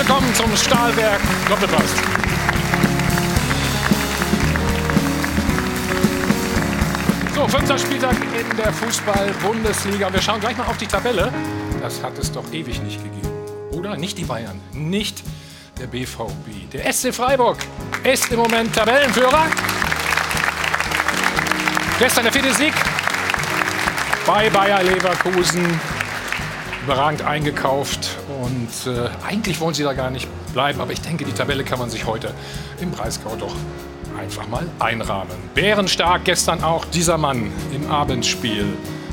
willkommen zum Stahlwerk Doppelpass. So, fünfter Spieltag in der Fußball-Bundesliga. Wir schauen gleich mal auf die Tabelle. Das hat es doch ewig nicht gegeben. Oder? Nicht die Bayern, nicht der BVB. Der SC Freiburg ist im Moment Tabellenführer. Gestern der vierte Sieg bei Bayer Leverkusen. Überragend eingekauft und äh, eigentlich wollen sie da gar nicht bleiben, aber ich denke, die Tabelle kann man sich heute im Breisgau doch einfach mal einrahmen. Bärenstark gestern auch dieser Mann im Abendspiel,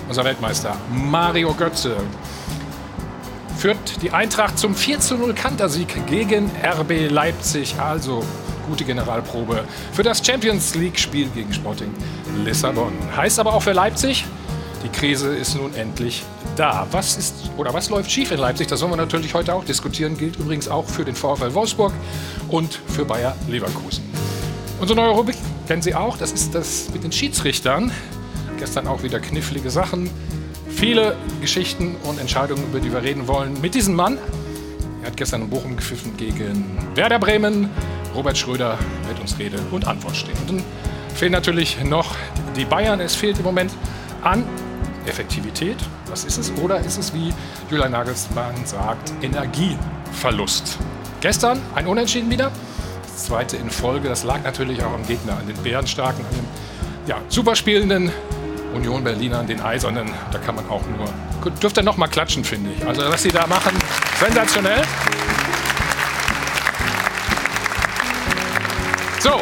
unser Weltmeister Mario Götze. Führt die Eintracht zum 4 zu 0 Kantersieg gegen RB Leipzig. Also gute Generalprobe für das Champions League-Spiel gegen Sporting Lissabon. Heißt aber auch für Leipzig, die Krise ist nun endlich da. Was ist oder was läuft schief in Leipzig? Das wollen wir natürlich heute auch diskutieren. Gilt übrigens auch für den VfL Wolfsburg und für Bayer Leverkusen. Unsere neue Rubrik kennen Sie auch. Das ist das mit den Schiedsrichtern. Gestern auch wieder knifflige Sachen. Viele Geschichten und Entscheidungen, über die wir reden wollen. Mit diesem Mann. Er hat gestern in Bochum gepfiffen gegen Werder Bremen. Robert Schröder wird uns Rede und Antwort stehen. Und dann fehlen natürlich noch die Bayern. Es fehlt im Moment an Effektivität. Was ist es? Oder ist es, wie Julian Nagelsmann sagt, Energieverlust? Gestern ein Unentschieden wieder zweite in Folge. Das lag natürlich auch am Gegner, an den Bärenstarken, an den ja, superspielenden Union Berlinern, den Eisernen. Da kann man auch nur, dürfte noch mal klatschen, finde ich. Also was sie da machen, sensationell. So,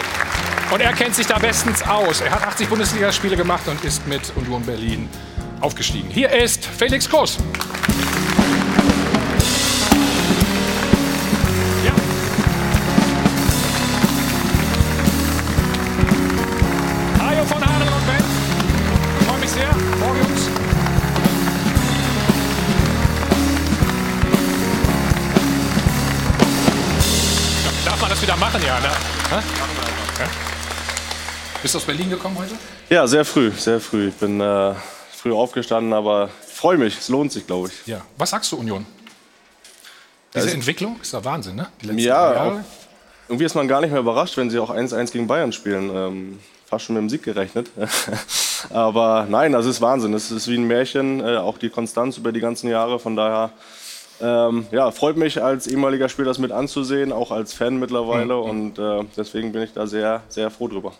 und er kennt sich da bestens aus. Er hat 80 Bundesligaspiele gemacht und ist mit Union Berlin aufgestiegen. Hier ist Felix Groß. machen ja, ne? Ja? Bist du aus Berlin gekommen heute? Ja, sehr früh, sehr früh. Ich bin äh, früh aufgestanden, aber freue mich. Es lohnt sich, glaube ich. Ja. Was sagst du, Union? Diese also, Entwicklung ist doch Wahnsinn, ne? Die letzten ja, Jahre. irgendwie ist man gar nicht mehr überrascht, wenn sie auch 1-1 gegen Bayern spielen. Ähm, fast schon mit dem Sieg gerechnet. aber nein, das ist Wahnsinn. Es ist wie ein Märchen, äh, auch die Konstanz über die ganzen Jahre. Von daher ähm, ja, freut mich als ehemaliger Spieler das mit anzusehen, auch als Fan mittlerweile mhm. und äh, deswegen bin ich da sehr, sehr froh drüber.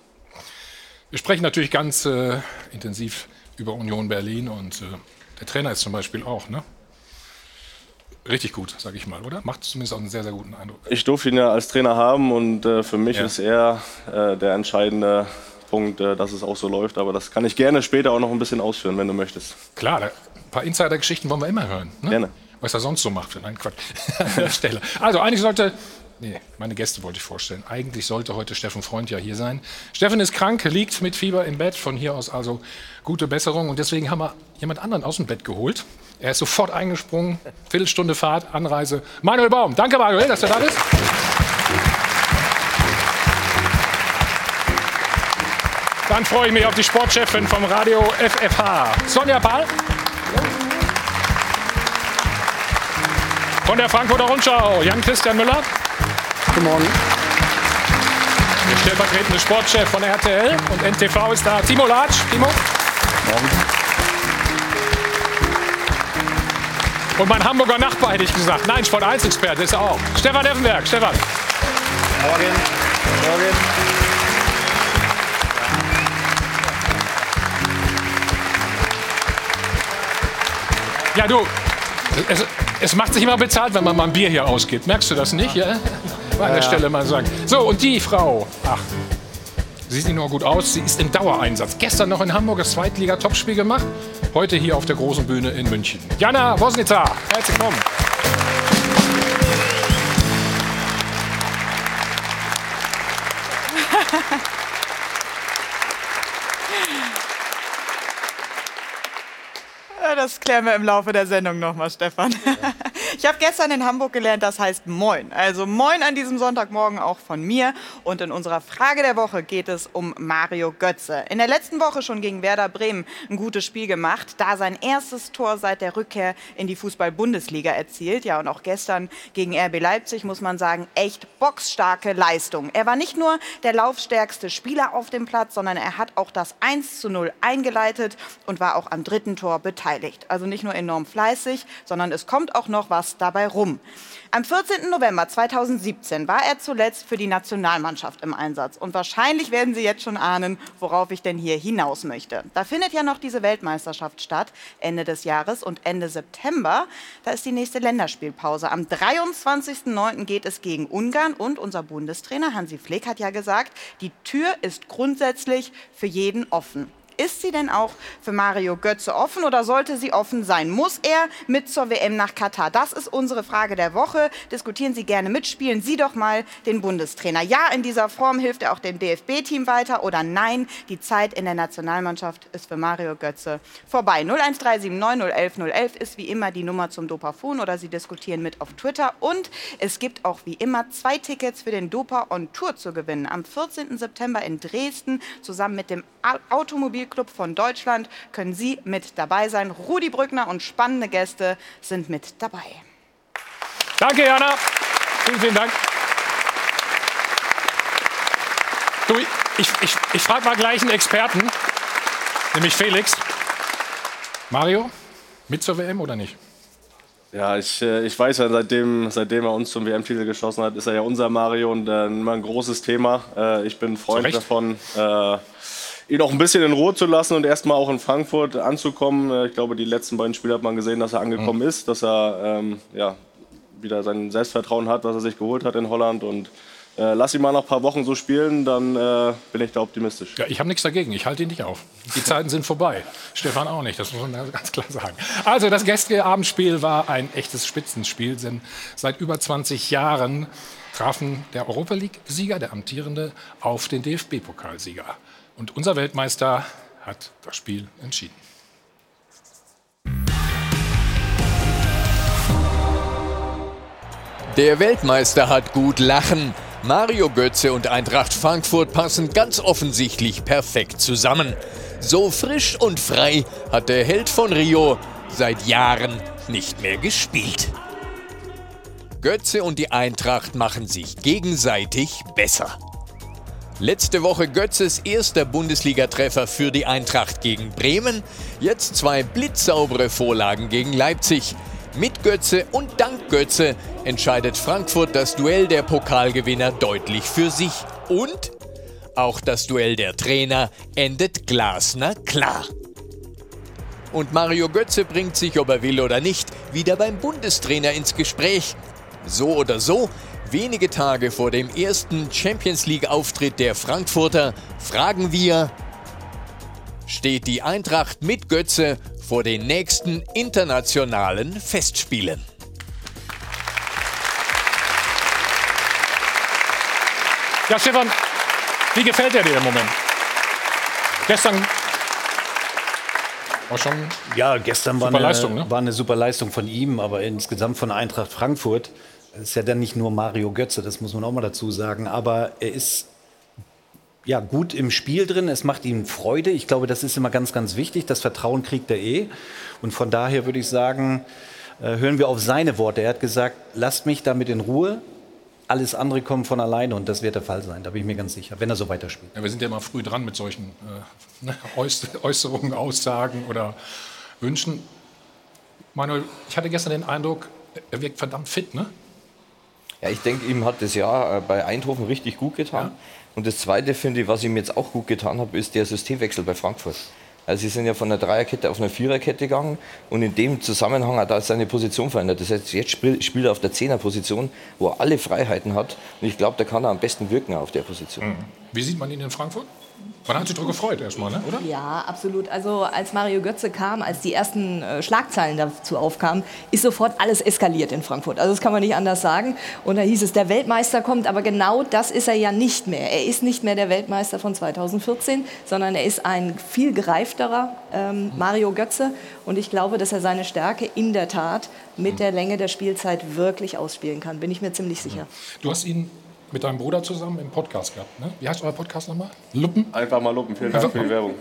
Wir sprechen natürlich ganz äh, intensiv über Union Berlin und äh, der Trainer ist zum Beispiel auch, ne? Richtig gut, sage ich mal, oder? Macht zumindest auch einen sehr, sehr guten Eindruck. Ich durfte ihn ja als Trainer haben und äh, für mich ja. ist er äh, der entscheidende Punkt, äh, dass es auch so läuft. Aber das kann ich gerne später auch noch ein bisschen ausführen, wenn du möchtest. Klar, ein paar Insider-Geschichten wollen wir immer hören. Ne? Gerne was er sonst so macht. Nein, Quatsch. An der Stelle. Also eigentlich sollte, nee, meine Gäste wollte ich vorstellen. Eigentlich sollte heute Steffen Freund ja hier sein. Steffen ist krank, liegt mit Fieber im Bett. Von hier aus also gute Besserung. Und deswegen haben wir jemand anderen aus dem Bett geholt. Er ist sofort eingesprungen. Viertelstunde Fahrt, Anreise. Manuel Baum. Danke, Manuel, dass du da bist. Dann freue ich mich auf die Sportchefin vom Radio FFH, Sonja Pahl. Von der Frankfurter Rundschau, Jan-Christian Müller. Guten Morgen. Der stellvertretende Sportchef von RTL und NTV ist da. Timo Latsch. Timo. Morgen. Und mein Hamburger Nachbar hätte ich gesagt. Nein, Sport 1 Experte ist er auch. Stefan Effenberg. Stefan. Morgen. Morgen. Ja, du, es, es macht sich immer bezahlt, wenn man mal ein Bier hier ausgibt. Merkst du das nicht? Ja? An der Stelle mal sagen. So, und die Frau. Ach, sie sieht nicht nur gut aus, sie ist im Dauereinsatz. Gestern noch in Hamburg das Zweitliga-Topspiel gemacht. Heute hier auf der großen Bühne in München. Jana Wosnica, herzlich willkommen. Das klären wir im Laufe der Sendung nochmal, Stefan. Ich habe gestern in Hamburg gelernt, das heißt Moin. Also Moin an diesem Sonntagmorgen auch von mir. Und in unserer Frage der Woche geht es um Mario Götze. In der letzten Woche schon gegen Werder Bremen ein gutes Spiel gemacht, da sein erstes Tor seit der Rückkehr in die Fußball-Bundesliga erzielt. Ja, und auch gestern gegen RB Leipzig muss man sagen, echt boxstarke Leistung. Er war nicht nur der laufstärkste Spieler auf dem Platz, sondern er hat auch das 1 zu 0 eingeleitet und war auch am dritten Tor beteiligt. Also nicht nur enorm fleißig, sondern es kommt auch noch was dabei rum. Am 14. November 2017 war er zuletzt für die Nationalmannschaft im Einsatz. Und wahrscheinlich werden Sie jetzt schon ahnen, worauf ich denn hier hinaus möchte. Da findet ja noch diese Weltmeisterschaft statt, Ende des Jahres und Ende September. Da ist die nächste Länderspielpause. Am 23.09. geht es gegen Ungarn und unser Bundestrainer Hansi Flick hat ja gesagt, die Tür ist grundsätzlich für jeden offen. Ist sie denn auch für Mario Götze offen oder sollte sie offen sein? Muss er mit zur WM nach Katar? Das ist unsere Frage der Woche. Diskutieren Sie gerne mit, spielen Sie doch mal den Bundestrainer. Ja, in dieser Form hilft er auch dem DFB-Team weiter oder nein, die Zeit in der Nationalmannschaft ist für Mario Götze vorbei. 01379 011 ist wie immer die Nummer zum Dopafon oder Sie diskutieren mit auf Twitter und es gibt auch wie immer zwei Tickets für den Dopa on Tour zu gewinnen. Am 14. September in Dresden zusammen mit dem Automobil Spielclub von Deutschland können Sie mit dabei sein. Rudi Brückner und spannende Gäste sind mit dabei. Danke, Jana. Vielen, vielen Dank. Du, ich, ich, ich frage mal gleich einen Experten, nämlich Felix. Mario, mit zur WM oder nicht? Ja, ich, äh, ich weiß ja, seitdem, seitdem er uns zum WM-Titel geschossen hat, ist er ja unser Mario und äh, immer ein großes Thema. Äh, ich bin Freund davon, äh, ihn auch ein bisschen in Ruhe zu lassen und erstmal auch in Frankfurt anzukommen. Äh, ich glaube, die letzten beiden Spiele hat man gesehen, dass er angekommen mhm. ist, dass er ähm, ja, wieder sein Selbstvertrauen hat, was er sich geholt hat in Holland und äh, lass ihn mal noch ein paar Wochen so spielen, dann äh, bin ich da optimistisch. Ja, ich habe nichts dagegen. Ich halte ihn nicht auf. Die Zeiten sind vorbei. Stefan auch nicht. Das muss man ganz klar sagen. Also, das gestrige Abendspiel war ein echtes Spitzenspiel, denn seit über 20 Jahren trafen der Europa League-Sieger, der amtierende, auf den DFB-Pokalsieger. Und unser Weltmeister hat das Spiel entschieden. Der Weltmeister hat gut lachen. Mario Götze und Eintracht Frankfurt passen ganz offensichtlich perfekt zusammen. So frisch und frei hat der Held von Rio seit Jahren nicht mehr gespielt. Götze und die Eintracht machen sich gegenseitig besser. Letzte Woche Götzes erster Bundesligatreffer für die Eintracht gegen Bremen. Jetzt zwei blitzsaubere Vorlagen gegen Leipzig. Mit Götze und dank Götze entscheidet Frankfurt das Duell der Pokalgewinner deutlich für sich. Und auch das Duell der Trainer endet Glasner klar. Und Mario Götze bringt sich, ob er will oder nicht, wieder beim Bundestrainer ins Gespräch. So oder so, Wenige Tage vor dem ersten Champions League-Auftritt der Frankfurter fragen wir, steht die Eintracht mit Götze vor den nächsten internationalen Festspielen? Ja, Stefan, wie gefällt er dir im Moment? Gestern war schon ja, gestern war eine, Leistung, ne? war eine super Leistung von ihm, aber insgesamt von Eintracht Frankfurt ist ja dann nicht nur Mario Götze, das muss man auch mal dazu sagen, aber er ist ja, gut im Spiel drin, es macht ihm Freude. Ich glaube, das ist immer ganz, ganz wichtig. Das Vertrauen kriegt er eh. Und von daher würde ich sagen, äh, hören wir auf seine Worte. Er hat gesagt, lasst mich damit in Ruhe. Alles andere kommt von alleine und das wird der Fall sein, da bin ich mir ganz sicher, wenn er so weiterspielt. Ja, wir sind ja immer früh dran mit solchen äh, ne, Äußerungen, Aussagen oder Wünschen. Manuel, ich hatte gestern den Eindruck, er wirkt verdammt fit, ne? Ja, ich denke, ihm hat das Jahr äh, bei Eindhoven richtig gut getan. Ja. Und das Zweite, finde ich, was ihm jetzt auch gut getan hat, ist der Systemwechsel bei Frankfurt. Also sie sind ja von einer Dreierkette auf eine Viererkette gegangen und in dem Zusammenhang hat er seine Position verändert. Das heißt, jetzt spielt er auf der Zehnerposition, wo er alle Freiheiten hat und ich glaube, da kann er am besten wirken auf der Position. Mhm. Wie sieht man ihn in Frankfurt? Man hat sich darüber gefreut erstmal, ne? oder? Ja, absolut. Also als Mario Götze kam, als die ersten äh, Schlagzeilen dazu aufkamen, ist sofort alles eskaliert in Frankfurt. Also das kann man nicht anders sagen. Und da hieß es, der Weltmeister kommt, aber genau das ist er ja nicht mehr. Er ist nicht mehr der Weltmeister von 2014, sondern er ist ein viel gereifterer ähm, Mario Götze. Und ich glaube, dass er seine Stärke in der Tat mit der Länge der Spielzeit wirklich ausspielen kann. Bin ich mir ziemlich sicher. Du hast ihn mit deinem Bruder zusammen im Podcast gehabt. Ne? Wie heißt euer Podcast nochmal? Luppen? Einfach mal Luppen. Vielen Dank für die Werbung.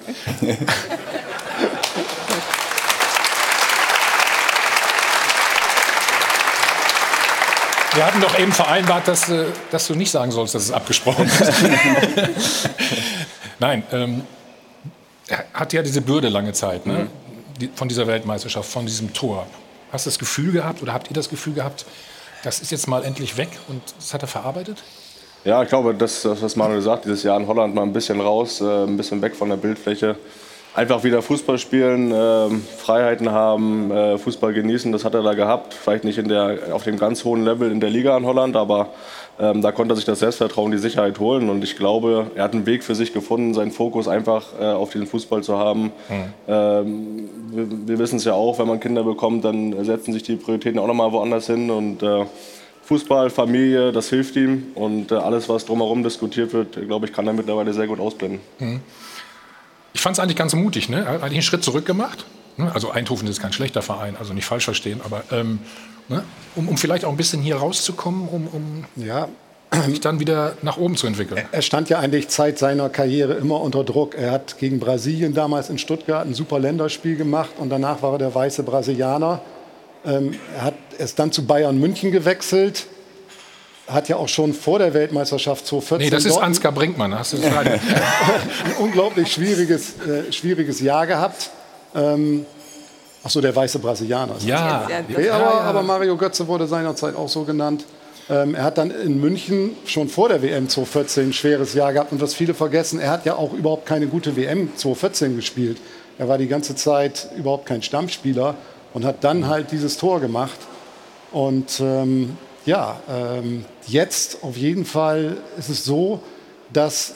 Wir hatten doch eben vereinbart, dass, äh, dass du nicht sagen sollst, dass es abgesprochen ist. Nein, ähm, er hat ja diese Bürde lange Zeit ne? Die, von dieser Weltmeisterschaft, von diesem Tor. Hast du das Gefühl gehabt oder habt ihr das Gefühl gehabt, das ist jetzt mal endlich weg und das hat er verarbeitet? Ja, ich glaube, das, das was Manuel sagt, dieses Jahr in Holland mal ein bisschen raus, äh, ein bisschen weg von der Bildfläche. Einfach wieder Fußball spielen, äh, Freiheiten haben, äh, Fußball genießen, das hat er da gehabt. Vielleicht nicht in der, auf dem ganz hohen Level in der Liga in Holland, aber ähm, da konnte er sich das Selbstvertrauen, die Sicherheit holen. Und ich glaube, er hat einen Weg für sich gefunden, seinen Fokus einfach äh, auf den Fußball zu haben. Mhm. Ähm, wir, wir wissen es ja auch, wenn man Kinder bekommt, dann setzen sich die Prioritäten auch nochmal woanders hin. Und äh, Fußball, Familie, das hilft ihm und äh, alles, was drumherum diskutiert wird, glaube ich, kann er mittlerweile sehr gut ausblenden. Mhm. Ich fand es eigentlich ganz mutig. Ne? Er hat eigentlich einen Schritt zurück gemacht. Ne? Also Eindhoven ist kein schlechter Verein, also nicht falsch verstehen, aber ähm, ne? um, um, vielleicht auch ein bisschen hier rauszukommen, um, um ja. sich dann wieder nach oben zu entwickeln. Er stand ja eigentlich Zeit seiner Karriere immer unter Druck. Er hat gegen Brasilien damals in Stuttgart ein super Länderspiel gemacht und danach war er der weiße Brasilianer. Ähm, er hat, ist dann zu Bayern München gewechselt. Hat ja auch schon vor der Weltmeisterschaft 2014. Nee, das ist Ansgar Brinkmann. Hast du das ein unglaublich schwieriges, äh, schwieriges Jahr gehabt. Ähm, Ach so, der weiße Brasilianer. Ja. Okay, aber, aber, Mario Götze wurde seinerzeit auch so genannt. Ähm, er hat dann in München schon vor der WM 2014 ein schweres Jahr gehabt. Und was viele vergessen, er hat ja auch überhaupt keine gute WM 2014 gespielt. Er war die ganze Zeit überhaupt kein Stammspieler und hat dann halt dieses Tor gemacht. Und ähm, ja, ähm, jetzt auf jeden Fall ist es so, dass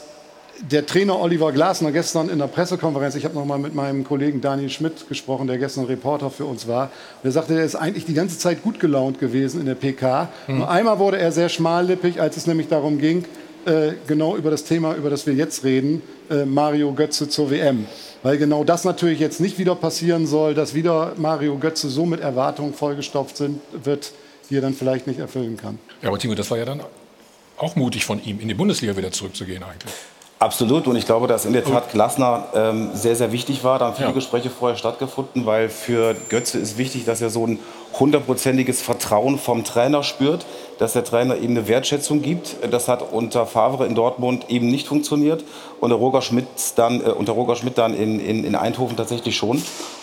der Trainer Oliver Glasner gestern in der Pressekonferenz, ich habe noch mal mit meinem Kollegen Daniel Schmidt gesprochen, der gestern Reporter für uns war, der sagte, er ist eigentlich die ganze Zeit gut gelaunt gewesen in der PK. Mhm. Nur einmal wurde er sehr schmallippig, als es nämlich darum ging, äh, genau über das Thema, über das wir jetzt reden, äh, Mario Götze zur WM. Weil genau das natürlich jetzt nicht wieder passieren soll, dass wieder Mario Götze so mit Erwartungen vollgestopft sind, wird, die er dann vielleicht nicht erfüllen kann. Ja, aber Timo, das war ja dann auch mutig von ihm, in die Bundesliga wieder zurückzugehen eigentlich. Absolut und ich glaube, dass in der Tat Glasner ähm, sehr, sehr wichtig war. Da haben viele ja. Gespräche vorher stattgefunden, weil für Götze ist wichtig, dass er so ein hundertprozentiges Vertrauen vom Trainer spürt, dass der Trainer ihm eine Wertschätzung gibt. Das hat unter Favre in Dortmund eben nicht funktioniert und Roger Schmidt dann, äh, unter Roger Schmidt dann in, in, in Eindhoven tatsächlich schon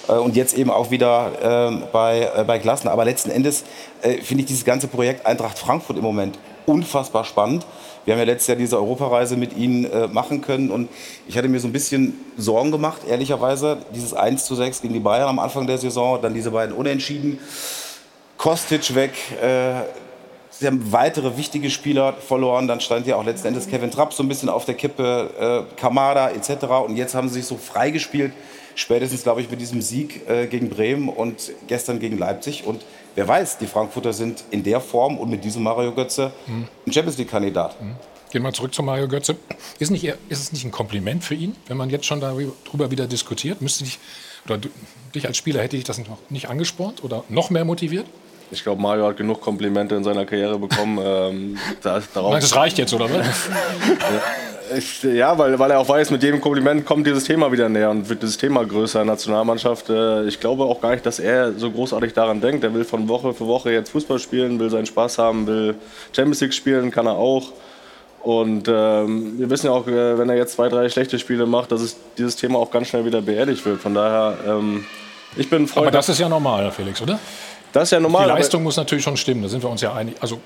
äh, und jetzt eben auch wieder äh, bei, bei Glasner. Aber letzten Endes äh, finde ich dieses ganze Projekt Eintracht Frankfurt im Moment unfassbar spannend. Wir haben ja letztes Jahr diese Europareise mit Ihnen äh, machen können und ich hatte mir so ein bisschen Sorgen gemacht, ehrlicherweise. Dieses 1 zu 6 gegen die Bayern am Anfang der Saison, dann diese beiden Unentschieden. Kostic weg, äh, Sie haben weitere wichtige Spieler verloren. Dann stand ja auch letzten Endes Kevin Trapp so ein bisschen auf der Kippe, äh, Kamada etc. Und jetzt haben sie sich so freigespielt. Spätestens, glaube ich, mit diesem Sieg äh, gegen Bremen und gestern gegen Leipzig. Und wer weiß, die Frankfurter sind in der Form und mit diesem Mario Götze mhm. ein Champions League-Kandidat. Mhm. Gehen wir zurück zu Mario Götze. Ist, nicht, ist es nicht ein Kompliment für ihn, wenn man jetzt schon darüber wieder diskutiert? Müsste dich, oder du, dich als Spieler hätte ich das noch nicht angespornt oder noch mehr motiviert? Ich glaube, Mario hat genug Komplimente in seiner Karriere bekommen. ähm, das, darauf das reicht jetzt, oder was? Ich, ja, weil, weil er auch weiß, mit jedem Kompliment kommt dieses Thema wieder näher und wird dieses Thema größer. Nationalmannschaft, äh, ich glaube auch gar nicht, dass er so großartig daran denkt. Er will von Woche für Woche jetzt Fußball spielen, will seinen Spaß haben, will Champions League spielen, kann er auch. Und ähm, wir wissen ja auch, äh, wenn er jetzt zwei, drei schlechte Spiele macht, dass es dieses Thema auch ganz schnell wieder beerdigt wird. Von daher, ähm, ich bin Freund. Aber das ist ja normal, Felix, oder? Das ist ja normal. Die Leistung muss natürlich schon stimmen, da sind wir uns ja einig. Also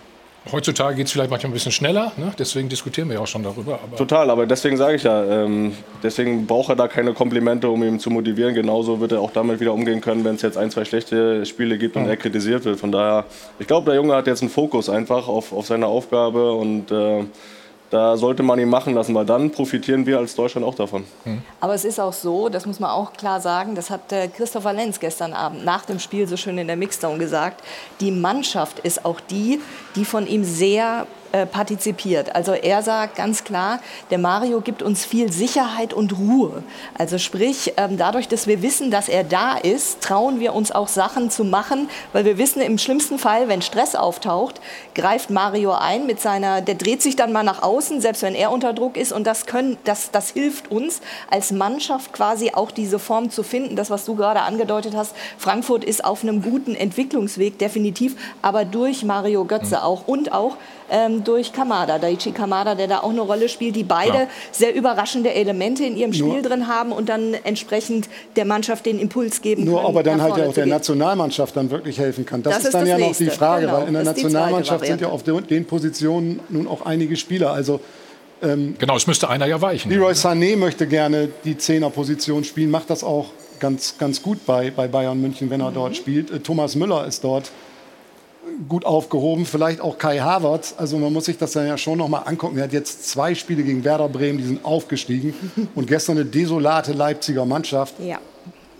Heutzutage geht es vielleicht manchmal ein bisschen schneller, ne? deswegen diskutieren wir ja auch schon darüber. Aber Total, aber deswegen sage ich ja, ähm, deswegen braucht er da keine Komplimente, um ihn zu motivieren. Genauso wird er auch damit wieder umgehen können, wenn es jetzt ein, zwei schlechte Spiele gibt und mhm. er kritisiert wird. Von daher, ich glaube, der Junge hat jetzt einen Fokus einfach auf, auf seine Aufgabe und äh, da sollte man ihn machen lassen, weil dann profitieren wir als Deutschland auch davon. Mhm. Aber es ist auch so, das muss man auch klar sagen, das hat äh, Christopher Lenz gestern Abend nach dem Spiel so schön in der Mixdown gesagt, die Mannschaft ist auch die, die von ihm sehr äh, partizipiert. Also er sagt ganz klar, der Mario gibt uns viel Sicherheit und Ruhe. Also sprich, ähm, dadurch, dass wir wissen, dass er da ist, trauen wir uns auch Sachen zu machen, weil wir wissen, im schlimmsten Fall, wenn Stress auftaucht, greift Mario ein mit seiner, der dreht sich dann mal nach außen, selbst wenn er unter Druck ist und das können, das, das hilft uns als Mannschaft quasi auch diese Form zu finden. Das, was du gerade angedeutet hast, Frankfurt ist auf einem guten Entwicklungsweg, definitiv, aber durch Mario Götze mhm. auch und auch ähm, durch Kamada, Daichi Kamada, der da auch eine Rolle spielt, die beide ja. sehr überraschende Elemente in ihrem Spiel nur, drin haben und dann entsprechend der Mannschaft den Impuls geben Nur können, ob er dann halt ja auch der Nationalmannschaft dann wirklich helfen kann. Das, das ist, ist dann ja nächste. noch die Frage, genau, weil in der Nationalmannschaft sind ja auf den Positionen nun auch einige Spieler. Also ähm, genau, es müsste einer ja weichen. Leroy Sané möchte gerne die Zehnerposition spielen, macht das auch ganz, ganz gut bei, bei Bayern München, wenn er mhm. dort spielt. Äh, Thomas Müller ist dort gut aufgehoben, vielleicht auch Kai Havertz. Also man muss sich das dann ja schon noch mal angucken. Er hat jetzt zwei Spiele gegen Werder Bremen, die sind aufgestiegen und gestern eine desolate Leipziger Mannschaft. Ja.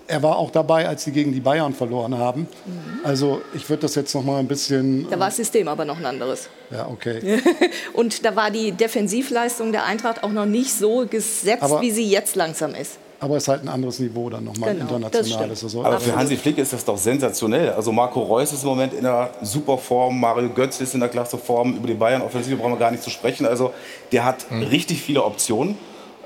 Er war auch dabei, als sie gegen die Bayern verloren haben. Mhm. Also ich würde das jetzt noch mal ein bisschen. Da war das System aber noch ein anderes. Ja, okay. und da war die Defensivleistung der Eintracht auch noch nicht so gesetzt, aber wie sie jetzt langsam ist aber es ist halt ein anderes Niveau dann nochmal genau, internationales. Also aber für Hansi Flick ist das doch sensationell. Also Marco Reus ist im Moment in einer super Form, Mario Götz ist in der klasse Form, über die Bayern-Offensive brauchen wir gar nicht zu sprechen. Also der hat mhm. richtig viele Optionen.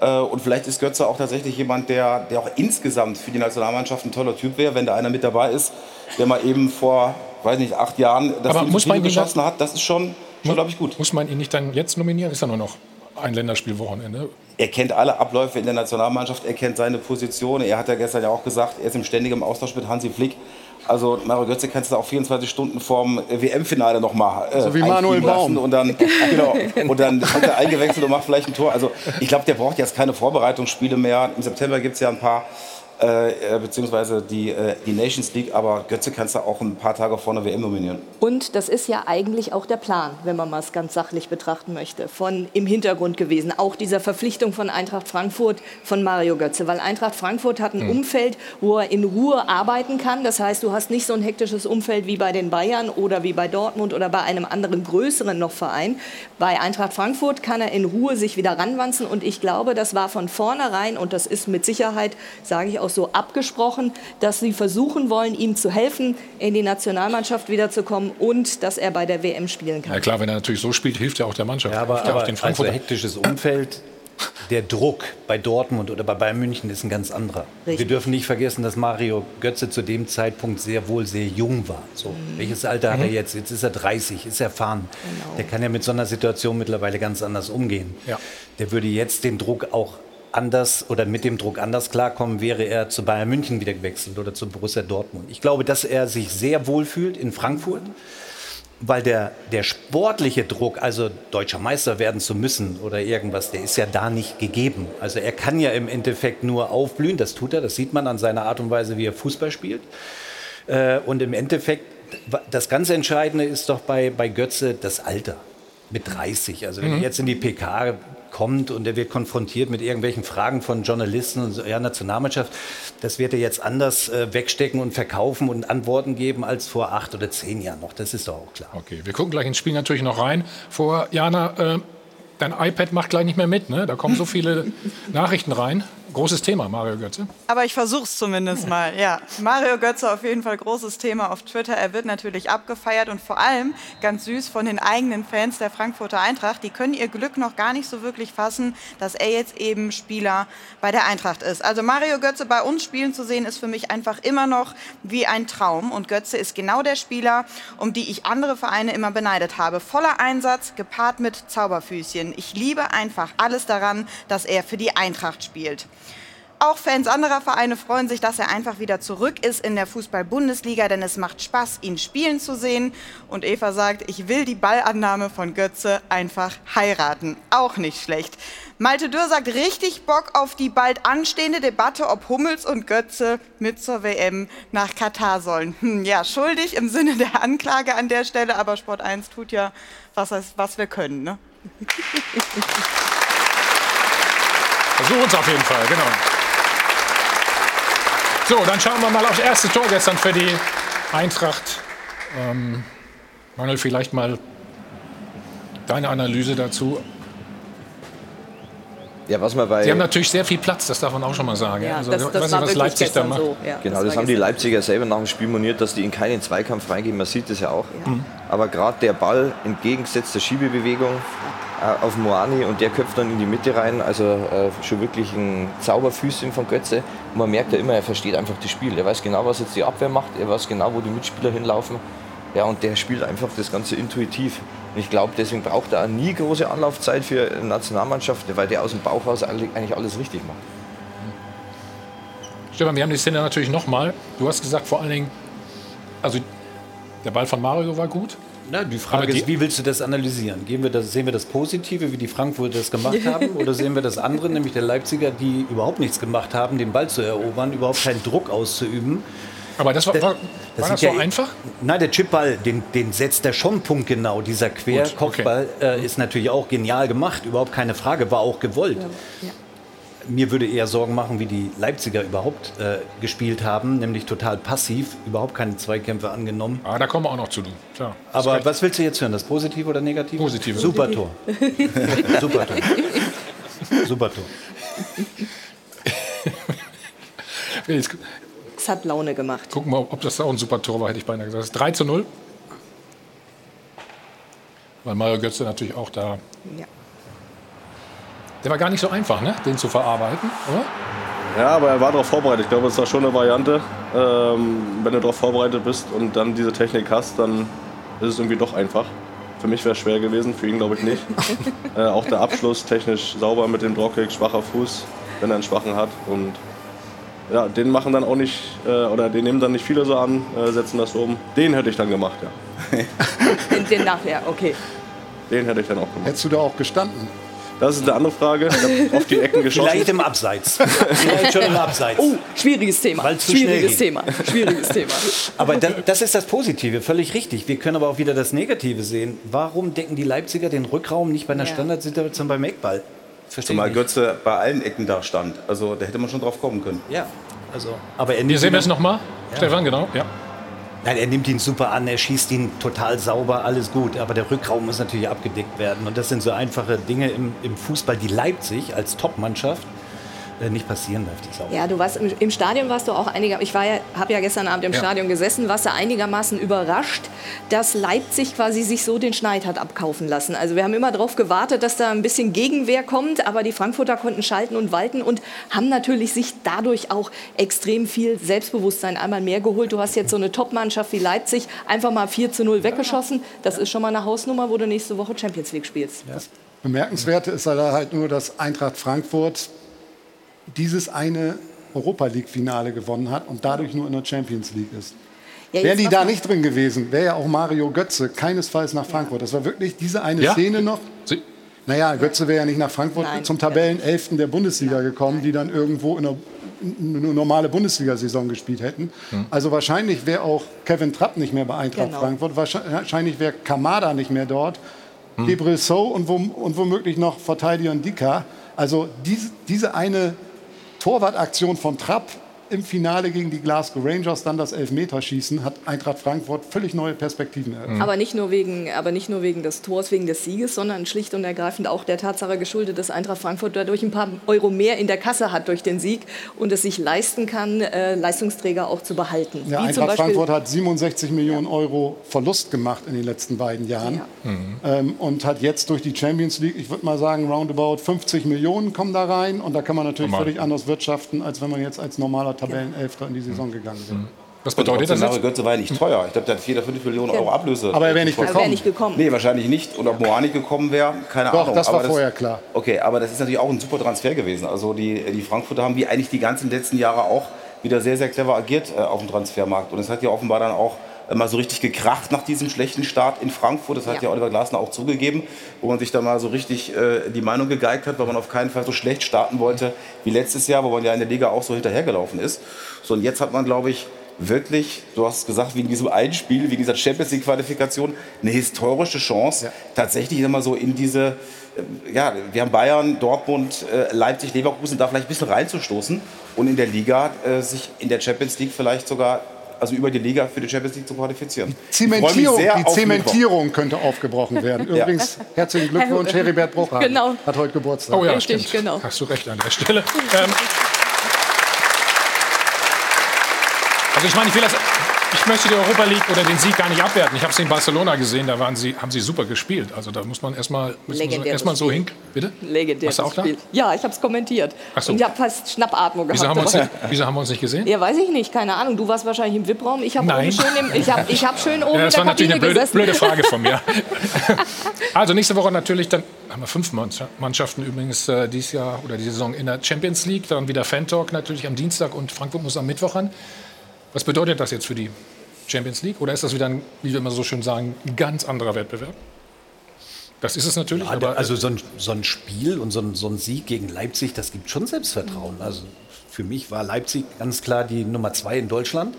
Äh, und vielleicht ist Götze auch tatsächlich jemand, der, der auch insgesamt für die Nationalmannschaft ein toller Typ wäre, wenn da einer mit dabei ist, der mal eben vor, weiß nicht, acht Jahren das Aber muss man geschossen hat. Das ist schon, schon glaube ich, gut. Muss man ihn nicht dann jetzt nominieren? Ist ja nur noch ein Länderspielwochenende. Er kennt alle Abläufe in der Nationalmannschaft, er kennt seine Position. Er hat ja gestern ja auch gesagt, er ist im ständigen Austausch mit Hansi Flick. Also Mario Götze kannst du auch 24 Stunden vorm WM-Finale noch mal äh, so wie Manuel Baum und dann genau und dann wird er eingewechselt und macht vielleicht ein Tor. Also ich glaube, der braucht jetzt keine Vorbereitungsspiele mehr. Im September gibt es ja ein paar äh, äh, beziehungsweise die, äh, die Nations League, aber Götze kannst du auch ein paar Tage vor der WM nominieren. Und das ist ja eigentlich auch der Plan, wenn man mal es ganz sachlich betrachten möchte, von im Hintergrund gewesen. Auch dieser Verpflichtung von Eintracht Frankfurt von Mario Götze, weil Eintracht Frankfurt hat ein mhm. Umfeld, wo er in Ruhe arbeiten kann. Das heißt, du hast nicht so ein hektisches Umfeld wie bei den Bayern oder wie bei Dortmund oder bei einem anderen größeren noch Verein. Bei Eintracht Frankfurt kann er in Ruhe sich wieder ranwanzen und ich glaube, das war von vornherein und das ist mit Sicherheit, sage ich aus so abgesprochen, dass sie versuchen wollen, ihm zu helfen, in die Nationalmannschaft wiederzukommen und dass er bei der WM spielen kann. Ja klar, wenn er natürlich so spielt, hilft er auch der Mannschaft. Ja, aber, aber den also hektisches Umfeld, der Druck bei Dortmund oder bei Bayern München ist ein ganz anderer. Richtig. Wir dürfen nicht vergessen, dass Mario Götze zu dem Zeitpunkt sehr wohl sehr jung war. So, mhm. Welches Alter hat er mhm. jetzt? Jetzt ist er 30, ist erfahren. Genau. Der kann ja mit so einer Situation mittlerweile ganz anders umgehen. Ja. Der würde jetzt den Druck auch anders oder mit dem Druck anders klarkommen, wäre er zu Bayern München wieder gewechselt oder zu Borussia Dortmund. Ich glaube, dass er sich sehr wohl fühlt in Frankfurt, weil der, der sportliche Druck, also deutscher Meister werden zu müssen oder irgendwas, der ist ja da nicht gegeben. Also er kann ja im Endeffekt nur aufblühen, das tut er, das sieht man an seiner Art und Weise, wie er Fußball spielt. Äh, und im Endeffekt, das ganz Entscheidende ist doch bei, bei Götze das Alter mit 30. Also wenn mhm. jetzt in die PK kommt und er wird konfrontiert mit irgendwelchen Fragen von Journalisten und so, ja, Nationalmannschaft, das wird er jetzt anders äh, wegstecken und verkaufen und Antworten geben als vor acht oder zehn Jahren noch. Das ist doch auch klar. Okay, wir gucken gleich ins Spiel natürlich noch rein. Vor Jana, äh, dein iPad macht gleich nicht mehr mit, ne? Da kommen so viele Nachrichten rein. Großes Thema, Mario Götze. Aber ich versuche es zumindest mal. Ja, Mario Götze auf jeden Fall großes Thema auf Twitter. Er wird natürlich abgefeiert und vor allem ganz süß von den eigenen Fans der Frankfurter Eintracht. Die können ihr Glück noch gar nicht so wirklich fassen, dass er jetzt eben Spieler bei der Eintracht ist. Also Mario Götze bei uns spielen zu sehen, ist für mich einfach immer noch wie ein Traum. Und Götze ist genau der Spieler, um die ich andere Vereine immer beneidet habe. Voller Einsatz, gepaart mit Zauberfüßchen. Ich liebe einfach alles daran, dass er für die Eintracht spielt. Auch Fans anderer Vereine freuen sich, dass er einfach wieder zurück ist in der Fußball-Bundesliga, denn es macht Spaß, ihn spielen zu sehen. Und Eva sagt, ich will die Ballannahme von Götze einfach heiraten. Auch nicht schlecht. Malte Dürr sagt, richtig Bock auf die bald anstehende Debatte, ob Hummels und Götze mit zur WM nach Katar sollen. Hm, ja, schuldig im Sinne der Anklage an der Stelle, aber Sport 1 tut ja, was, was wir können. Ne? Versuchen es auf jeden Fall, genau. So, dann schauen wir mal aufs erste Tor gestern für die Eintracht. Ähm, Manuel, vielleicht mal deine Analyse dazu. Ja, was man bei Sie haben natürlich sehr viel Platz, das darf man auch schon mal sagen. Ja, also, das, das weiß war nicht, was Leipzig da macht. so. Ja, Genau, das das haben die. Leipziger selber nach dem Spiel moniert, dass die in keinen Zweikampf reingehen. Man sieht das ja auch. Aber gerade der Ball entgegengesetzt der Schiebebewegung auf Moani und der köpft dann in die Mitte rein. Also äh, schon wirklich ein Zauberfüßchen von Götze. Und man merkt ja immer, er versteht einfach das Spiel. Er weiß genau, was jetzt die Abwehr macht. Er weiß genau, wo die Mitspieler hinlaufen. Ja, und der spielt einfach das Ganze intuitiv. Und ich glaube, deswegen braucht er nie große Anlaufzeit für eine Nationalmannschaft, weil der aus dem Bauch raus eigentlich alles richtig macht. Stefan, wir haben die Szene natürlich nochmal. Du hast gesagt, vor allen Dingen, also der Ball von Mario war gut. Na, die Frage die- ist, wie willst du das analysieren? Gehen wir das, sehen wir das Positive, wie die Frankfurter das gemacht haben, oder sehen wir das andere, nämlich der Leipziger, die überhaupt nichts gemacht haben, den Ball zu erobern, überhaupt keinen Druck auszuüben? Aber das war, war, war Das das sind so ja- einfach? Nein, der Chipball, den, den setzt er schon punktgenau. Dieser Querkopfball äh, ist natürlich auch genial gemacht, überhaupt keine Frage, war auch gewollt. Ja. Mir würde eher Sorgen machen, wie die Leipziger überhaupt äh, gespielt haben, nämlich total passiv, überhaupt keine Zweikämpfe angenommen. Ah, da kommen wir auch noch zu. Du. Klar. Aber was willst du jetzt hören, das Positive oder Negative? Positive. Super Tor. Super Tor. Super Tor. Es hat Laune gemacht. gucken wir, ob das auch ein super Tor war, hätte ich beinahe gesagt. Das ist 3 zu 0. Weil Mario Götze natürlich auch da. Ja. Der war gar nicht so einfach, ne? den zu verarbeiten, oder? Ja, aber er war darauf vorbereitet. Ich glaube, das war schon eine Variante. Ähm, wenn du darauf vorbereitet bist und dann diese Technik hast, dann ist es irgendwie doch einfach. Für mich wäre es schwer gewesen, für ihn glaube ich nicht. äh, auch der Abschluss technisch sauber mit dem Dropkick, schwacher Fuß, wenn er einen schwachen hat. Und ja, den machen dann auch nicht, äh, oder den nehmen dann nicht viele so an, äh, setzen das um. Den hätte ich dann gemacht, ja. Den, den nachher, okay. Den hätte ich dann auch gemacht. Hättest du da auch gestanden? Das ist eine andere Frage. Ich habe auf die Ecken geschossen. Vielleicht im Abseits. Vielleicht schon im Abseits. Oh, schwieriges Thema. Schwieriges. Thema. Schwieriges Thema. Aber da, das ist das Positive, völlig richtig. Wir können aber auch wieder das Negative sehen. Warum decken die Leipziger den Rückraum nicht bei einer Ja. Standardsituation beim Eckball? Verstehe Zumal. Götze bei allen Ecken da stand. Also da hätte man schon drauf kommen können. Ja, also, aber er sehen wir ihn, es nochmal. Stefan, genau. Ja. Nein, er nimmt ihn super an, er schießt ihn total sauber, alles gut. Aber der Rückraum muss natürlich abgedeckt werden. Und das sind so einfache Dinge im, im Fußball, die Leipzig als Topmannschaft äh, nicht passieren darf. Die Sau. Ja, du warst im, im Stadion warst du auch einiger. Ich war ja, habe ja gestern Abend im Ja. Stadion gesessen, warst du einigermaßen überrascht, dass Leipzig quasi sich so den Schneid hat abkaufen lassen. Also wir haben immer darauf gewartet, dass da ein bisschen Gegenwehr kommt, aber die Frankfurter konnten schalten und walten und haben natürlich sich dadurch auch extrem viel Selbstbewusstsein einmal mehr geholt. Du hast jetzt so eine Top-Mannschaft wie Leipzig einfach mal 4 zu 0 weggeschossen. Das ist schon mal eine Hausnummer, wo du nächste Woche Champions League spielst. Bemerkenswerte ist halt nur, dass Eintracht Frankfurt dieses eine Europa League-Finale gewonnen hat und dadurch nur in der Champions League ist. Ja, Wären die da nicht drin gewesen, wäre ja auch Mario Götze keinesfalls nach Frankfurt. Das war wirklich diese eine Ja? Szene noch. Sie, Naja, Götze wäre ja nicht nach Frankfurt Nein. zum Tabellenelften der Bundesliga gekommen, die dann irgendwo in einer eine normale Bundesliga-Saison gespielt hätten. Also wahrscheinlich wäre auch Kevin Trapp nicht mehr bei Eintracht Genau. Frankfurt. Wahrscheinlich wäre Kamada nicht mehr dort. Debril So und, wom und womöglich noch Verteidiger Dika. Also diese, diese eine Torwartaktion von Trapp im Finale gegen die Glasgow Rangers, dann das Elfmeterschießen, hat Eintracht Frankfurt völlig neue Perspektiven eröffnet. Aber nicht, nur wegen, aber nicht nur wegen des Tors, wegen des Sieges, sondern schlicht und ergreifend auch der Tatsache geschuldet, dass Eintracht Frankfurt dadurch ein paar Euro mehr in der Kasse hat durch den Sieg und es sich leisten kann, äh, Leistungsträger auch zu behalten. Ja, Wie zum Eintracht Beispiel, Frankfurt hat 67 Millionen Euro Verlust gemacht in den letzten beiden Jahren ähm, und hat jetzt durch die Champions League, ich würde mal sagen, roundabout 50 Millionen kommen da rein und da kann man natürlich Normal. völlig anders wirtschaften, als wenn man jetzt als normaler Tabellenelfter in die Saison gegangen wäre. was Und bedeutet das Mario jetzt? Götze war ja nicht teuer. Ich glaube, der hat 4 oder 5 Millionen Euro Ablöse. Aber er wäre nicht wäre gekommen. nicht gekommen. Nee, wahrscheinlich nicht. Und ob Moani gekommen wäre, keine Doch, Ahnung. das war Aber vorher klar. Okay, aber das ist natürlich auch ein super Transfer gewesen. Also die, die Frankfurter haben wie eigentlich die ganzen letzten Jahre auch wieder sehr, sehr clever agiert äh, auf dem Transfermarkt. Und es hat ja offenbar dann auch äh, mal so richtig gekracht nach diesem schlechten Start in Frankfurt. Das hat ja, Ja. Oliver Glasner auch zugegeben, wo man sich da mal so richtig äh, die Meinung gegeigt hat, weil man auf keinen Fall so schlecht starten wollte wie letztes Jahr, wo man ja in der Liga auch so hinterhergelaufen ist. So, und jetzt hat man, glaube ich, wirklich, du hast gesagt, wegen diesem einen Spiel, wegen dieser Champions League-Qualifikation, eine historische Chance, ja. tatsächlich immer so in diese, äh, ja, wir haben Bayern, Dortmund, äh, Leipzig, Leverkusen, da vielleicht ein bisschen reinzustoßen und in der Liga äh, sich in der Champions League vielleicht sogar also über die Liga für die Champions League zu qualifizieren. Zementierung, die Zementierung könnte aufgebrochen werden. Übrigens, ja. herzlichen Glückwunsch, Heribert Bruchhagen genau. hat heute Geburtstag. Oh ja, Richtig, stimmt. genau. Hast du recht an der Stelle. Ähm, also ich meine, ich will das ich möchte die Europa League oder den Sieg gar nicht abwerten. Ich habe sie in Barcelona gesehen, da waren sie, haben sie super gespielt. Also da muss man erstmal erst so hin. Bitte? Legendäres Warst du auch da? Ja, ich habe es kommentiert. Ach so. Und ich habe fast Schnappatmung gehabt. Wieso haben, nicht, wieso haben, wir uns nicht gesehen? Ja, weiß ich nicht, keine Ahnung. Du warst wahrscheinlich im VIP-Raum. Ich habe schön, ich hab, ich hab schön oben ja, Das war natürlich eine blöde, blöde, Frage von mir. also nächste Woche natürlich, dann haben wir fünf Mannschaften übrigens äh, dieses Jahr oder die Saison in der Champions League. Dann wieder Fan-Talk natürlich am Dienstag und Frankfurt muss am Mittwoch an. Was bedeutet das jetzt für die Champions League? Oder ist das wieder, ein, wie wir immer so schön sagen, ein ganz anderer Wettbewerb? Das ist es natürlich. Ja, aber also so ein, so ein Spiel und so ein, so ein, Sieg gegen Leipzig, das gibt schon Selbstvertrauen. Also für mich war Leipzig ganz klar die Nummer zwei in Deutschland.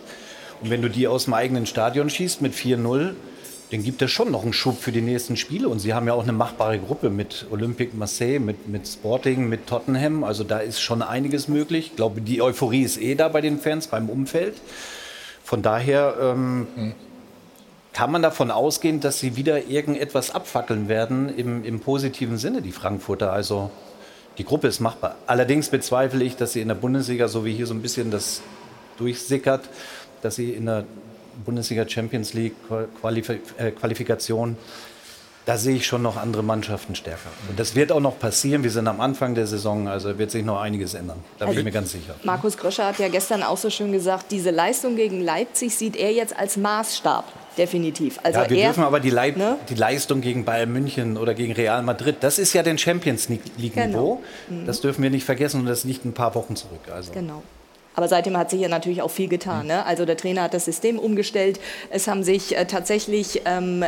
Und wenn du die aus dem eigenen Stadion schießt mit 4-0, dann gibt es schon noch einen Schub für die nächsten Spiele. Und sie haben ja auch eine machbare Gruppe mit Olympique Marseille, mit, mit Sporting, mit Tottenham. Also da ist schon einiges möglich. Ich glaube, die Euphorie ist eh da bei den Fans, beim Umfeld. Von daher ähm, kann man davon ausgehen, dass sie wieder irgendetwas abfackeln werden im, im positiven Sinne, die Frankfurter. Also die Gruppe ist machbar. Allerdings bezweifle ich, dass sie in der Bundesliga, so wie hier so ein bisschen das durchsickert, dass sie in der Bundesliga Champions League Qualif äh, Qualifikation da sehe ich schon noch andere Mannschaften stärker. Und das wird auch noch passieren. Wir sind am Anfang der Saison, also wird sich noch einiges ändern. Da bin ich mir ganz sicher. Markus Gröscher hat ja gestern auch so schön gesagt, diese Leistung gegen Leipzig sieht er jetzt als Maßstab. Definitiv. Also ja, wir er, dürfen aber die, Leip ne? die, Leistung gegen Bayern München oder gegen Real Madrid, das ist ja den Champions League-Niveau. Genau. Mhm. Das dürfen wir nicht vergessen und das liegt ein paar Wochen zurück. Also. Genau. Aber seitdem hat sich ja natürlich auch viel getan. Ne? Also der Trainer hat das System umgestellt. Es haben sich äh, tatsächlich ähm,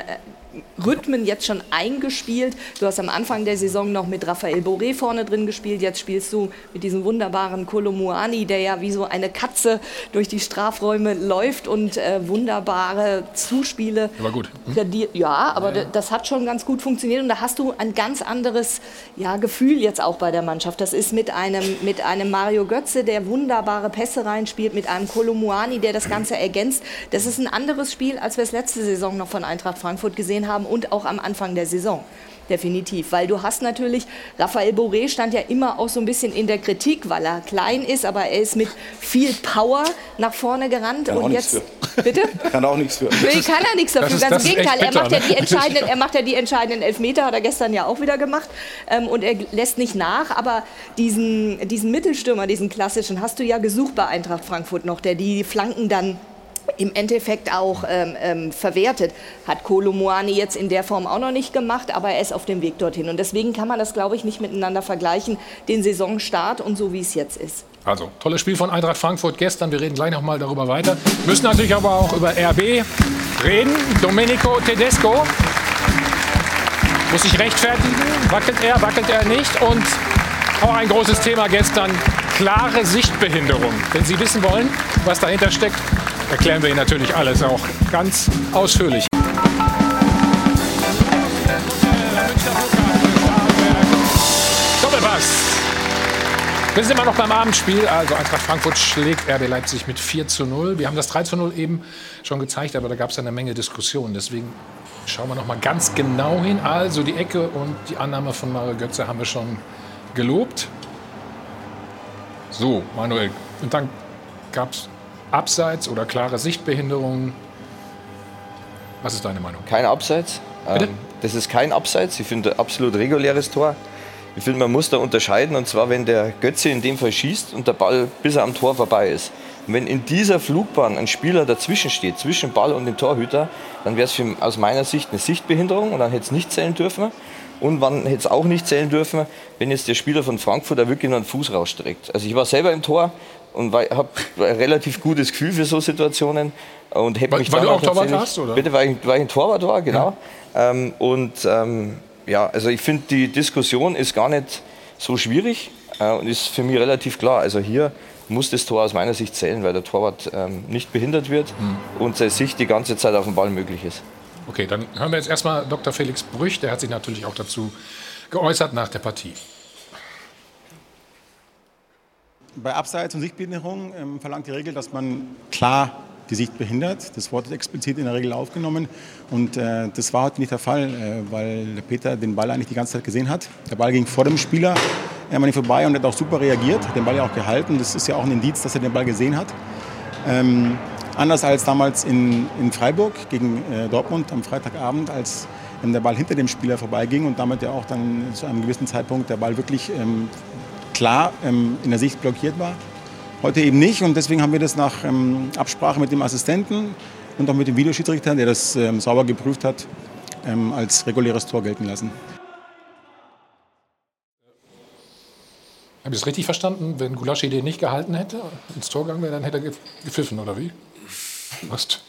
Rhythmen jetzt schon eingespielt. Du hast am Anfang der Saison noch mit Raphael Boré vorne drin gespielt. Jetzt spielst du mit diesem wunderbaren Kolomuani, der ja wie so eine Katze durch die Strafräume läuft und äh, wunderbare Zuspiele. War gut. Hm? Ja, aber ja, ja. das hat schon ganz gut funktioniert und da hast du ein ganz anderes ja, Gefühl jetzt auch bei der Mannschaft. Das ist mit einem, mit einem Mario Götze, der wunderbare Pässe reinspielt, mit einem Kolomuani, der das Ganze ergänzt. Das ist ein anderes Spiel, als wir es letzte Saison noch von Eintracht Frankfurt gesehen haben und auch am Anfang der Saison definitiv. Weil du hast natürlich, Raphael Boré stand ja immer auch so ein bisschen in der Kritik, weil er klein ist, aber er ist mit viel Power nach vorne gerannt. Kann und jetzt, Bitte? Kann auch nichts für. Nee, kann er nichts dafür. Ganz im Gegenteil, er macht, ja die entscheidenden, er macht ja die entscheidenden Elfmeter, hat er gestern ja auch wieder gemacht. Ähm, und er lässt nicht nach, aber diesen, diesen Mittelstürmer, diesen klassischen, hast du ja gesucht bei Eintracht Frankfurt noch, der die Flanken dann im Endeffekt auch ähm, ähm, verwertet. Hat Kolomoani jetzt in der Form auch noch nicht gemacht, aber er ist auf dem Weg dorthin. Und deswegen kann man das, glaube ich, nicht miteinander vergleichen, den Saisonstart und so, wie es jetzt ist. Also, tolles Spiel von Eintracht Frankfurt gestern. Wir reden gleich noch mal darüber weiter. Müssen natürlich aber auch über RB reden. Domenico Tedesco muss sich rechtfertigen. Wackelt er, wackelt er nicht? Und auch ein großes Thema gestern, klare Sichtbehinderung. Wenn Sie wissen wollen, was dahinter steckt, erklären wir Ihnen natürlich alles auch ganz ausführlich. Doppelpass. Wir sind immer noch beim Abendspiel. Also Eintracht Frankfurt schlägt RB Leipzig mit 4 zu 0. Wir haben das 3 zu 0 eben schon gezeigt, aber da gab es eine Menge Diskussionen. Deswegen schauen wir noch mal ganz genau hin. Also die Ecke und die Annahme von Mario Götze haben wir schon gelobt. So, Manuel. Und dann gab es Abseits oder klare Sichtbehinderungen? Was ist deine Meinung? Kein Abseits. Bitte? Ähm, das ist kein Abseits. Ich finde ein absolut reguläres Tor. Ich finde, man muss da unterscheiden. Und zwar, wenn der Götze in dem Fall schießt und der Ball bis er am Tor vorbei ist. Und wenn in dieser Flugbahn ein Spieler dazwischen steht, zwischen Ball und dem Torhüter, dann wäre es aus meiner Sicht eine Sichtbehinderung und dann hätte es nicht zählen dürfen. Und man hätte es auch nicht zählen dürfen, wenn jetzt der Spieler von Frankfurt da wirklich nur einen Fuß rausstreckt. Also ich war selber im Tor und habe ein relativ gutes Gefühl für so Situationen. Und weil, mich weil du auch Torwart hast, oder? Bitte, weil ich, weil ich ein Torwart war, genau. Ja. Ähm, und ähm, ja, also ich finde, die Diskussion ist gar nicht so schwierig äh, und ist für mich relativ klar. Also hier muss das Tor aus meiner Sicht zählen, weil der Torwart ähm, nicht behindert wird mhm. und seine Sicht die ganze Zeit auf dem Ball möglich ist. Okay, dann hören wir jetzt erstmal Dr. Felix Brüch, der hat sich natürlich auch dazu geäußert nach der Partie. Bei Abseits- und Sichtbehinderung ähm, verlangt die Regel, dass man klar die Sicht behindert. Das Wort ist explizit in der Regel aufgenommen. Und äh, das war heute nicht der Fall, äh, weil der Peter den Ball eigentlich die ganze Zeit gesehen hat. Der Ball ging vor dem Spieler er vorbei und hat auch super reagiert, hat den Ball ja auch gehalten. Das ist ja auch ein Indiz, dass er den Ball gesehen hat. Ähm, anders als damals in, in Freiburg gegen äh, Dortmund am Freitagabend, als ähm, der Ball hinter dem Spieler vorbeiging und damit ja auch dann zu einem gewissen Zeitpunkt der Ball wirklich ähm, klar ähm, in der Sicht blockiert war. Heute eben nicht und deswegen haben wir das nach ähm, Absprache mit dem Assistenten und auch mit dem Videoschiedsrichter, der das ähm, sauber geprüft hat, ähm, als reguläres Tor gelten lassen. Habe ich es richtig verstanden? Wenn Gulaschi den nicht gehalten hätte, ins Tor gegangen wäre, dann hätte er gepfiffen, oder wie? Was?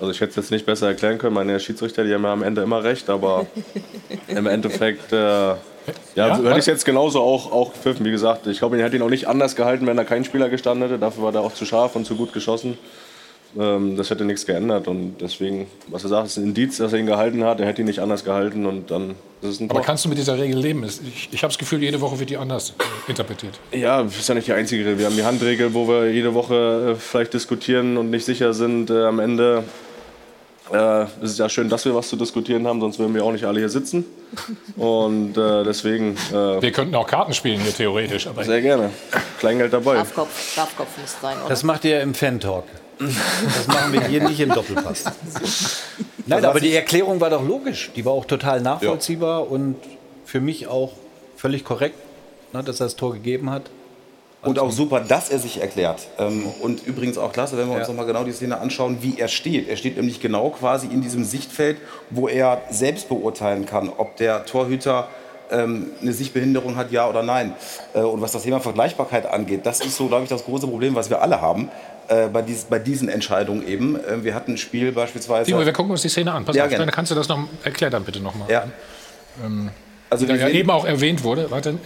Also ich hätte es jetzt nicht besser erklären können. Meine Schiedsrichter, die haben ja am Ende immer recht, aber im Endeffekt äh, ja, ja hätte ich es jetzt genauso auch, auch gepfiffen. Wie gesagt, ich glaube, er hätte ihn auch nicht anders gehalten, wenn da kein Spieler gestanden hätte. Dafür war er auch zu scharf und zu gut geschossen. Ähm, das hätte nichts geändert. Und deswegen, was er sagt, ist ein Indiz, dass er ihn gehalten hat. Er hätte ihn nicht anders gehalten und dann ist es ein Aber kannst du mit dieser Regel leben? Ich, ich habe das Gefühl, jede Woche wird die anders interpretiert. Ja, das ist ja nicht die einzige Regel. Wir haben die Handregel, wo wir jede Woche äh, vielleicht diskutieren und nicht sicher sind. Äh, am Ende äh, es ist ja schön, dass wir was zu diskutieren haben, sonst würden wir auch nicht alle hier sitzen. Und äh, deswegen. Äh, wir könnten auch Karten spielen hier theoretisch. Aber sehr gerne. Kleingeld dabei. Strafkopf, Strafkopf muss sein, oder? Das macht ihr im Fan-Talk. Das machen wir hier nicht im Doppelpass. Nein, aber die Erklärung war doch logisch. Die war auch total nachvollziehbar ja. und für mich auch völlig korrekt, ne, dass er das Tor gegeben hat. Und auch super, dass er sich erklärt. Ähm, und übrigens auch klasse, wenn wir uns ja. nochmal genau die Szene anschauen, wie er steht. Er steht nämlich genau quasi in diesem Sichtfeld, wo er selbst beurteilen kann, ob der Torhüter ähm, eine Sichtbehinderung hat, ja oder nein. Äh, und was das Thema Vergleichbarkeit angeht, das ist so, glaube ich, das große Problem, was wir alle haben. Äh, bei, dies, bei, diesen Entscheidungen eben. Äh, wir hatten ein Spiel beispielsweise. Timo, wir gucken uns die Szene an. Pass ja, auf, dann kannst du das noch erklären dann bitte nochmal. Ja. Ähm, also die ja eben auch erwähnt wurde, warte,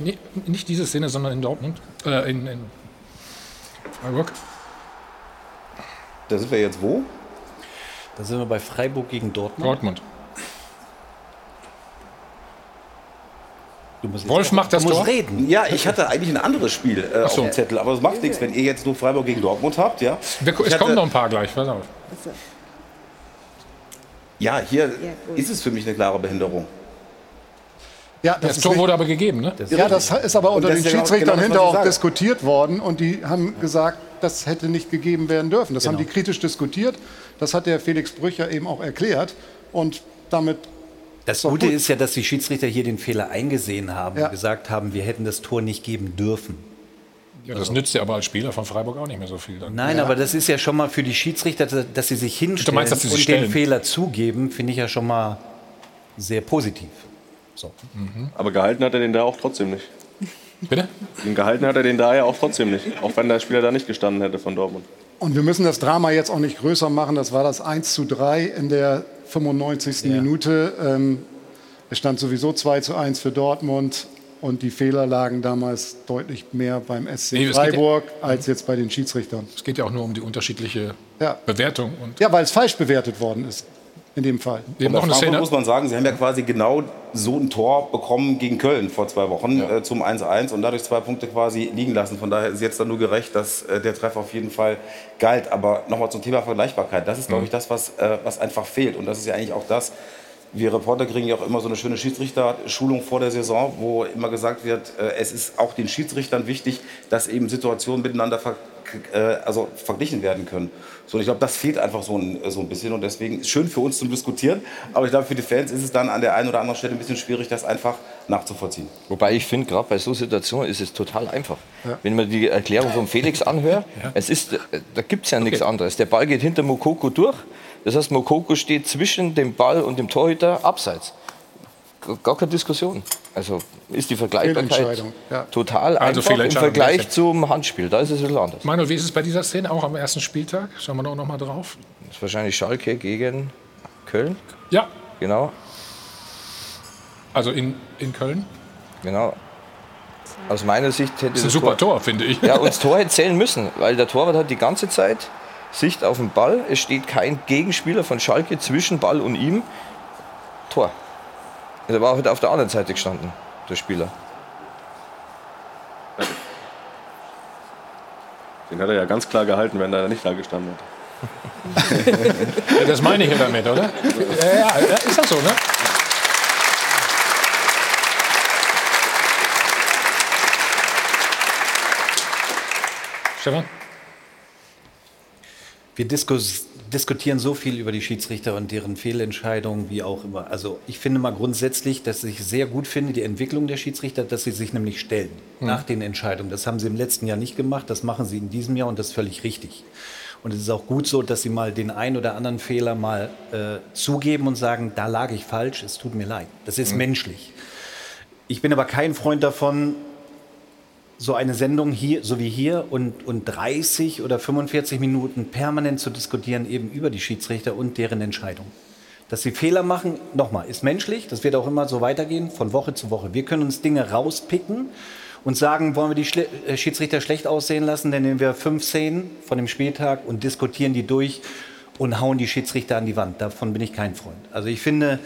nicht diese Szene, sondern in Dortmund, äh, in, in Freiburg. Da sind wir jetzt wo? Da sind wir bei Freiburg gegen Dortmund. Dortmund. Wolf macht das Tor? reden. Ja, ich hatte eigentlich ein anderes Spiel äh, so. auf dem Zettel, aber das macht nichts, wenn ihr jetzt nur Freiburg gegen Dortmund habt. Ja? Wir, es kommen noch ein paar gleich, pass auf. Ja, hier ja, ist es für mich eine klare Behinderung. Ja, das, das Tor wurde aber gegeben, ne? Das ja, das ist aber unter den Schiedsrichtern genau hinterher auch diskutiert worden und die haben gesagt, das hätte nicht gegeben werden dürfen. Das genau. haben die kritisch diskutiert. Das hat der Felix Brücher eben auch erklärt und damit das Gute gut. ist ja, dass die Schiedsrichter hier den Fehler eingesehen haben ja. und gesagt haben, wir hätten das Tor nicht geben dürfen. Ja, das also. nützt ja aber als Spieler von Freiburg auch nicht mehr so viel. Dann. Nein, ja. aber das ist ja schon mal für die Schiedsrichter, dass sie sich hinstellen meinst, sie und stellen. den Fehler zugeben, finde ich ja schon mal sehr positiv. So. Mhm. Aber gehalten hat er den da auch trotzdem nicht. Bitte? Den gehalten hat er den da ja auch trotzdem nicht. Auch wenn der Spieler da nicht gestanden hätte von Dortmund. Und wir müssen das Drama jetzt auch nicht größer machen. Das war das 1 zu 3 in der 95. Ja. Minute. Ähm, es stand sowieso 2 zu 1 für Dortmund. Und die Fehler lagen damals deutlich mehr beim SC nee, Freiburg ja, als jetzt bei den Schiedsrichtern. Es geht ja auch nur um die unterschiedliche ja. Bewertung. Und ja, weil es falsch bewertet worden ist in dem Fall. Und bei Frankfurt muss man sagen, sie haben ja quasi genau so ein Tor bekommen gegen Köln vor zwei Wochen ja. äh, zum 1-1 und dadurch zwei Punkte quasi liegen lassen. Von daher ist jetzt dann nur gerecht, dass äh, der Treffer auf jeden Fall galt. Aber nochmal zum Thema Vergleichbarkeit. Das ist, glaube mhm. ich, das, was, äh, was einfach fehlt. Und das ist ja eigentlich auch das, wir Reporter kriegen ja auch immer so eine schöne Schiedsrichterschulung vor der Saison, wo immer gesagt wird, äh, es ist auch den Schiedsrichtern wichtig, dass eben Situationen miteinander ver äh, also verglichen werden können. So, ich glaube, das fehlt einfach so ein, so ein bisschen und deswegen ist es schön für uns zum Diskutieren, aber ich glaube, für die Fans ist es dann an der einen oder anderen Stelle ein bisschen schwierig, das einfach nachzuvollziehen. Wobei ich finde, gerade bei so Situationen ist es total einfach. Ja. Wenn man die Erklärung von Felix anhört, ja. es ist, da gibt es ja nichts okay. anderes. Der Ball geht hinter Mokoko durch, das heißt, Mokoko steht zwischen dem Ball und dem Torhüter abseits gar keine Diskussion. Also ist die Vergleichbarkeit ja. total also einfach im Vergleich zum Handspiel. Da ist es ein bisschen anders. Manuel, wie ist es bei dieser Szene auch am ersten Spieltag? Schauen wir doch noch mal drauf. Das ist wahrscheinlich Schalke gegen Köln. Ja. Genau. Also in, in Köln? Genau. Aus meiner Sicht hätte das ist ein super Tor, Tor finde ich. Ja, und das Tor hätte zählen müssen, weil der Torwart hat die ganze Zeit Sicht auf den Ball. Es steht kein Gegenspieler von Schalke zwischen Ball und ihm. Tor. Er war heute auf der anderen Seite gestanden, der Spieler. Den hat er ja ganz klar gehalten, wenn er nicht da gestanden hat. das meine ich ja damit, oder? Ja, ja, ist das so, ne? Stefan? Wir diskus diskutieren so viel über die Schiedsrichter und deren Fehlentscheidungen, wie auch immer. Also ich finde mal grundsätzlich, dass ich sehr gut finde, die Entwicklung der Schiedsrichter, dass sie sich nämlich stellen mhm. nach den Entscheidungen. Das haben sie im letzten Jahr nicht gemacht, das machen sie in diesem Jahr und das ist völlig richtig. Und es ist auch gut so, dass sie mal den einen oder anderen Fehler mal äh, zugeben und sagen, da lag ich falsch, es tut mir leid. Das ist mhm. menschlich. Ich bin aber kein Freund davon, so eine Sendung hier, so wie hier, und, und 30 oder 45 Minuten permanent zu diskutieren, eben über die Schiedsrichter und deren Entscheidung. Dass sie Fehler machen, nochmal, ist menschlich, das wird auch immer so weitergehen, von Woche zu Woche. Wir können uns Dinge rauspicken und sagen, wollen wir die äh, Schiedsrichter schlecht aussehen lassen, dann nehmen wir fünf Szenen von dem Spieltag und diskutieren die durch und hauen die Schiedsrichter an die Wand. Davon bin ich kein Freund. Also ich finde,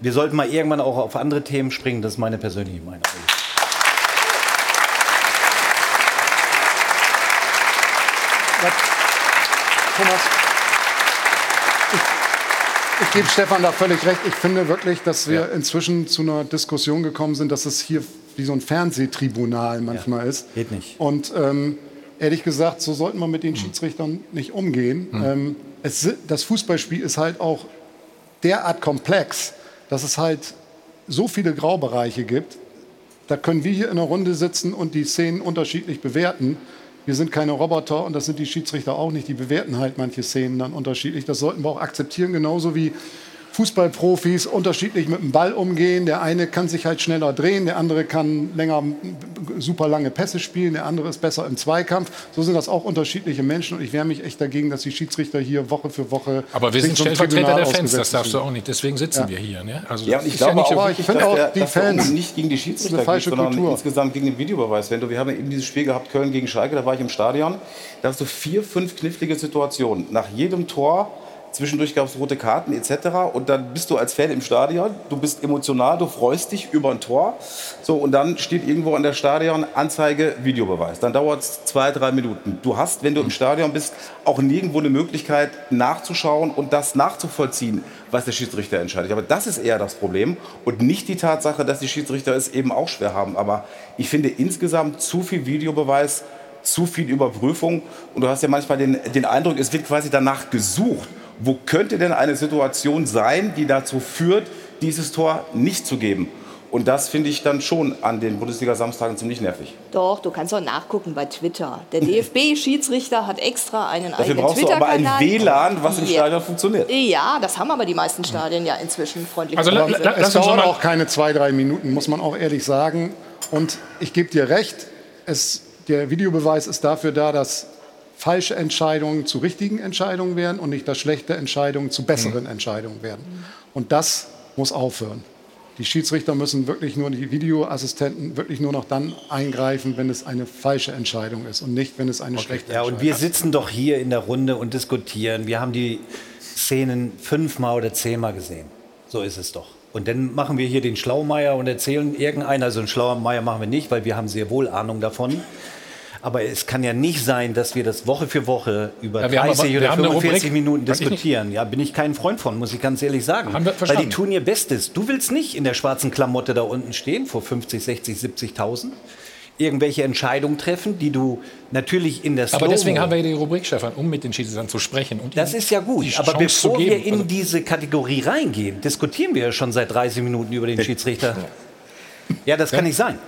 wir sollten mal irgendwann auch auf andere Themen springen, das ist meine persönliche Meinung. Thomas, ich, ich gebe Stefan da völlig recht. Ich finde wirklich, dass wir ja. inzwischen zu einer Diskussion gekommen sind, dass es hier wie so ein Fernsehtribunal manchmal ja. ist. Geht nicht. Und ähm, ehrlich gesagt, so sollten wir mit den hm. Schiedsrichtern nicht umgehen. Mhm. Ähm, es, das Fußballspiel ist halt auch derart komplex, dass es halt so viele Graubereiche gibt. Da können wir hier in einer Runde sitzen und die Szenen unterschiedlich bewerten. Wir sind keine Roboter und das sind die Schiedsrichter auch nicht. Die bewerten halt manche Szenen dann unterschiedlich. Das sollten wir auch akzeptieren, genauso wie Fußballprofis unterschiedlich mit dem Ball umgehen. Der eine kann sich halt schneller drehen, der andere kann länger super lange Pässe spielen, der andere ist besser im Zweikampf. So sind das auch unterschiedliche Menschen und ich wehre mich echt dagegen, dass die Schiedsrichter hier Woche für Woche. Aber wir sind Stellvertreter der Fans, das darfst du auch nicht. Deswegen sitzen ja. wir hier. Ne? Also ja, und ich glaube ja auch, ich finde auch die Fans nicht gegen die Schiedsrichter, geht, sondern Kultur. insgesamt gegen den Videobeweis. Wenn du, wir haben eben dieses Spiel gehabt, Köln gegen Schalke, da war ich im Stadion. Da hast du vier, fünf knifflige Situationen. Nach jedem Tor Zwischendurch gab es rote Karten etc. Und dann bist du als Fan im Stadion, du bist emotional, du freust dich über ein Tor. So, und dann steht irgendwo an der Stadion Anzeige, Videobeweis. Dann dauert es zwei, drei Minuten. Du hast, wenn du im Stadion bist, auch nirgendwo eine Möglichkeit nachzuschauen und das nachzuvollziehen, was der Schiedsrichter entscheidet. Aber das ist eher das Problem und nicht die Tatsache, dass die Schiedsrichter es eben auch schwer haben. Aber ich finde insgesamt zu viel Videobeweis zu viel Überprüfung und du hast ja manchmal den, den Eindruck, es wird quasi danach gesucht wo könnte denn eine Situation sein, die dazu führt, dieses Tor nicht zu geben? Und das finde ich dann schon an den Bundesliga-Samstagen ziemlich nervig. Doch, du kannst auch nachgucken bei Twitter. Der DFB-Schiedsrichter hat extra einen Dafür eigenen brauchst Twitter-Kanal. Du aber ein WLAN, was im Stadion funktioniert. Ja, das haben aber die meisten Stadien ja inzwischen freundlich. Also la, la, es dauert auch keine zwei, drei Minuten, muss man auch ehrlich sagen. Und ich gebe dir recht, es, der Videobeweis ist dafür da, dass falsche Entscheidungen zu richtigen Entscheidungen werden und nicht, dass schlechte Entscheidungen zu besseren mhm. Entscheidungen werden. Und das muss aufhören. Die Schiedsrichter müssen wirklich nur, die Videoassistenten wirklich nur noch dann eingreifen, wenn es eine falsche Entscheidung ist und nicht, wenn es eine okay. schlechte ja, Entscheidung ist. Ja, und wir sitzen doch hier in der Runde und diskutieren. Wir haben die Szenen fünfmal oder zehnmal gesehen. So ist es doch. Und dann machen wir hier den Schlaumeier und erzählen irgendeinen, also einen Schlaumeier machen wir nicht, weil wir haben sehr wohl Ahnung davon. Aber es kann ja nicht sein, dass wir das Woche für Woche über ja, 30 aber, oder 45 Minuten diskutieren. Ja, bin ich kein Freund von, muss ich ganz ehrlich sagen. Weil die tun ihr Bestes. Du willst nicht in der schwarzen Klamotte da unten stehen vor 50, 60, 70.000 irgendwelche Entscheidungen treffen, die du natürlich in der Aber deswegen haben wir die Rubrik, Stefan, um mit den Schiedsrichtern zu sprechen. Und das ist ja gut. Aber bevor wir in also diese Kategorie reingehen, diskutieren wir ja schon seit 30 Minuten über den Schiedsrichter. Ja, das kann nicht sein.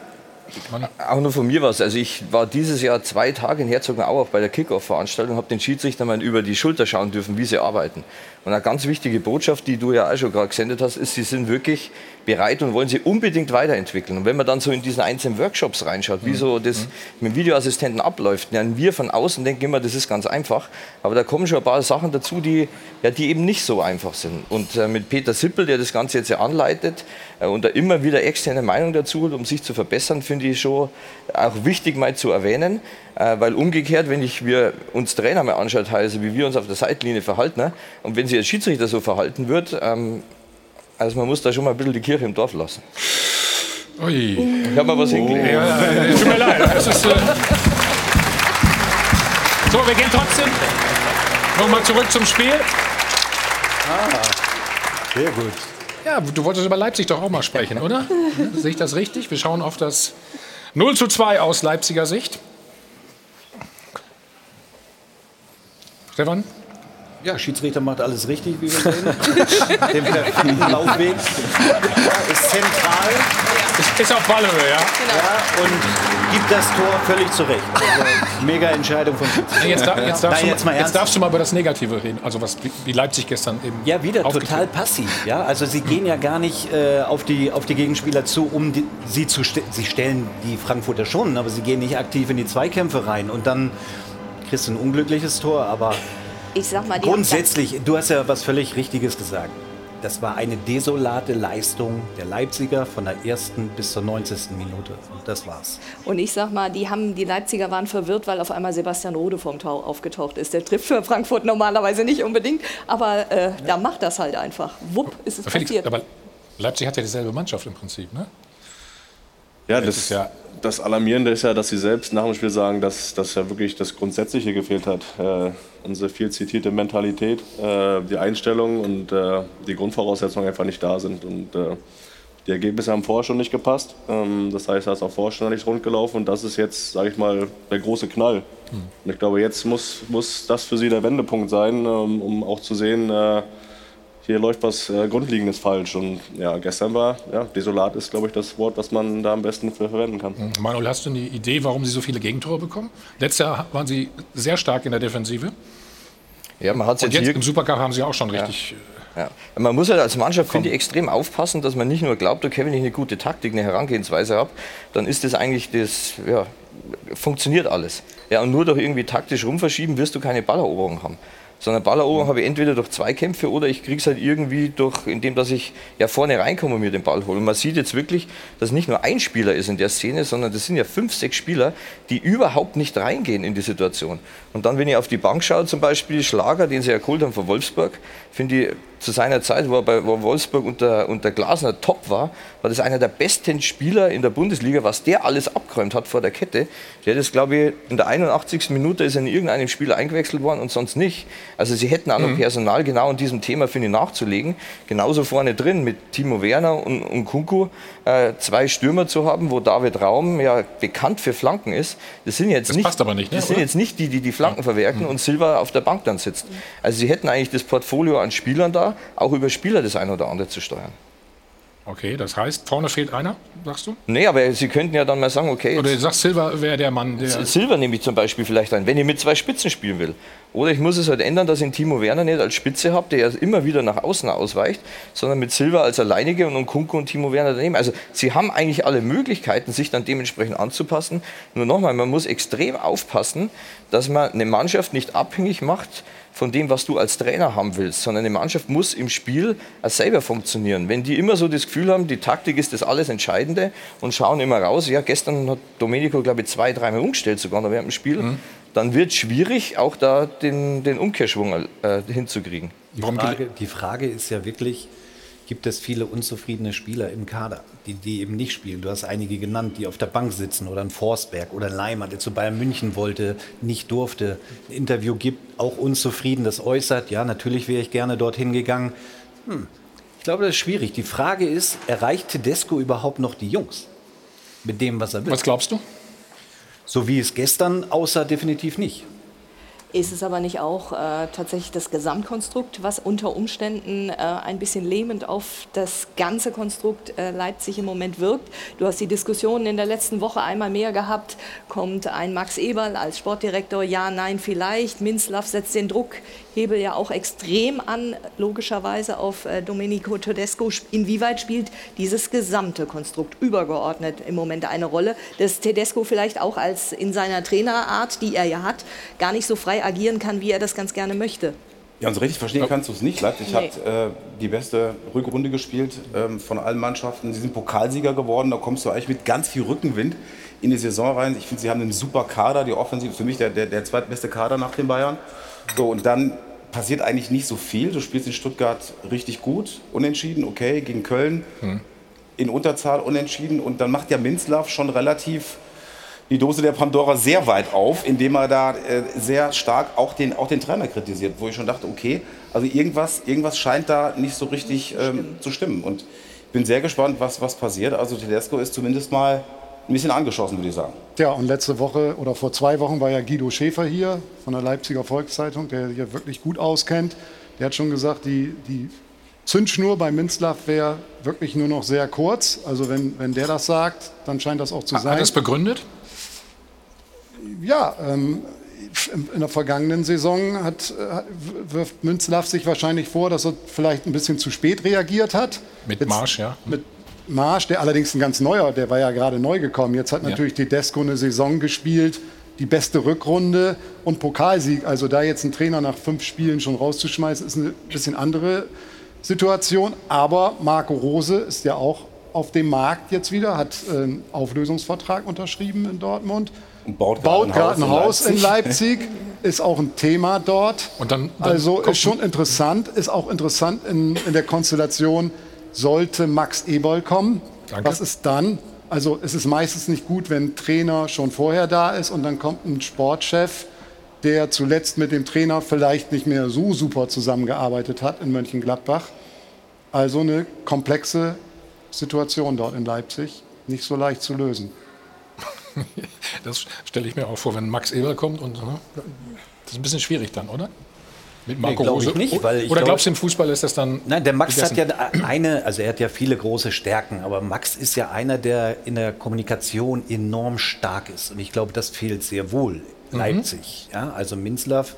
Auch nur von mir was. Also ich war dieses Jahr zwei Tage in Herzogenaurach bei der Kickoff-Veranstaltung, habe den Schiedsrichter mal über die Schulter schauen dürfen, wie sie arbeiten. Und eine ganz wichtige Botschaft, die du ja auch schon gerade gesendet hast, ist, sie sind wirklich bereit und wollen sie unbedingt weiterentwickeln. Und wenn man dann so in diesen einzelnen Workshops reinschaut, wie so das mit dem Videoassistenten abläuft, dann wir von außen denken immer, das ist ganz einfach. Aber da kommen schon ein paar Sachen dazu, die, ja, die eben nicht so einfach sind. Und äh, mit Peter Sippel, der das Ganze jetzt ja anleitet und da immer wieder externe Meinung dazu holt, um sich zu verbessern, finde ich schon auch wichtig mal zu erwähnen. Äh, weil umgekehrt, wenn ich wir uns Trainer mal anschaut, also wie wir uns auf der Seitenlinie verhalten, ne, und wenn sich als Schiedsrichter so verhalten wird, ähm, also man muss da schon mal ein bisschen die Kirche im Dorf lassen. Ui. Ich habe mal was hingelegt. Ja, ja, ja, tut mir leid. Das ist, äh so, wir gehen trotzdem nochmal zurück zum Spiel. Ah, sehr gut. Ja, du wolltest über Leipzig doch auch mal sprechen, oder? Sehe ich das richtig? Wir schauen auf das 0 zu 2 aus Leipziger Sicht. Stefan? Ja, Schiedsrichter macht alles richtig, wie wir sehen. Den perfekten Laufweg ist zentral. Ist, ist auf Ballhöhe, ja? Ja, und gibt das Tor völlig zurecht. Also, mega Entscheidung von Schiedsrichter. Jetzt, dar- jetzt, darfst Nein, du, jetzt mal jetzt darfst du mal über das Negative reden. Also was wie- Leipzig gestern eben. Ja, wieder total passiv. Ja? Also sie gehen ja gar nicht äh, auf, die, auf die Gegenspieler zu, um die, sie zu ste Sie stellen die Frankfurter schon, aber sie gehen nicht aktiv in die Zweikämpfe rein. Und dann kriegst du ein unglückliches Tor. Aber Ich sag mal, grundsätzlich, du hast ja was völlig Richtiges gesagt. Das war eine desolate Leistung der Leipziger von der ersten bis zur 90. Minute. Und das war's. Und ich sag mal, die, haben, die Leipziger waren verwirrt, weil auf einmal Sebastian Rode vom Tau aufgetaucht ist. Der trifft für Frankfurt normalerweise nicht unbedingt, aber äh, da macht das halt einfach. Wupp, ist es Felix, passiert. aber Leipzig hat ja dieselbe Mannschaft im Prinzip, ne? Ja, Das das, ist ja- das Alarmierende ist ja, dass sie selbst nach dem Spiel sagen, dass, dass ja wirklich das Grundsätzliche gefehlt hat. Äh, unsere viel zitierte Mentalität, äh, die Einstellung und äh, die Grundvoraussetzungen einfach nicht da sind. Und äh, die Ergebnisse haben vorher schon nicht gepasst. Ähm, das heißt, da ist auch vorher schon nicht rund gelaufen. Und das ist jetzt, sage ich mal, der große Knall. Und ich glaube, jetzt muss, muss das für sie der Wendepunkt sein, ähm, um auch zu sehen, äh, hier läuft was äh, Grundlegendes falsch. Und ja, gestern war, ja, desolat ist, glaube ich, das Wort, was man da am besten für verwenden kann. Manuel, hast du eine Idee, warum sie so viele Gegentore bekommen? Letztes Jahr waren sie sehr stark in der Defensive. Ja, man hat Und jetzt im Supercup haben sie auch schon richtig. Ja. Man muss halt als Mannschaft, finde ich, extrem aufpassen, dass man nicht nur glaubt, okay, wenn ich eine gute Taktik, eine Herangehensweise habe, dann ist das eigentlich das, ja, funktioniert alles. Ja, und nur durch irgendwie taktisch rumverschieben wirst du keine Balleroberung haben. Sondern Balleroberung habe ich entweder durch Zweikämpfe oder ich kriege es halt irgendwie durch, indem dass ich ja vorne reinkomme und mir den Ball hole. Und man sieht jetzt wirklich, dass nicht nur ein Spieler ist in der Szene, sondern das sind ja fünf, sechs Spieler, die überhaupt nicht reingehen in die Situation. Und dann, wenn ich auf die Bank schaue, zum Beispiel Schlager, den sie ja geholt haben von Wolfsburg, finde ich zu seiner Zeit, wo er bei wo Wolfsburg unter, unter Glasner top war, war das einer der besten Spieler in der Bundesliga, was der alles abgeräumt hat vor der Kette. Der hat das, glaube ich, in der 81. Minute ist er in irgendeinem Spiel eingewechselt worden und sonst nicht. Also sie hätten auch noch Personal genau an diesem Thema, finde ich, nachzulegen. Genauso vorne drin mit Timo Werner und, und Kunku äh, zwei Stürmer zu haben, wo David Raum ja bekannt für Flanken ist. Das sind jetzt Das nicht, passt aber nicht, ne, das sind oder? jetzt nicht die, die die Flanken verwerten und Silva auf der Bank dann sitzt. Also sie hätten eigentlich das Portfolio an Spielern da, auch über Spieler das ein oder andere zu steuern. Okay, das heißt, vorne fehlt einer, sagst du? Nee, aber sie könnten ja dann mal sagen, okay, Oder du sagst, Silva wäre der Mann, der. Silva nehme ich zum Beispiel vielleicht ein, wenn ich mit zwei Spitzen spielen will. Oder ich muss es halt ändern, dass ich einen Timo Werner nicht als Spitze habe, der ja immer wieder nach außen ausweicht, sondern mit Silva als Alleinige und Kunku und Timo Werner daneben. Also sie haben eigentlich alle Möglichkeiten, sich dann dementsprechend anzupassen. Nur nochmal, man muss extrem aufpassen, dass man eine Mannschaft nicht abhängig macht von dem, was du als Trainer haben willst, sondern eine Mannschaft muss im Spiel auch selber funktionieren. Wenn die immer so das Gefühl haben, die Taktik ist das alles Entscheidende und schauen immer raus, ja, gestern hat Domenico, glaube ich, zwei, dreimal umgestellt sogar noch während dem Spiel, dann wird es schwierig, auch da den, den Umkehrschwung äh, hinzukriegen. Die Frage, die Frage ist ja wirklich, gibt es viele unzufriedene Spieler im Kader, die, die eben nicht spielen? Du hast einige genannt, die auf der Bank sitzen oder ein Forsberg oder ein Leimer, der zu Bayern München wollte, nicht durfte, ein Interview gibt, auch unzufrieden, das äußert, ja, natürlich wäre ich gerne dorthin gegangen. Hm. Ich glaube, das ist schwierig. Die Frage ist, erreicht Tedesco überhaupt noch die Jungs mit dem, was er will? Was glaubst du? So wie es gestern aussah, definitiv nicht. Ist es aber nicht auch äh, tatsächlich das Gesamtkonstrukt, was unter Umständen äh, ein bisschen lähmend auf das ganze Konstrukt äh, Leipzig im Moment wirkt? Du hast die Diskussionen in der letzten Woche einmal mehr gehabt. Kommt ein Max Eberl als Sportdirektor? Ja, nein, vielleicht. Minzlaff setzt den Druckhebel ja auch extrem an, logischerweise auf äh, Domenico Tedesco. Inwieweit spielt dieses gesamte Konstrukt übergeordnet im Moment eine Rolle, dass Tedesco vielleicht auch als in seiner Trainerart, die er ja hat, gar nicht so frei frei agieren kann, wie er das ganz gerne möchte. Ja, und so richtig verstehen kannst du es nicht. Leipzig nee. hat äh, die beste Rückrunde gespielt ähm, von allen Mannschaften. Sie sind Pokalsieger geworden. Da kommst du eigentlich mit ganz viel Rückenwind in die Saison rein. Ich finde, sie haben einen super Kader. Die Offensive für mich der, der, der zweitbeste Kader nach den Bayern. So, und dann passiert eigentlich nicht so viel. Du spielst in Stuttgart richtig gut, unentschieden, okay, gegen Köln. Hm. In Unterzahl unentschieden. Und dann macht ja Minzlaff schon relativ die Dose der Pandora sehr weit auf, indem er da äh, sehr stark auch den, auch den Trainer kritisiert, wo ich schon dachte, okay, also irgendwas, irgendwas scheint da nicht so richtig ähm, zu stimmen. Und ich bin sehr gespannt, was, was passiert. Also Tedesco ist zumindest mal ein bisschen angeschossen, würde ich sagen. Ja, und letzte Woche oder vor zwei Wochen war ja Guido Schäfer hier von der Leipziger Volkszeitung, der hier wirklich gut auskennt. Der hat schon gesagt, die, die Zündschnur bei Minzlaff wäre wirklich nur noch sehr kurz. Also wenn, wenn der das sagt, dann scheint das auch zu sein. Hat das begründet? Ja, ähm, in der vergangenen Saison hat, hat, wirft Münzlaff sich wahrscheinlich vor, dass er vielleicht ein bisschen zu spät reagiert hat. Mit Jetzt, Marsch, ja. Mit Marsch, der allerdings ein ganz neuer, der war ja gerade neu gekommen. Jetzt hat natürlich ja. Tedesco eine Saison gespielt, die beste Rückrunde und Pokalsieg. Also da jetzt einen Trainer nach fünf Spielen schon rauszuschmeißen, ist eine bisschen andere Situation. Aber Marco Rose ist ja auch auf dem Markt jetzt wieder, hat einen Auflösungsvertrag unterschrieben in Dortmund baut gerade ein Haus in Leipzig. ist auch ein Thema dort. Und dann, dann also ist schon interessant, ist auch interessant in, in der Konstellation, sollte Max Eberl kommen. Danke. Was ist dann? Also es ist meistens nicht gut, wenn ein Trainer schon vorher da ist und dann kommt ein Sportchef, der zuletzt mit dem Trainer vielleicht nicht mehr so super zusammengearbeitet hat in Mönchengladbach. Also eine komplexe Situation dort in Leipzig, nicht so leicht zu lösen. das stelle ich mir auch vor, wenn Max Eberl kommt. Und, ne? Das ist ein bisschen schwierig dann, oder? Mit Marco nee, Rose. Ich nicht, weil ich Oder glaubst du, im Fußball ist das dann. Nein, der Max gegessen? hat ja eine, also er hat ja viele große Stärken, aber Max ist ja einer, der in der Kommunikation enorm stark ist. Und ich glaube, das fehlt sehr wohl mhm. Leipzig. Ja, also Minzlaff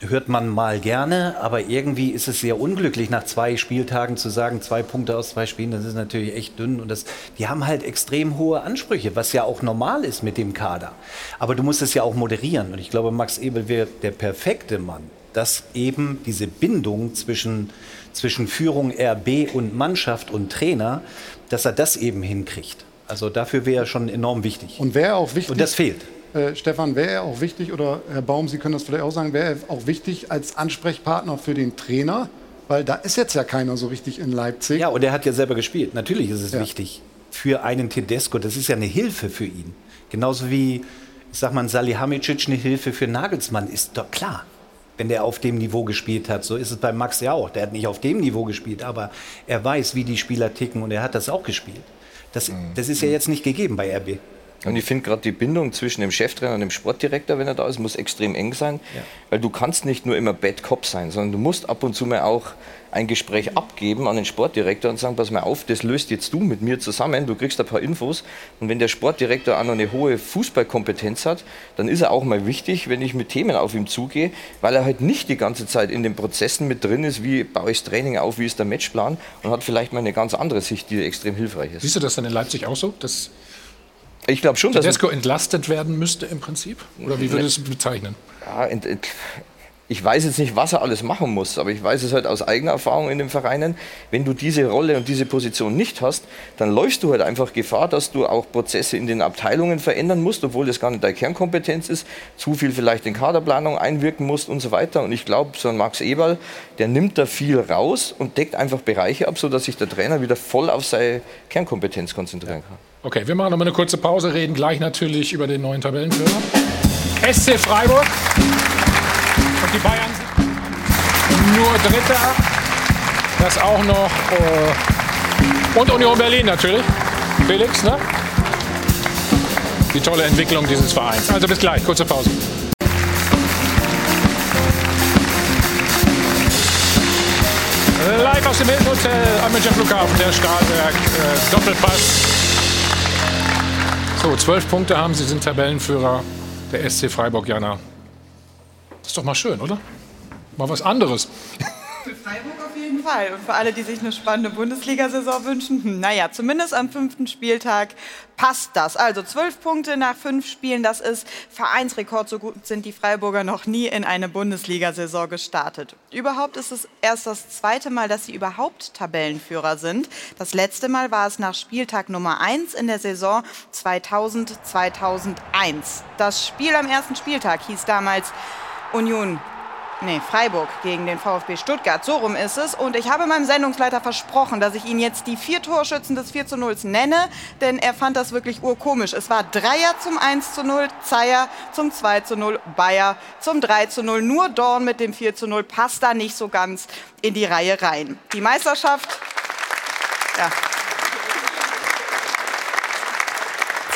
hört man mal gerne, aber irgendwie ist es sehr unglücklich, nach zwei Spieltagen zu sagen, zwei Punkte aus zwei Spielen, das ist natürlich echt dünn. Und das, die haben halt extrem hohe Ansprüche, was ja auch normal ist mit dem Kader. Aber du musst es ja auch moderieren. Und ich glaube, Max Ebel wäre der perfekte Mann, dass eben diese Bindung zwischen, zwischen Führung RB und Mannschaft und Trainer, dass er das eben hinkriegt. Also dafür wäre er schon enorm wichtig. Und wäre auch wichtig. Und das fehlt. Äh, Stefan, wäre er auch wichtig, oder Herr Baum, Sie können das vielleicht auch sagen, wäre er auch wichtig als Ansprechpartner für den Trainer? Weil da ist jetzt ja keiner so richtig in Leipzig. Ja, und er hat ja selber gespielt. Natürlich ist es ja. wichtig für einen Tedesco. Das ist ja eine Hilfe für ihn. Genauso wie, ich sag mal, Salihamidzic eine Hilfe für Nagelsmann ist doch klar. Wenn der auf dem Niveau gespielt hat. So ist es bei Max ja auch. Der hat nicht auf dem Niveau gespielt, aber er weiß, wie die Spieler ticken und er hat das auch gespielt. Das, das ist ja jetzt nicht gegeben bei RB. Und ich finde gerade die Bindung zwischen dem Cheftrainer und dem Sportdirektor, wenn er da ist, muss extrem eng sein. Ja. Weil du kannst nicht nur immer Bad Cop sein, sondern du musst ab und zu mal auch ein Gespräch abgeben an den Sportdirektor und sagen, pass mal auf, das löst jetzt du mit mir zusammen, du kriegst ein paar Infos. Und wenn der Sportdirektor auch noch eine hohe Fußballkompetenz hat, dann ist er auch mal wichtig, wenn ich mit Themen auf ihn zugehe, weil er halt nicht die ganze Zeit in den Prozessen mit drin ist, wie baue ich das Training auf, wie ist der Matchplan und hat vielleicht mal eine ganz andere Sicht, die extrem hilfreich ist. Siehst du das dann in Leipzig auch so? Dass ich glaube schon, dass Tedesco entlastet werden müsste im Prinzip? Oder wie würdest du es bezeichnen? Ja, ent, ent, ich weiß jetzt nicht, was er alles machen muss, aber ich weiß es halt aus eigener Erfahrung in den Vereinen. Wenn du diese Rolle und diese Position nicht hast, dann läufst du halt einfach Gefahr, dass du auch Prozesse in den Abteilungen verändern musst, obwohl das gar nicht deine Kernkompetenz ist, zu viel vielleicht in Kaderplanung einwirken musst und so weiter. Und ich glaube, so ein Max Eberl, der nimmt da viel raus und deckt einfach Bereiche ab, sodass sich der Trainer wieder voll auf seine Kernkompetenz konzentrieren kann. Okay, wir machen noch mal eine kurze Pause, reden gleich natürlich über den neuen Tabellenführer. SC Freiburg und die Bayern sind nur Dritter. Das auch noch. Äh, und Union Berlin natürlich. Felix, ne? Die tolle Entwicklung dieses Vereins. Also bis gleich, kurze Pause. Live aus dem Hilton Hotel am Münchner Flughafen, der Stahlwerk äh, Doppelpass. So, zwölf Punkte haben sie, sind Tabellenführer der SC Freiburg, Jana. Ist doch mal schön, oder? Mal was anderes. Für Freiburg auf jeden Fall. Und für alle, die sich eine spannende Bundesliga-Saison wünschen, hm, naja, zumindest am fünften Spieltag passt das. Also zwölf Punkte nach fünf Spielen, das ist Vereinsrekord. So gut sind die Freiburger noch nie in eine Bundesliga-Saison gestartet. Überhaupt ist es erst das zweite Mal, dass sie überhaupt Tabellenführer sind. Das letzte Mal war es nach Spieltag Nummer eins in der Saison 2000-2001. Das Spiel am ersten Spieltag hieß damals Union Nee, Freiburg gegen den VfB Stuttgart. So rum ist es. Und ich habe meinem Sendungsleiter versprochen, dass ich ihn jetzt die vier Torschützen des 4 zu 0 nenne, denn er fand das wirklich urkomisch. Es war Dreier zum 1 zu 0, Zeier zum 2 zu 0, Bayer zum 3 zu 0. Nur Dorn mit dem 4 zu 0 passt da nicht so ganz in die Reihe rein. Die Meisterschaft. Ja.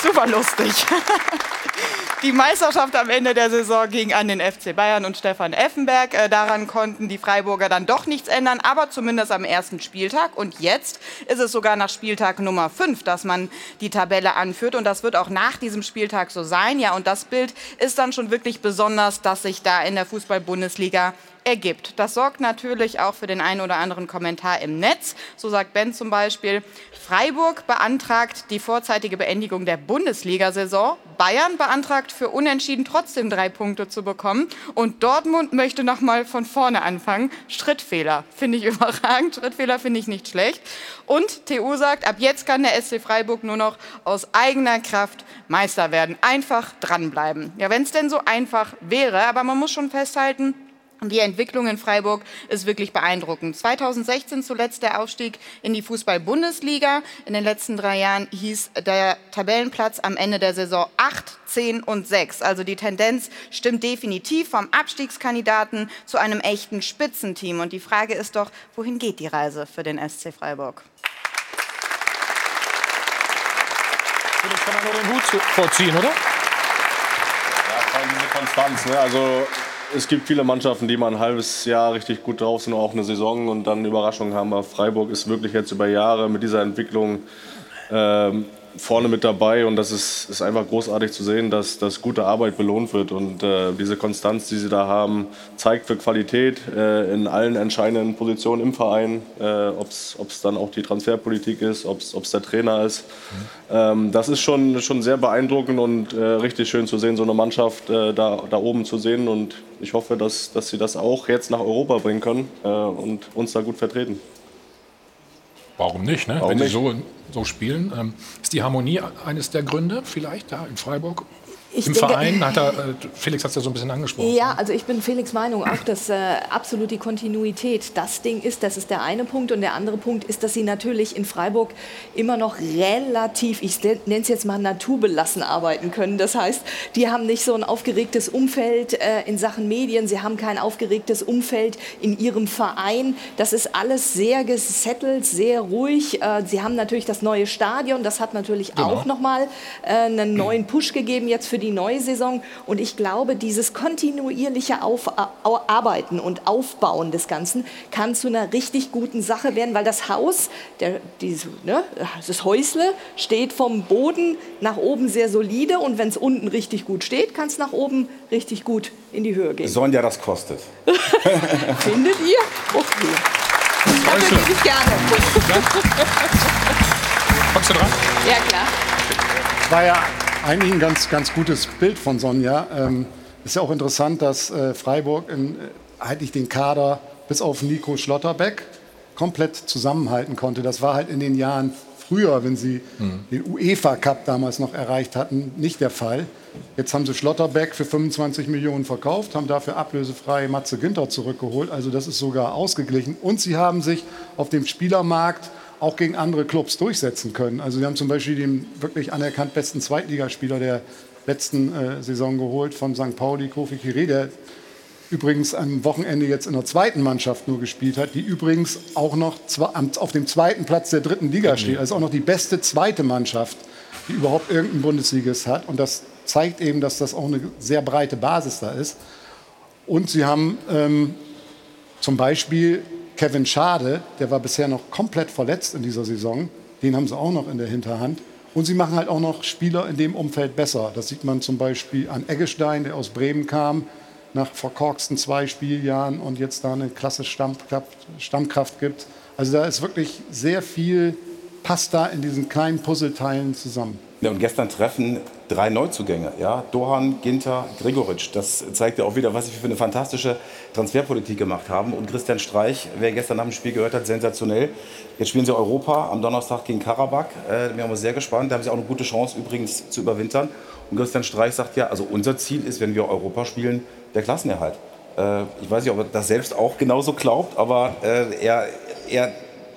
Super lustig. Die Meisterschaft am Ende der Saison ging an den FC Bayern und Stefan Effenberg. Äh, daran konnten die Freiburger dann doch nichts ändern, aber zumindest am ersten Spieltag. Und jetzt ist es sogar nach Spieltag Nummer 5, dass man die Tabelle anführt. Und das wird auch nach diesem Spieltag so sein. Ja, und das Bild ist dann schon wirklich besonders, dass sich da in der Fußball-Bundesliga ergibt. Das sorgt natürlich auch für den einen oder anderen Kommentar im Netz. So sagt Ben zum Beispiel, Freiburg beantragt die vorzeitige Beendigung der Bundesliga-Saison. Bayern beantragt für Unentschieden trotzdem drei Punkte zu bekommen. Und Dortmund möchte noch mal von vorne anfangen. Schrittfehler finde ich überragend. Schrittfehler finde ich nicht schlecht. Und TU sagt, ab jetzt kann der SC Freiburg nur noch aus eigener Kraft Meister werden. Einfach dranbleiben. Ja, wenn es denn so einfach wäre. Aber man muss schon festhalten, die Entwicklung in Freiburg ist wirklich beeindruckend. 2016 zuletzt der Aufstieg in die Fußball-Bundesliga. In den letzten drei Jahren hieß der Tabellenplatz am Ende der Saison 8, 10 und 6. Also die Tendenz stimmt definitiv vom Abstiegskandidaten zu einem echten Spitzenteam. Und die Frage ist doch, wohin geht die Reise für den SC Freiburg? Das kann man nur den Hut vorziehen, oder? Ja, vor allem diese Konstanz. Ne? Also es gibt viele Mannschaften, die mal ein halbes Jahr richtig gut drauf sind, auch eine Saison und dann Überraschungen haben. Aber Freiburg ist wirklich jetzt über Jahre mit dieser Entwicklung ähm, vorne mit dabei und das ist, ist einfach großartig zu sehen, dass, dass gute Arbeit belohnt wird und äh, diese Konstanz, die sie da haben, zeigt für Qualität äh, in allen entscheidenden Positionen im Verein, äh, ob es dann auch die Transferpolitik ist, ob es der Trainer ist. Ähm, das ist schon, schon sehr beeindruckend und äh, richtig schön zu sehen, so eine Mannschaft äh, da, da oben zu sehen und ich hoffe, dass, dass sie das auch jetzt nach Europa bringen können äh, und uns da gut vertreten. Warum nicht, ne? Warum wenn nicht? sie so, so spielen? Ähm, ist die Harmonie eines der Gründe vielleicht da in Freiburg? Ich Im denke- Verein, hat er, äh, Felix hat es ja so ein bisschen angesprochen. Ja, also ich bin Felix Meinung auch, dass äh, absolut die Kontinuität das Ding ist. Das ist der eine Punkt. Und der andere Punkt ist, dass sie natürlich in Freiburg immer noch relativ, ich nenne es jetzt mal naturbelassen arbeiten können. Das heißt, die haben nicht so ein aufgeregtes Umfeld äh, in Sachen Medien. Sie haben kein aufgeregtes Umfeld in ihrem Verein. Das ist alles sehr gesettelt, sehr ruhig. Äh, sie haben natürlich das neue Stadion. Das hat natürlich auch nochmal äh, einen neuen Push gegeben jetzt für die neue Saison. Und ich glaube, dieses kontinuierliche Auf, Au- Arbeiten und Aufbauen des Ganzen kann zu einer richtig guten Sache werden, weil das Haus, der, diese, ne, das Häusle, steht vom Boden nach oben sehr solide. Und wenn es unten richtig gut steht, kann es nach oben richtig gut in die Höhe gehen. Sonja, das kostet. Findet ihr? Okay. Dafür gebe ich gerne. Kommst du dran? Ja, klar. war ja eigentlich ein ganz, ganz gutes Bild von Sonja. Ähm, ist ja auch interessant, dass äh, Freiburg in, äh, eigentlich den Kader bis auf Nico Schlotterbeck komplett zusammenhalten konnte. Das war halt in den Jahren früher, wenn sie den UEFA Cup damals noch erreicht hatten, nicht der Fall. Jetzt haben sie Schlotterbeck für 25 Millionen verkauft, haben dafür ablösefrei Matze Ginter zurückgeholt. Also das ist sogar ausgeglichen. Und sie haben sich auf dem Spielermarkt auch gegen andere Clubs durchsetzen können. Also sie haben zum Beispiel den wirklich anerkannt besten Zweitligaspieler der letzten äh, Saison geholt von St. Pauli, Kofi Kire, der übrigens am Wochenende jetzt in der zweiten Mannschaft nur gespielt hat, die übrigens auch noch auf dem zweiten Platz der dritten Liga steht. Also auch noch die beste zweite Mannschaft, die überhaupt irgendein Bundesligist hat. Und das zeigt eben, dass das auch eine sehr breite Basis da ist. Und sie haben ähm, zum Beispiel Kevin Schade, der war bisher noch komplett verletzt in dieser Saison. Den haben sie auch noch in der Hinterhand. Und sie machen halt auch noch Spieler in dem Umfeld besser. Das sieht man zum Beispiel an Eggestein, der aus Bremen kam, nach verkorksten zwei Spieljahren und jetzt da eine klasse Stammkraft, Stammkraft gibt. Also da ist wirklich sehr viel, passt da in diesen kleinen Puzzleteilen zusammen. Und gestern treffen drei Neuzugänge. Ja? Dohan, Ginter, Gregoritsch. Das zeigt ja auch wieder, was sie für eine fantastische Transferpolitik gemacht haben. Und Christian Streich, wer gestern nach dem Spiel gehört hat, sensationell. Jetzt spielen sie Europa am Donnerstag gegen Karabakh. Äh, wir haben uns sehr gespannt. Da haben sie auch eine gute Chance übrigens zu überwintern. Und Christian Streich sagt ja, also unser Ziel ist, wenn wir Europa spielen, der Klassenerhalt. Äh, ich weiß nicht, ob er das selbst auch genauso glaubt, aber äh, er, er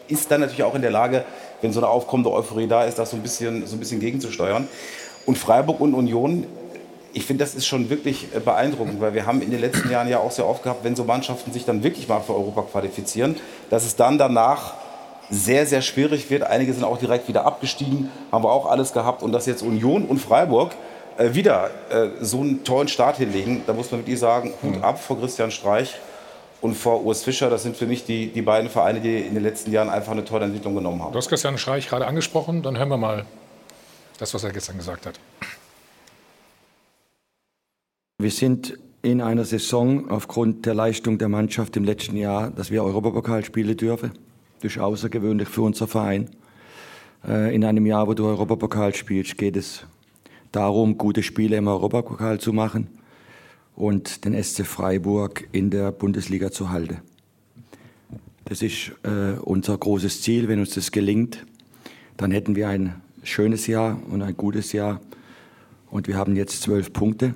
ist dann natürlich auch in der Lage, wenn so eine aufkommende Euphorie da ist, das so ein bisschen, so ein bisschen gegenzusteuern. Und Freiburg und Union, ich finde, das ist schon wirklich äh, beeindruckend, weil wir haben in den letzten Jahren ja auch sehr oft gehabt, wenn so Mannschaften sich dann wirklich mal für Europa qualifizieren, dass es dann danach sehr, sehr schwierig wird. Einige sind auch direkt wieder abgestiegen, haben wir auch alles gehabt. Und dass jetzt Union und Freiburg äh, wieder äh, so einen tollen Start hinlegen, da muss man wirklich sagen, Hut ab vor Christian Streich und vor Urs Fischer. Das sind für mich die, die beiden Vereine, die in den letzten Jahren einfach eine tolle Entwicklung genommen haben. Du hast Christian Streich gerade angesprochen, dann hören wir mal das, was er gestern gesagt hat. Wir sind in einer Saison aufgrund der Leistung der Mannschaft im letzten Jahr, dass wir Europapokal spielen dürfen. Das ist außergewöhnlich für unser Verein. Äh, in einem Jahr, wo du Europapokal spielst, geht es darum, gute Spiele im Europapokal zu machen und den SC Freiburg in der Bundesliga zu halten. Das ist äh, unser großes Ziel. Wenn uns das gelingt, dann hätten wir ein schönes Jahr und ein gutes Jahr. Und wir haben jetzt zwölf Punkte.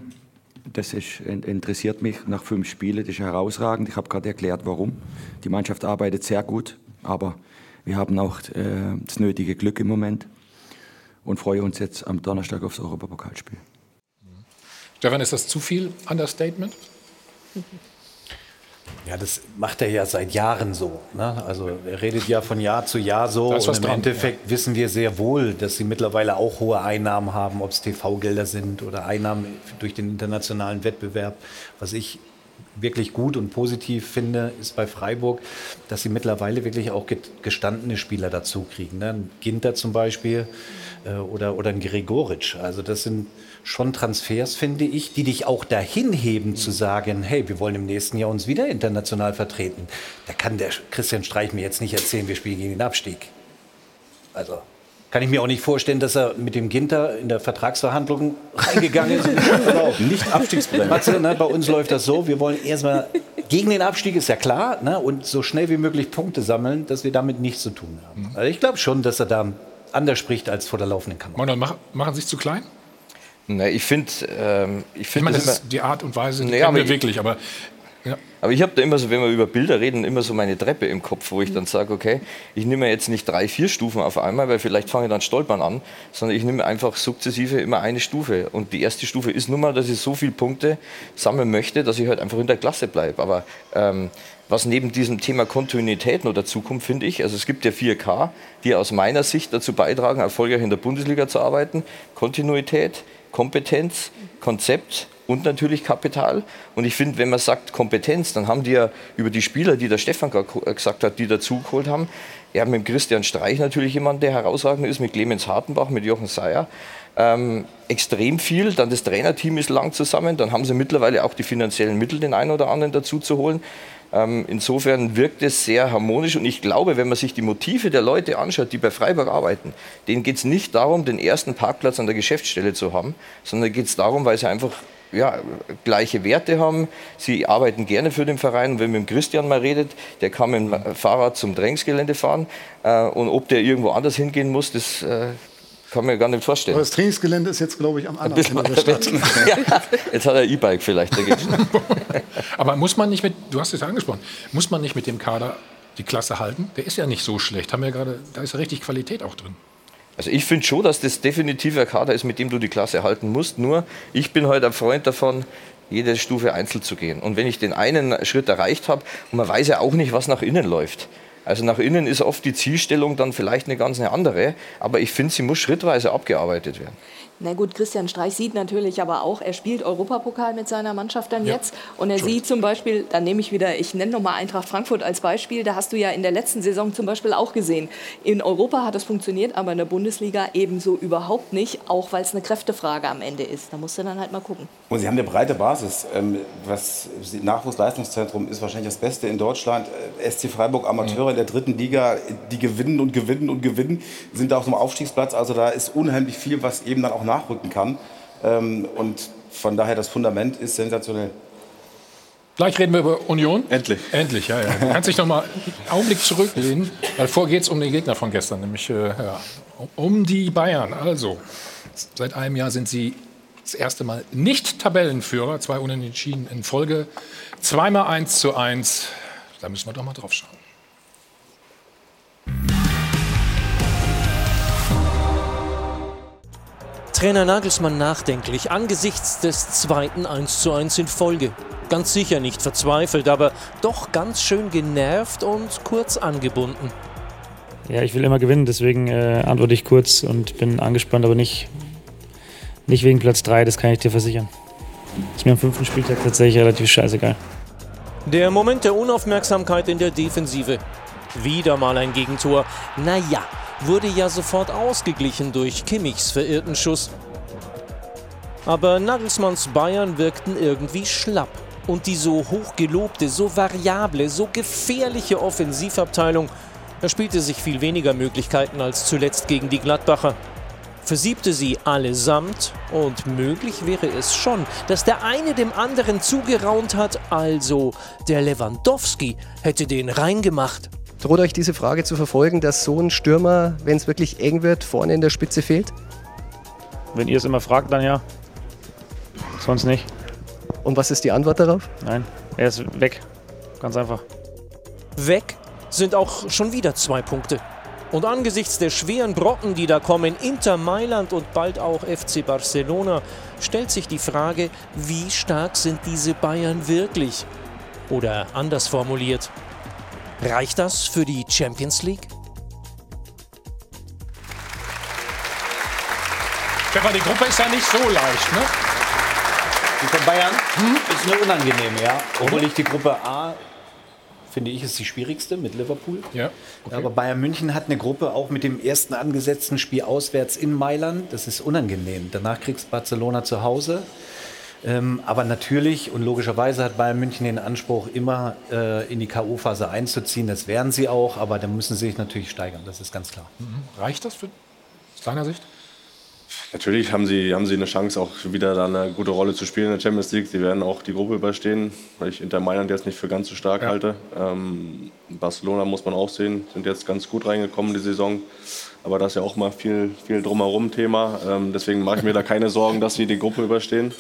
Das ist, interessiert mich nach fünf Spielen. Das ist herausragend. Ich habe gerade erklärt, warum. Die Mannschaft arbeitet sehr gut, aber wir haben auch äh, das nötige Glück im Moment und freuen uns jetzt am Donnerstag aufs Europapokalspiel. Stefan, ist das zu viel Understatement? Ja, das macht er ja seit Jahren so. Ne? Also er redet ja von Jahr zu Jahr so. Und im dran, Endeffekt ja. wissen wir sehr wohl, dass sie mittlerweile auch hohe Einnahmen haben, ob es TV-Gelder sind oder Einnahmen durch den internationalen Wettbewerb. Was ich wirklich gut und positiv finde, ist bei Freiburg, dass sie mittlerweile wirklich auch gestandene Spieler dazu kriegen. Ne? Ein Ginter zum Beispiel äh, oder, oder ein Gregoritsch. Also das sind schon Transfers, finde ich, die dich auch dahin heben zu sagen, hey, wir wollen im nächsten Jahr uns wieder international vertreten. Da kann der Christian Streich mir jetzt nicht erzählen, wir spielen gegen den Abstieg. Also kann ich mir auch nicht vorstellen, dass er mit dem Ginter in der Vertragsverhandlung reingegangen ist. genau. Nicht Abstiegsbremse. Matze, ne, bei uns läuft das so, wir wollen erstmal gegen den Abstieg, ist ja klar, ne, und so schnell wie möglich Punkte sammeln, dass wir damit nichts zu tun haben. Also ich glaube schon, dass er da anders spricht als vor der laufenden Kamera. Manuel, machen Sie sich zu klein? Na, ich finde, ähm, ich finde, ich meine, die Art und Weise, die nee, wir wirklich, aber ja. Aber ich habe da immer so, wenn wir über Bilder reden, immer so meine Treppe im Kopf, wo ich dann sage, okay, ich nehme jetzt nicht drei, vier Stufen auf einmal, weil vielleicht fange ich dann stolpern an, sondern ich nehme einfach sukzessive immer eine Stufe. Und die erste Stufe ist nun mal, dass ich so viele Punkte sammeln möchte, dass ich halt einfach in der Klasse bleibe. Aber ähm, was neben diesem Thema Kontinuität noch dazukommt, finde ich, also es gibt ja 4K, die aus meiner Sicht dazu beitragen, erfolgreich in der Bundesliga zu arbeiten. Kontinuität, Kompetenz, Konzept und natürlich Kapital. Und ich finde, wenn man sagt Kompetenz, dann haben die ja über die Spieler, die der Stefan äh, gesagt hat, die dazugeholt haben, ja, mit Christian Streich natürlich jemand, der herausragend ist, mit Clemens Hartenbach, mit Jochen Seyer. Ähm, extrem viel. Dann das Trainerteam ist lang zusammen. Dann haben sie mittlerweile auch die finanziellen Mittel, den einen oder anderen dazu zu holen. Ähm, insofern wirkt es sehr harmonisch und ich glaube, wenn man sich die Motive der Leute anschaut, die bei Freiburg arbeiten, denen geht es nicht darum, den ersten Parkplatz an der Geschäftsstelle zu haben, sondern geht es darum, weil sie einfach ja, gleiche Werte haben. Sie arbeiten gerne für den Verein. Und wenn man mit Christian mal redet, der kann mit dem Fahrrad zum Trainingsgelände fahren. Äh, und ob der irgendwo anders hingehen muss, das äh, kann man gar nicht vorstellen. Aber das Trainingsgelände ist jetzt, glaube ich, am anderen Ende der Stadt. ja, jetzt hat er E-Bike vielleicht. Aber muss man nicht mit, du hast es ja angesprochen, muss man nicht mit dem Kader die Klasse halten? Der ist ja nicht so schlecht. Haben wir gerade, da ist ja richtig Qualität auch drin. Also ich finde schon, dass das definitiv ein Kader ist, mit dem du die Klasse halten musst. Nur ich bin halt ein Freund davon, jede Stufe einzeln zu gehen. Und wenn ich den einen Schritt erreicht habe, und man weiß ja auch nicht, was nach innen läuft, Also nach innen ist oft die Zielstellung dann vielleicht eine ganz eine andere, aber ich finde, sie muss schrittweise abgearbeitet werden. Na gut, Christian Streich sieht natürlich aber auch, er spielt Europapokal mit seiner Mannschaft dann ja. jetzt. Und er sieht zum Beispiel, da nehme ich wieder, ich nenne nochmal Eintracht Frankfurt als Beispiel, da hast du ja in der letzten Saison zum Beispiel auch gesehen. In Europa hat es funktioniert, aber in der Bundesliga ebenso überhaupt nicht, auch weil es eine Kräftefrage am Ende ist. Da musst du dann halt mal gucken. Und sie haben eine breite Basis. Ähm, was Nachwuchsleistungszentrum ist wahrscheinlich das Beste in Deutschland. Äh, SC Freiburg Amateure mhm. in der dritten Liga, die gewinnen und gewinnen und gewinnen, sind da auf dem Aufstiegsplatz. Also da ist unheimlich viel, was eben dann auch nachrücken kann. Ähm, und von daher, das Fundament ist sensationell. Gleich reden wir über Union. Endlich. Endlich, ja. ja. Du kannst dich noch mal einen Augenblick zurücklehnen, weil vor geht es um den Gegner von gestern, nämlich äh, ja, um die Bayern. Also, seit einem Jahr sind sie das erste Mal nicht Tabellenführer, zwei Unentschieden in Folge, zweimal 1 zu 1. Da müssen wir doch mal drauf schauen. Trainer Nagelsmann nachdenklich angesichts des zweiten 1:1 in Folge. Ganz sicher nicht verzweifelt, aber doch ganz schön genervt und kurz angebunden. Ja, ich will immer gewinnen, deswegen äh, antworte ich kurz und bin angespannt, aber nicht, nicht wegen Platz 3, das kann ich dir versichern. Ist mir am fünften Spieltag tatsächlich relativ scheißegal. Der Moment der Unaufmerksamkeit in der Defensive. Wieder mal ein Gegentor. Naja, wurde ja sofort ausgeglichen durch Kimmichs verirrten Schuss. Aber Nagelsmanns Bayern wirkten irgendwie schlapp. Und die so hochgelobte, so variable, so gefährliche Offensivabteilung erspielte sich viel weniger Möglichkeiten als zuletzt gegen die Gladbacher. Versiebte sie allesamt und möglich wäre es schon, dass der eine dem anderen zugeraunt hat, also der Lewandowski hätte den reingemacht. Droht euch diese Frage zu verfolgen, dass so ein Stürmer, wenn es wirklich eng wird, vorne in der Spitze fehlt? Wenn ihr es immer fragt, dann ja. Sonst nicht. Und was ist die Antwort darauf? Nein, er ist weg. Ganz einfach. Weg sind auch schon wieder zwei Punkte. Und angesichts der schweren Brocken, die da kommen, Inter Mailand und bald auch FC Barcelona, stellt sich die Frage, wie stark sind diese Bayern wirklich? Oder anders formuliert, Reicht das für die Champions League? Stefan, die Gruppe ist ja nicht so leicht, ne? Die von Bayern hm? ist nur unangenehm, ja. Obwohl ich die Gruppe A finde ich, ist die schwierigste mit Liverpool. Ja, okay. Aber Bayern München hat eine Gruppe auch mit dem ersten angesetzten Spiel auswärts in Mailand. Das ist unangenehm. Danach kriegst du Barcelona zu Hause. Ähm, aber natürlich und logischerweise hat Bayern München den Anspruch, immer äh, in die K.O.-Phase einzuziehen. Das werden sie auch, aber da müssen sie sich natürlich steigern, das ist ganz klar. Mhm. Reicht das für, aus deiner Sicht? Natürlich haben sie, haben sie eine Chance, auch wieder da eine gute Rolle zu spielen in der Champions League. Sie werden auch die Gruppe überstehen, weil ich Inter Mailand jetzt nicht für ganz so stark ja. halte. Ähm, Barcelona muss man auch sehen, sind jetzt ganz gut reingekommen in die Saison. Aber das ist ja auch mal viel, viel drumherum Thema. Ähm, deswegen mache ich mir da keine Sorgen, dass sie die Gruppe überstehen.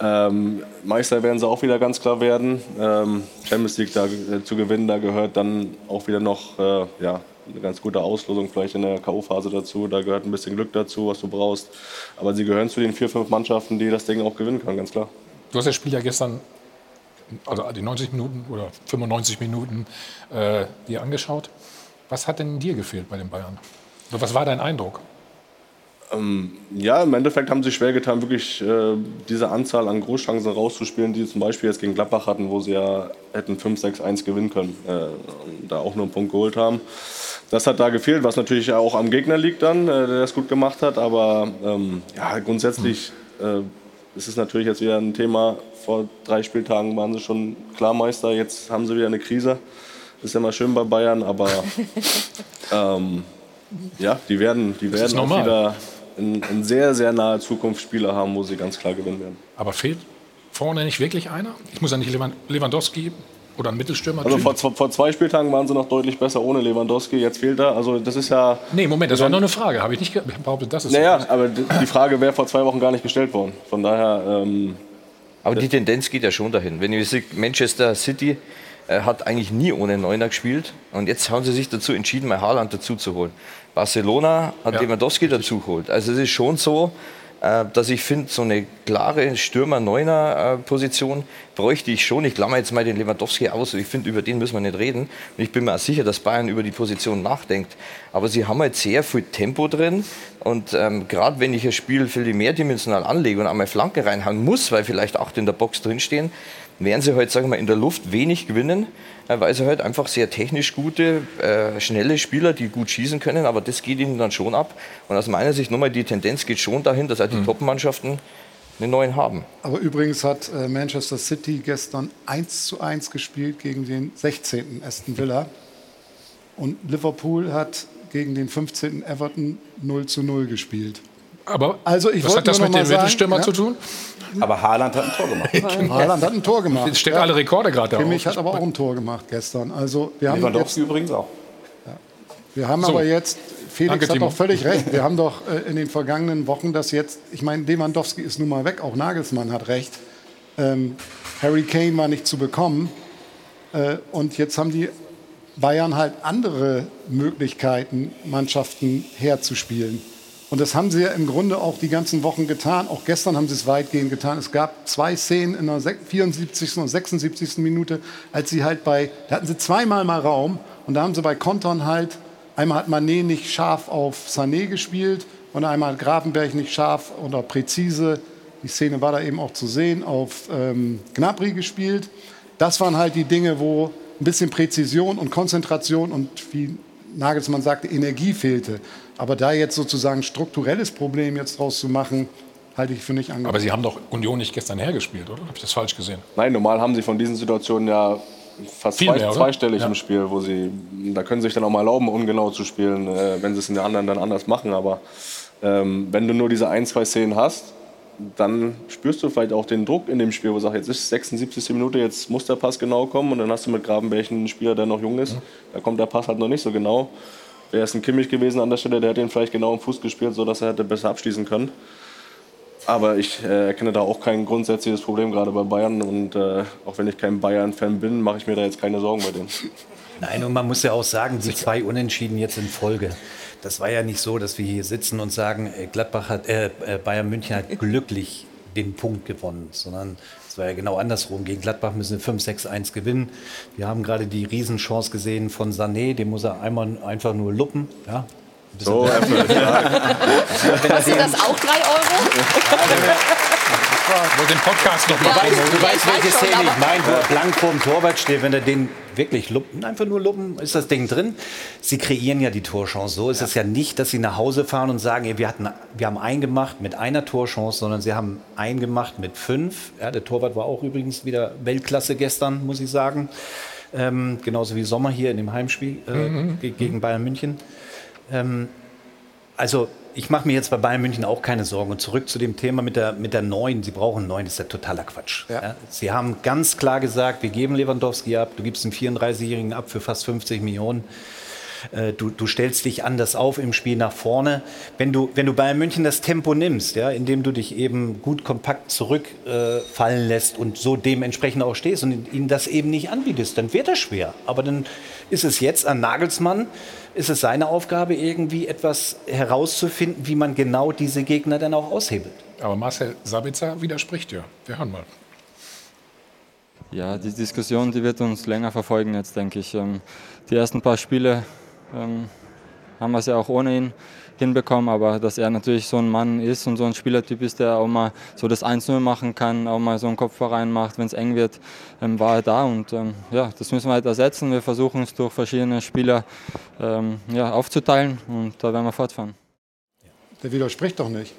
Ähm, Meister werden sie auch wieder ganz klar werden. Ähm, Champions League da, äh, zu gewinnen, da gehört dann auch wieder noch äh, ja, eine ganz gute Auslosung vielleicht in der K.O.-Phase dazu. Da gehört ein bisschen Glück dazu, was du brauchst. Aber sie gehören zu den vier, fünf Mannschaften, die das Ding auch gewinnen können, ganz klar. Du hast das Spiel ja gestern, also die 90 Minuten oder 95 Minuten, äh, dir angeschaut. Was hat denn dir gefehlt bei den Bayern? Was war dein Eindruck? Ähm, ja, im Endeffekt haben sie schwer getan, wirklich äh, diese Anzahl an Großchancen rauszuspielen, die sie zum Beispiel jetzt gegen Gladbach hatten, wo sie ja hätten 5-6-1 gewinnen können, äh, und da auch nur einen Punkt geholt haben. Das hat da gefehlt, was natürlich auch am Gegner liegt dann, äh, der das gut gemacht hat. Aber ähm, ja, grundsätzlich äh, ist es natürlich jetzt wieder ein Thema. Vor drei Spieltagen waren sie schon Klarmeister, jetzt haben sie wieder eine Krise. Ist ja mal schön bei Bayern, aber ähm, ja, die werden, die werden auch wieder in, in sehr, sehr naher Zukunft Spieler haben, wo sie ganz klar gewinnen werden. Aber fehlt vorne nicht wirklich einer? Ich muss ja nicht Lewandowski oder ein Mittelstürmer. Also vor, vor, zwei Spieltagen waren sie noch deutlich besser ohne Lewandowski. Jetzt fehlt er. Also das ist ja. Nee, Moment, das war nur eine Frage. Habe ich nicht behauptet, das ist. Naja, so aber die Frage wäre vor zwei Wochen gar nicht gestellt worden. Von daher. Ähm, aber die Tendenz geht ja schon dahin. Wenn ich sehe, Manchester City äh, hat eigentlich nie ohne Neuner gespielt und jetzt haben sie sich dazu entschieden, mal Haaland dazu zu holen. Barcelona hat ja. Lewandowski dazu geholt. Also es ist schon so, äh, dass ich finde, so eine klare Stürmer-Neuner-Position bräuchte ich schon. Ich klammer jetzt mal den Lewandowski aus. Ich finde, über den müssen wir nicht reden. Und ich bin mir auch sicher, dass Bayern über die Position nachdenkt. Aber sie haben halt sehr viel Tempo drin. Und ähm, gerade wenn ich ein Spiel viel mehrdimensional anlege und einmal Flanke reinhauen muss, weil vielleicht acht in der Box drinstehen, werden sie heute, sagen wir, in der Luft wenig gewinnen, weil sie halt einfach sehr technisch gute, äh, schnelle Spieler, die gut schießen können, aber das geht ihnen dann schon ab. Und aus meiner Sicht nochmal, die Tendenz geht schon dahin, dass halt die mhm. Top-Mannschaften einen neuen haben. Aber übrigens hat äh, Manchester City gestern 1 zu 1 gespielt gegen den 16. Aston Villa. Und Liverpool hat gegen den 15. Everton 0 zu 0 gespielt. Aber also ich was hat das mit dem Mittelstürmer ja? zu tun? Aber Haaland hat ein Tor gemacht. Haaland hat ein Tor gemacht. Jetzt steht ja. alle Rekorde gerade da. Kimmich hat aber auch ein Tor gemacht gestern. Also wir haben Lewandowski jetzt, übrigens auch. Ja. Wir haben so. aber jetzt, Felix Danke, hat Timo. doch völlig recht, wir haben doch äh, in den vergangenen Wochen das jetzt, ich meine, Lewandowski ist nun mal weg, auch Nagelsmann hat recht. Ähm, Harry Kane war nicht zu bekommen. Äh, und jetzt haben die Bayern halt andere Möglichkeiten, Mannschaften herzuspielen. Und das haben sie ja im Grunde auch die ganzen Wochen getan. Auch gestern haben sie es weitgehend getan. Es gab zwei Szenen in der 74. und 76. Minute, als sie halt bei, da hatten sie zweimal mal Raum und da haben sie bei Kontern halt, einmal hat Manet nicht scharf auf Sané gespielt und einmal hat Grafenberg nicht scharf oder präzise, die Szene war da eben auch zu sehen, auf ähm, Gnabry gespielt. Das waren halt die Dinge, wo ein bisschen Präzision und Konzentration und wie Nagelsmann sagte, Energie fehlte. Aber da jetzt sozusagen ein strukturelles Problem jetzt draus zu machen, halte ich für nicht angebracht. Aber Sie haben doch Union nicht gestern hergespielt, oder? Habe ich das falsch gesehen? Nein, normal haben Sie von diesen Situationen ja fast zwei, mehr, zweistellig ja. im Spiel, wo Sie, da können Sie sich dann auch mal erlauben, ungenau zu spielen, äh, wenn Sie es in der anderen dann anders machen. Aber ähm, wenn du nur diese ein, zwei Szenen hast, dann spürst du vielleicht auch den Druck in dem Spiel, wo du sagst, jetzt ist 76. Minute, jetzt muss der Pass genau kommen und dann hast du mit Grabenberg einen Spieler, der noch jung ist, mhm. da kommt der Pass halt noch nicht so genau. Wäre es ein Kimmich gewesen an der Stelle, der hätte ihn vielleicht genau im Fuß gespielt, sodass er hätte besser abschließen können. Aber ich äh, erkenne da auch kein grundsätzliches Problem, gerade bei Bayern. Und äh, auch wenn ich kein Bayern-Fan bin, mache ich mir da jetzt keine Sorgen bei denen. Nein, und man muss ja auch sagen, die zwei Unentschieden jetzt in Folge. Das war ja nicht so, dass wir hier sitzen und sagen, äh, Gladbach hat, äh, äh, Bayern München hat glücklich den Punkt gewonnen, sondern es war ja genau andersrum. Gegen Gladbach müssen wir 5-6-1 gewinnen. Wir haben gerade die Riesenchance gesehen von Sané, den muss er einmal einfach nur luppen. Ja, so, Kostet das auch 3 Euro? Wollte den Podcast noch mal ja, Du weißt, welche Szene ich meine, wo er blank vor dem Torwart steht, wenn er den wirklich luppen, einfach nur luppen, ist das Ding drin. Sie kreieren ja die Torchance. So ist ja. es ja nicht, dass sie nach Hause fahren und sagen, ey, wir, hatten, wir haben einen gemacht mit einer Torchance, sondern sie haben einen gemacht mit fünf. Ja, der Torwart war auch übrigens wieder Weltklasse gestern, muss ich sagen. Ähm, genauso wie Sommer hier in dem Heimspiel äh, mhm. gegen Bayern München. Ähm, also ich mache mir jetzt bei Bayern München auch keine Sorgen. Und zurück zu dem Thema mit der, mit der Neuen. Sie brauchen Neuen, das ist ja totaler Quatsch. Ja. Ja, Sie haben ganz klar gesagt, wir geben Lewandowski ab, du gibst einen 34-Jährigen ab für fast 50 Millionen. Äh, du, du, stellst dich anders auf im Spiel nach vorne. Wenn du, wenn du Bayern München das Tempo nimmst, ja, indem du dich eben gut kompakt zurückfallen äh, lässt und so dementsprechend auch stehst und ihnen das eben nicht anbietest, dann wird das schwer. Aber dann ist es jetzt an Nagelsmann, ist es seine Aufgabe, irgendwie etwas herauszufinden, wie man genau diese Gegner dann auch aushebelt. Aber Marcel Sabitzer widerspricht ja. Wir hören mal. Ja, die Diskussion, die wird uns länger verfolgen jetzt, denke ich. Ähm, die ersten paar Spiele ähm, haben wir es ja auch ohne ihn hinbekommen, aber dass er natürlich so ein Mann ist und so ein Spielertyp ist, der auch mal so das 1-0 machen kann, auch mal so einen Kopf rein macht, wenn es eng wird, ähm, war er da und ähm, ja, das müssen wir halt ersetzen. Wir versuchen es durch verschiedene Spieler ähm, ja, aufzuteilen und da werden wir fortfahren. Der widerspricht doch nicht.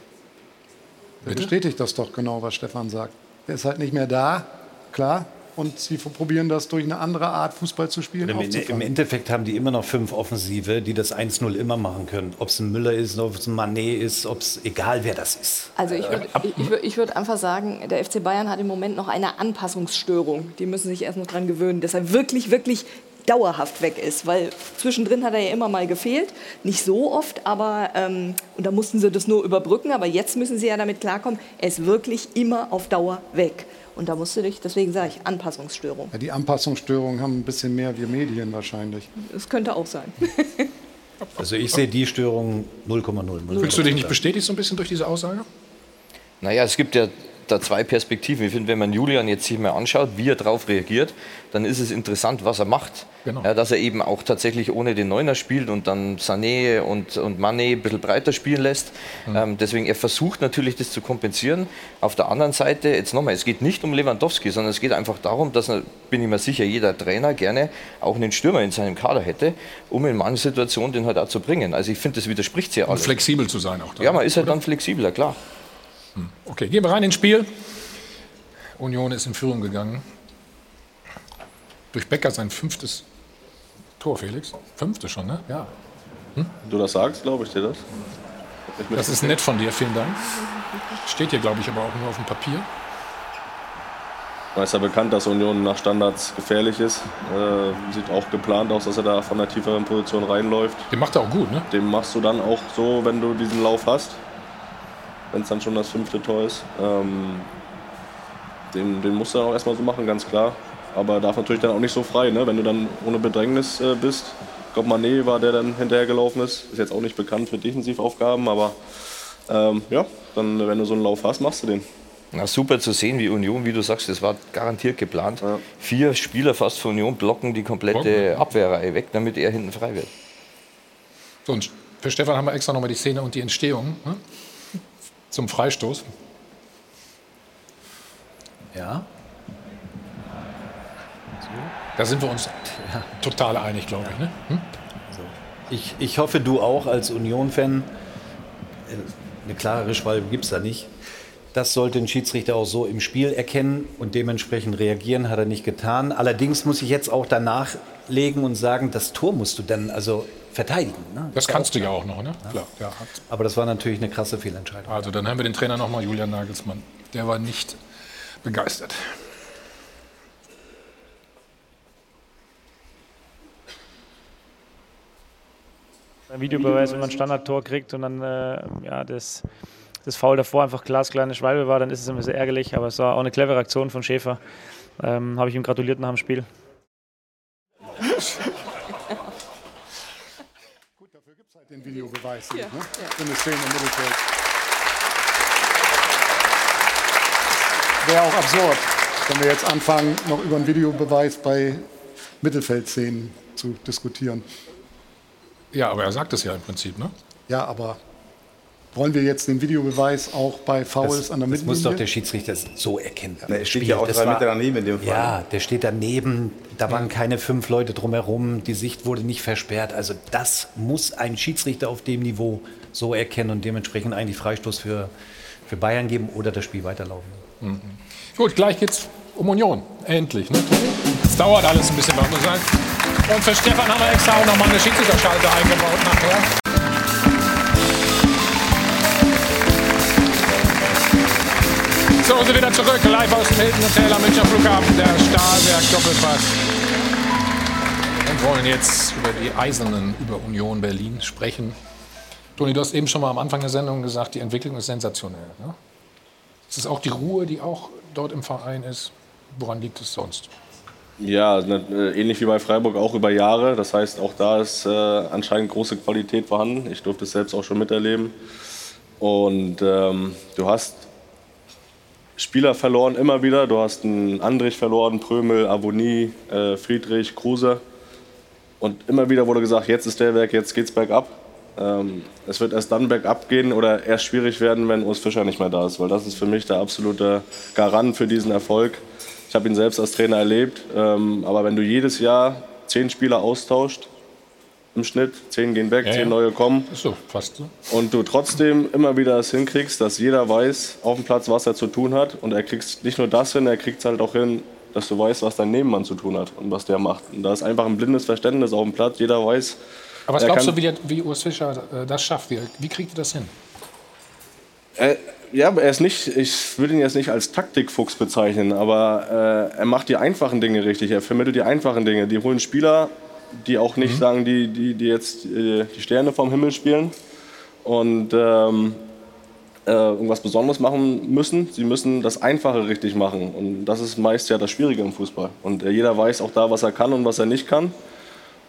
Der bestätigt das doch genau, was Stefan sagt. Er ist halt nicht mehr da, klar, und sie probieren das durch eine andere Art Fußball zu spielen. Im, Im, Endeffekt haben die immer noch fünf Offensive, die das 1-0 immer machen können. Ob es ein Müller ist, ob es ein Manet ist, ob es egal wer das ist. Also ich würde ich, ich würd einfach sagen, der FC Bayern hat im Moment noch eine Anpassungsstörung. Die müssen sich erst noch daran gewöhnen, dass er wirklich, wirklich dauerhaft weg ist, weil zwischendrin hat er ja immer mal gefehlt, nicht so oft, aber ähm, und da mussten sie das nur überbrücken, aber jetzt müssen sie ja damit klarkommen, er ist wirklich immer auf Dauer weg. Und da musst du dich, deswegen sage ich, Anpassungsstörung. Ja, die Anpassungsstörungen haben ein bisschen mehr wie Medien wahrscheinlich. Das könnte auch sein. also ich sehe die Störung 0,0. Fühlst du dich nicht bestätigt so ein bisschen durch diese Aussage? Naja, es gibt ja da zwei Perspektiven. Ich finde, wenn man Julian jetzt sich mal anschaut, wie er darauf reagiert, dann ist es interessant, was er macht. Genau. Ja, dass er eben auch tatsächlich ohne den Neuner spielt und dann Sané und, und Mané ein bisschen breiter spielen lässt. Mhm. Ähm, deswegen, er versucht natürlich, das zu kompensieren. Auf der anderen Seite, jetzt nochmal, es geht nicht um Lewandowski, sondern es geht einfach darum, dass, bin ich mir sicher, jeder Trainer gerne auch einen Stürmer in seinem Kader hätte, um in manchen Situationen den halt auch zu bringen. Also ich finde, das widerspricht sehr alles. Und flexibel zu sein auch. Dann, ja, man ist halt oder? dann flexibler, klar. Hm. Okay, gehen wir rein ins Spiel. Union ist in Führung gegangen. Durch Becker sein fünftes Tor, Felix. Fünfte schon, ne? Ja. Hm? Du das sagst, glaube ich dir das. Ich das ist nett von dir, vielen Dank. Steht hier, glaube ich, aber auch nur auf dem Papier. Da ist ja bekannt, dass Union nach Standards gefährlich ist. Äh, sieht auch geplant aus, dass er da von der tieferen Position reinläuft. Den macht er auch gut, ne? Den machst du dann auch so, wenn du diesen Lauf hast wenn es dann schon das fünfte Tor ist. Ähm, den, den musst du dann auch erstmal so machen, ganz klar. Aber darf natürlich dann auch nicht so frei, ne? wenn du dann ohne Bedrängnis äh, bist. Ich glaube, Mané war der dann hinterhergelaufen ist. Ist jetzt auch nicht bekannt für Defensivaufgaben, aber ähm, ja, dann, wenn du so einen Lauf hast, machst du den. Na, super zu sehen, wie Union, wie du sagst, das war garantiert geplant. Ja. Vier Spieler fast von Union blocken die komplette Abwehrreihe weg, damit er hinten frei wird. So, und für Stefan haben wir extra nochmal die Szene und die Entstehung. Ne? Zum Freistoß. Ja. So. Da sind wir uns ja. total einig, glaube ich. Ne? Hm? So. ich. Ich hoffe, du auch als Union-Fan. Eine klare Schwalbe gibt es da nicht. Das sollte ein Schiedsrichter auch so im Spiel erkennen und dementsprechend reagieren, hat er nicht getan. Allerdings muss ich jetzt auch danach legen und sagen, das Tor musst du dann, also verteidigen. Ne? Das kannst du ja auch noch, ne? Ja. Klar, ja. Aber das war natürlich eine krasse Fehlentscheidung. Also dann haben wir den Trainer nochmal, Julian Nagelsmann. Der war nicht begeistert. Ein Videobeweis, wenn man ein Standardtor kriegt und dann äh, ja, das, das Foul davor einfach glasklar eine Schwalbe war, dann ist es ein bisschen ärgerlich. Aber es war auch eine clevere Aktion von Schäfer. Ähm, Habe ich ihm gratuliert nach dem Spiel. den Videobeweis sieht, ja. ne? Ja. Für eine Szene im Mittelfeld. Wäre auch absurd, wenn wir jetzt anfangen, noch über einen Videobeweis bei Mittelfeldszenen zu diskutieren. Ja, aber er sagt es ja im Prinzip, ne? Ja, aber wollen wir jetzt den Videobeweis auch bei Fouls das, an der Mittellinie? Das muss doch der Schiedsrichter so erkennen. Na, er steht ja auch drei Meter daneben in dem Fall. Ja, der steht daneben. Da waren keine fünf Leute drumherum. Die Sicht wurde nicht versperrt. Also das muss ein Schiedsrichter auf dem Niveau so erkennen und dementsprechend eigentlich Freistoß für, für Bayern geben oder das Spiel weiterlaufen. Mhm. Gut, gleich geht's um Union. Endlich. Ne? Es dauert alles ein bisschen, muss man sagen. Und für Stefan haben wir extra auch nochmal eine Schiedsrichterschalter eingebaut nachher. So, sind wieder zurück, live aus dem Hilton Hotel am Münchner Flughafen, der Stahlwerk Doppelpass. Und wollen jetzt über die Eisernen, über Union Berlin sprechen. Toni, du hast eben schon mal am Anfang der Sendung gesagt, die Entwicklung ist sensationell. Ne? Es ist auch die Ruhe, die auch dort im Verein ist. Woran liegt es sonst? Ja, ne, ähnlich wie bei Freiburg auch über Jahre. Das heißt, auch da ist äh, anscheinend große Qualität vorhanden. Ich durfte es selbst auch schon miterleben. Und ähm, du hast Spieler verloren immer wieder. Du hast einen Andrich verloren, Prömel, Aboni, äh, Friedrich, Kruse. Und immer wieder wurde gesagt, jetzt ist der weg, jetzt geht's bergab. Ähm, es wird erst dann bergab gehen oder erst schwierig werden, wenn Urs Fischer nicht mehr da ist. Weil das ist für mich der absolute Garant für diesen Erfolg. Ich habe ihn selbst als Trainer erlebt. Ähm, aber wenn du jedes Jahr zehn Spieler austauscht, im Schnitt. Zehn gehen weg, ja, zehn neue kommen. Ist so, fast so. Und du trotzdem immer wieder es hinkriegst, dass jeder weiß auf dem Platz, was er zu tun hat. Und er kriegt nicht nur das hin, er kriegt es halt auch hin, dass du weißt, was dein Nebenmann zu tun hat und was der macht. Und da ist einfach ein blindes Verständnis auf dem Platz. Jeder weiß. Aber was glaubst du, wie, der, wie Urs Fischer äh, das schafft? Wie, wie kriegt er das hin? Er, ja, er ist nicht, ich würde ihn jetzt nicht als Taktikfuchs bezeichnen, aber äh, er macht die einfachen Dinge richtig. Er vermittelt die einfachen Dinge. Die holen Spieler die auch nicht mhm. sagen, die, die, die jetzt äh, die Sterne vom Himmel spielen und ähm, äh, irgendwas Besonderes machen müssen. Sie müssen das Einfache richtig machen. Und das ist meist ja das Schwierige im Fußball. Und äh, jeder weiß auch da, was er kann und was er nicht kann.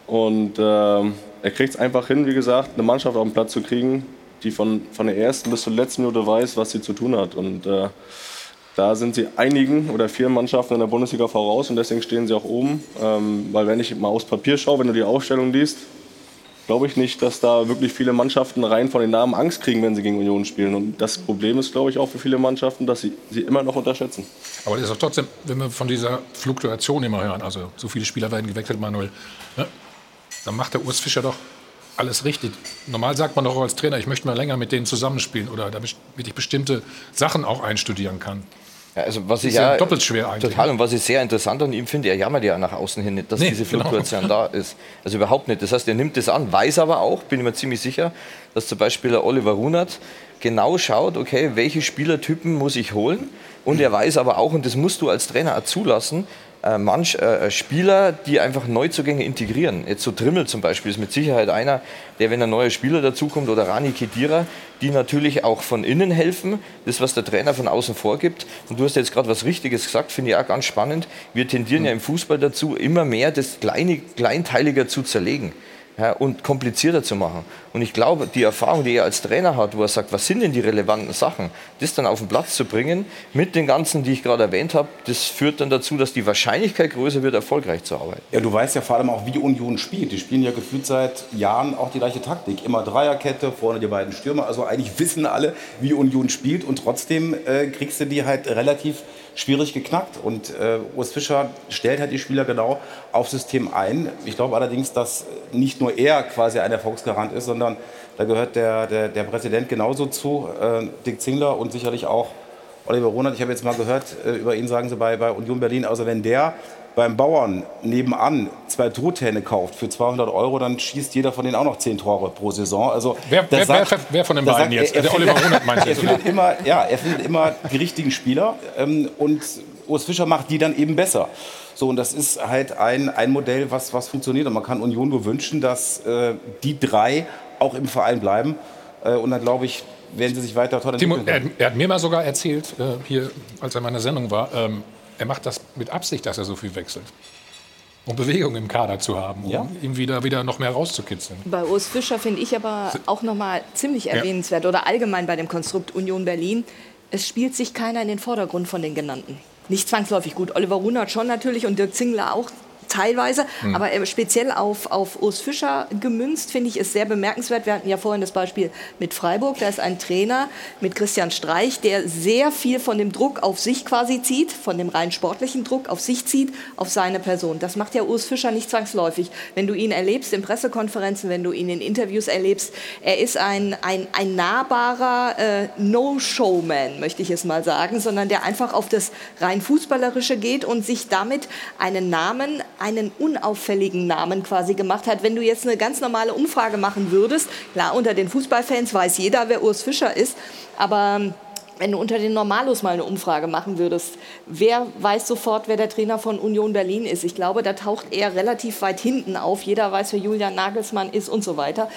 Und äh, er kriegt es einfach hin, wie gesagt, eine Mannschaft auf den Platz zu kriegen, die von, von der ersten bis zur letzten Minute weiß, was sie zu tun hat. Und äh, da sind sie einigen oder vier Mannschaften in der Bundesliga voraus und deswegen stehen sie auch oben. Ähm, weil wenn ich mal aufs Papier schaue, wenn du die Aufstellung liest, glaube ich nicht, dass da wirklich viele Mannschaften rein von den Namen Angst kriegen, wenn sie gegen Union spielen. Und das Problem ist, glaube ich, auch für viele Mannschaften, dass sie sie immer noch unterschätzen. Aber das ist doch trotzdem, wenn wir von dieser Fluktuation immer hören, also so viele Spieler werden gewechselt, Manuel, ne? dann macht der Urs Fischer doch alles richtig. Normal sagt man doch als Trainer, ich möchte mal länger mit denen zusammenspielen oder damit ich bestimmte Sachen auch einstudieren kann. Ja, also was ich ist ja, ja doppelt schwer eigentlich. Total. Und was ich sehr interessant an ihm finde, er jammert ja nach außen hin nicht, dass Nee, diese genau. Fluktuation da ist. Also überhaupt nicht. Das heißt, er nimmt das an, weiß aber auch, bin ich mir ziemlich sicher, dass zum Beispiel der Oliver Runert genau schaut, okay, welche Spielertypen muss ich holen. Und er weiß aber auch, und das musst du als Trainer auch zulassen, äh, manch äh, Spieler, die einfach Neuzugänge integrieren. Jetzt so Trimmel zum Beispiel ist mit Sicherheit einer, der, wenn ein neuer Spieler dazukommt, oder Rani Kedira, die natürlich auch von innen helfen, das, was der Trainer von außen vorgibt. Und du hast jetzt gerade was Richtiges gesagt, finde ich auch ganz spannend. Wir tendieren ja im Fußball dazu, immer mehr das Kleine, Kleinteiliger zu zerlegen. Ja, und komplizierter zu machen. Und ich glaube, die Erfahrung, die er als Trainer hat, wo er sagt, was sind denn die relevanten Sachen, das dann auf den Platz zu bringen, mit den ganzen, die ich gerade erwähnt habe, das führt dann dazu, dass die Wahrscheinlichkeit größer wird, erfolgreich zu arbeiten. Ja, du weißt ja vor allem auch, wie Union spielt. Die spielen ja gefühlt seit Jahren auch die gleiche Taktik. Immer Dreierkette, vorne die beiden Stürmer. Also eigentlich wissen alle, wie Union spielt und trotzdem äh, kriegst du die halt relativ schwierig geknackt. Und äh, Urs Fischer stellt halt die Spieler genau auf System ein. Ich glaube allerdings, dass nicht nur er quasi ein Erfolgsgarant ist, sondern da gehört der, der, der Präsident genauso zu, äh, Dick Zingler und sicherlich auch Oliver Ronert. Ich habe jetzt mal gehört, äh, über ihn sagen sie bei, bei Union Berlin, also wenn der beim Bauern nebenan zwei Truthähne kauft für 200 Euro, dann schießt jeder von denen auch noch 10 Tore pro Saison. Also Wer, wer, sagt- wer, wer von den beiden sagt, jetzt? er- er der Oliver findet- Runert meinst du er findet immer, ja, er findet immer die richtigen Spieler ähm, und Urs Fischer macht die dann eben besser. So, und das ist halt ein, ein Modell, was, was funktioniert. Und man kann Union nur wünschen, dass äh, die drei auch im Verein bleiben. Äh, und dann glaube ich, werden sie sich weiter toll Timo, er, er hat mir mal sogar erzählt, äh, hier, als er in meiner Sendung war, ähm, er macht das mit Absicht, dass er so viel wechselt. Um Bewegung im Kader zu haben, um ihm wieder, wieder noch mehr rauszukitzeln. Bei Urs Fischer finde ich aber auch noch mal ziemlich Ja. erwähnenswert oder allgemein bei dem Konstrukt Union Berlin. Es spielt sich keiner in den Vordergrund von den genannten. Nicht zwangsläufig gut. Oliver Runert schon natürlich und Dirk Zingler auch teilweise, Hm. aber äh, speziell auf, auf Urs Fischer gemünzt, finde ich, ist sehr bemerkenswert. Wir hatten ja vorhin das Beispiel mit Freiburg. Da ist ein Trainer mit Christian Streich, der sehr viel von dem Druck auf sich quasi zieht, von dem rein sportlichen Druck auf sich zieht, auf seine Person. Das macht ja Urs Fischer nicht zwangsläufig. Wenn du ihn erlebst in Pressekonferenzen, wenn du ihn in Interviews erlebst, er ist ein, ein, ein nahbarer äh, No-Showman, möchte ich es mal sagen, sondern der einfach auf das rein Fußballerische geht und sich damit einen Namen, einen unauffälligen Namen quasi gemacht hat. Wenn du jetzt eine ganz normale Umfrage machen würdest, klar, unter den Fußballfans weiß jeder, wer Urs Fischer ist, aber ähm, wenn du unter den Normalos mal eine Umfrage machen würdest, wer weiß sofort, wer der Trainer von Union Berlin ist? Ich glaube, da taucht er relativ weit hinten auf. Jeder weiß, wer Julian Nagelsmann ist und so weiter.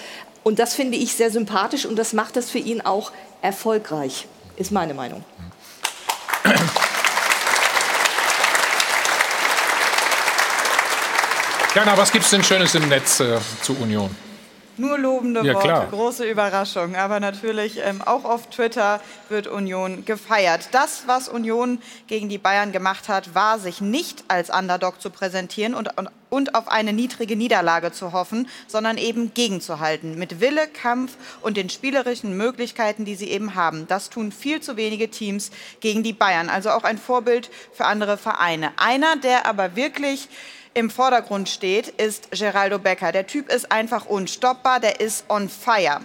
Und das finde ich sehr sympathisch und das macht es für ihn auch erfolgreich, ist meine Meinung. Jana, was gibt es denn Schönes im Netz äh, zu Union? Nur lobende Ja, Worte, klar. große Überraschung. Aber natürlich ähm, auch auf Twitter wird Union gefeiert. Das, was Union gegen die Bayern gemacht hat, war, sich nicht als Underdog zu präsentieren und, und, und auf eine niedrige Niederlage zu hoffen, sondern eben gegenzuhalten. Mit Wille, Kampf und den spielerischen Möglichkeiten, die sie eben haben. Das tun viel zu wenige Teams gegen die Bayern. Also auch ein Vorbild für andere Vereine. Einer, der aber wirklich im Vordergrund steht, ist Geraldo Becker. Der Typ ist einfach unstoppbar, der ist on fire.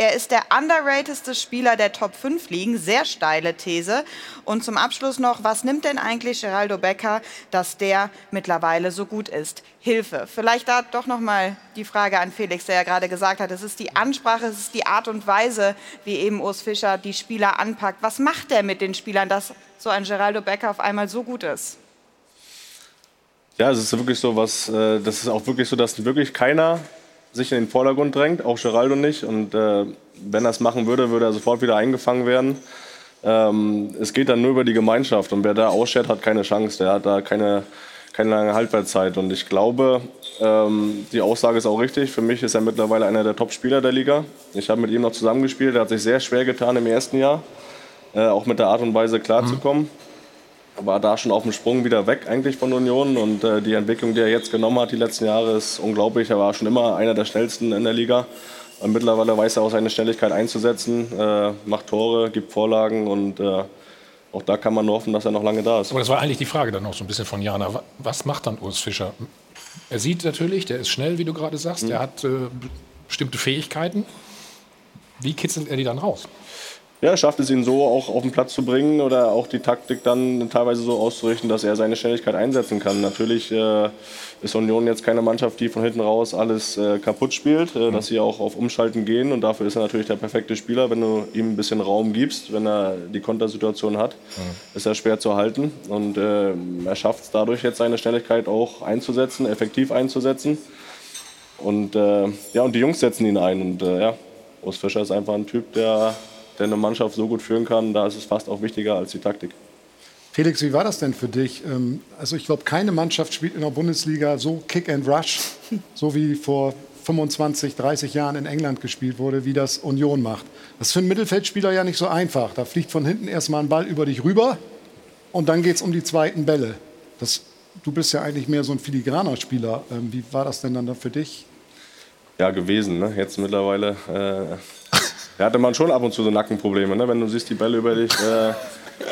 Er ist der underratedste Spieler der Top 5 Ligen, sehr steile These. Und zum Abschluss noch, was nimmt denn eigentlich Geraldo Becker, dass der mittlerweile so gut ist? Hilfe. Vielleicht da doch noch mal die Frage an Felix, der ja gerade gesagt hat, es ist die Ansprache, es ist die Art und Weise, wie eben Urs Fischer die Spieler anpackt. Was macht er mit den Spielern, dass so ein Geraldo Becker auf einmal so gut ist? Ja, es ist wirklich so was, äh, das ist auch wirklich so, dass wirklich keiner sich in den Vordergrund drängt, auch Geraldo nicht. Und äh, wenn er es machen würde, würde er sofort wieder eingefangen werden. Ähm, es geht dann nur über die Gemeinschaft und wer da ausschert, hat keine Chance. Der hat da keine, keine lange Halbwertszeit. Und ich glaube, ähm, die Aussage ist auch richtig. Für mich ist er mittlerweile einer der Top-Spieler der Liga. Ich habe mit ihm noch zusammengespielt. Er hat sich sehr schwer getan im ersten Jahr, äh, auch mit der Art und Weise klarzukommen. Mhm. War da schon auf dem Sprung wieder weg eigentlich von Union und äh, die Entwicklung, die er jetzt genommen hat die letzten Jahre, ist unglaublich. Er war schon immer einer der schnellsten in der Liga. Und mittlerweile weiß er auch seine Schnelligkeit einzusetzen, äh, macht Tore, gibt Vorlagen und äh, auch da kann man nur hoffen, dass er noch lange da ist. Aber das war eigentlich die Frage dann noch so ein bisschen von Jana. Was macht dann Urs Fischer? Er sieht natürlich, der ist schnell, wie du gerade sagst, mhm. er hat äh, bestimmte Fähigkeiten. Wie kitzelt er die dann raus? Ja, schafft es ihn so auch auf den Platz zu bringen oder auch die Taktik dann teilweise so auszurichten, dass er seine Schnelligkeit einsetzen kann. Natürlich äh, ist Union jetzt keine Mannschaft, die von hinten raus alles äh, kaputt spielt, äh, dass sie auch auf Umschalten gehen und dafür ist er natürlich der perfekte Spieler, wenn du ihm ein bisschen Raum gibst, wenn er die Kontersituation hat, mhm. ist er schwer zu halten und äh, er schafft es dadurch jetzt seine Schnelligkeit auch einzusetzen, effektiv einzusetzen und äh, ja und die Jungs setzen ihn ein und äh, ja, Urs Fischer ist einfach ein Typ, der der eine Mannschaft so gut führen kann, da ist es fast auch wichtiger als die Taktik. Felix, wie war das denn für dich? Ähm, also ich glaube, keine Mannschaft spielt in der Bundesliga so Kick and Rush, so wie vor 25, 30 Jahren in England gespielt wurde, wie das Union macht. Das ist für einen Mittelfeldspieler ja nicht so einfach. Da fliegt von hinten erstmal ein Ball über dich rüber und dann geht es um die zweiten Bälle. Das, du bist ja eigentlich mehr so ein filigraner Spieler. Ähm, wie war das denn dann da für dich? Ja, gewesen. Ne? Jetzt mittlerweile äh, da hatte man schon ab und zu so Nackenprobleme, ne? wenn du siehst, die Bälle über dich äh,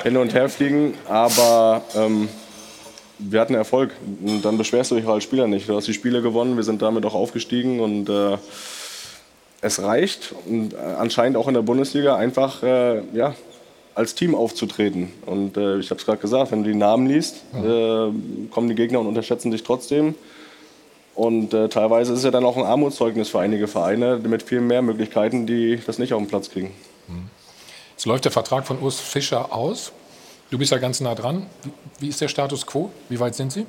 hin und her fliegen. Aber ähm, wir hatten Erfolg. Und dann beschwerst du dich als Spieler nicht. Du hast die Spiele gewonnen, wir sind damit auch aufgestiegen und äh, es reicht und äh, anscheinend auch in der Bundesliga einfach äh, ja, als Team aufzutreten. Und äh, ich habe es gerade gesagt, wenn du die Namen liest, äh, kommen die Gegner und unterschätzen dich trotzdem. Und äh, teilweise ist es ja dann auch ein Armutszeugnis für einige Vereine mit viel mehr Möglichkeiten, die das nicht auf den Platz kriegen. Jetzt läuft der Vertrag von Urs Fischer aus. Du bist ja ganz nah dran. Wie ist der Status quo? Wie weit sind Sie?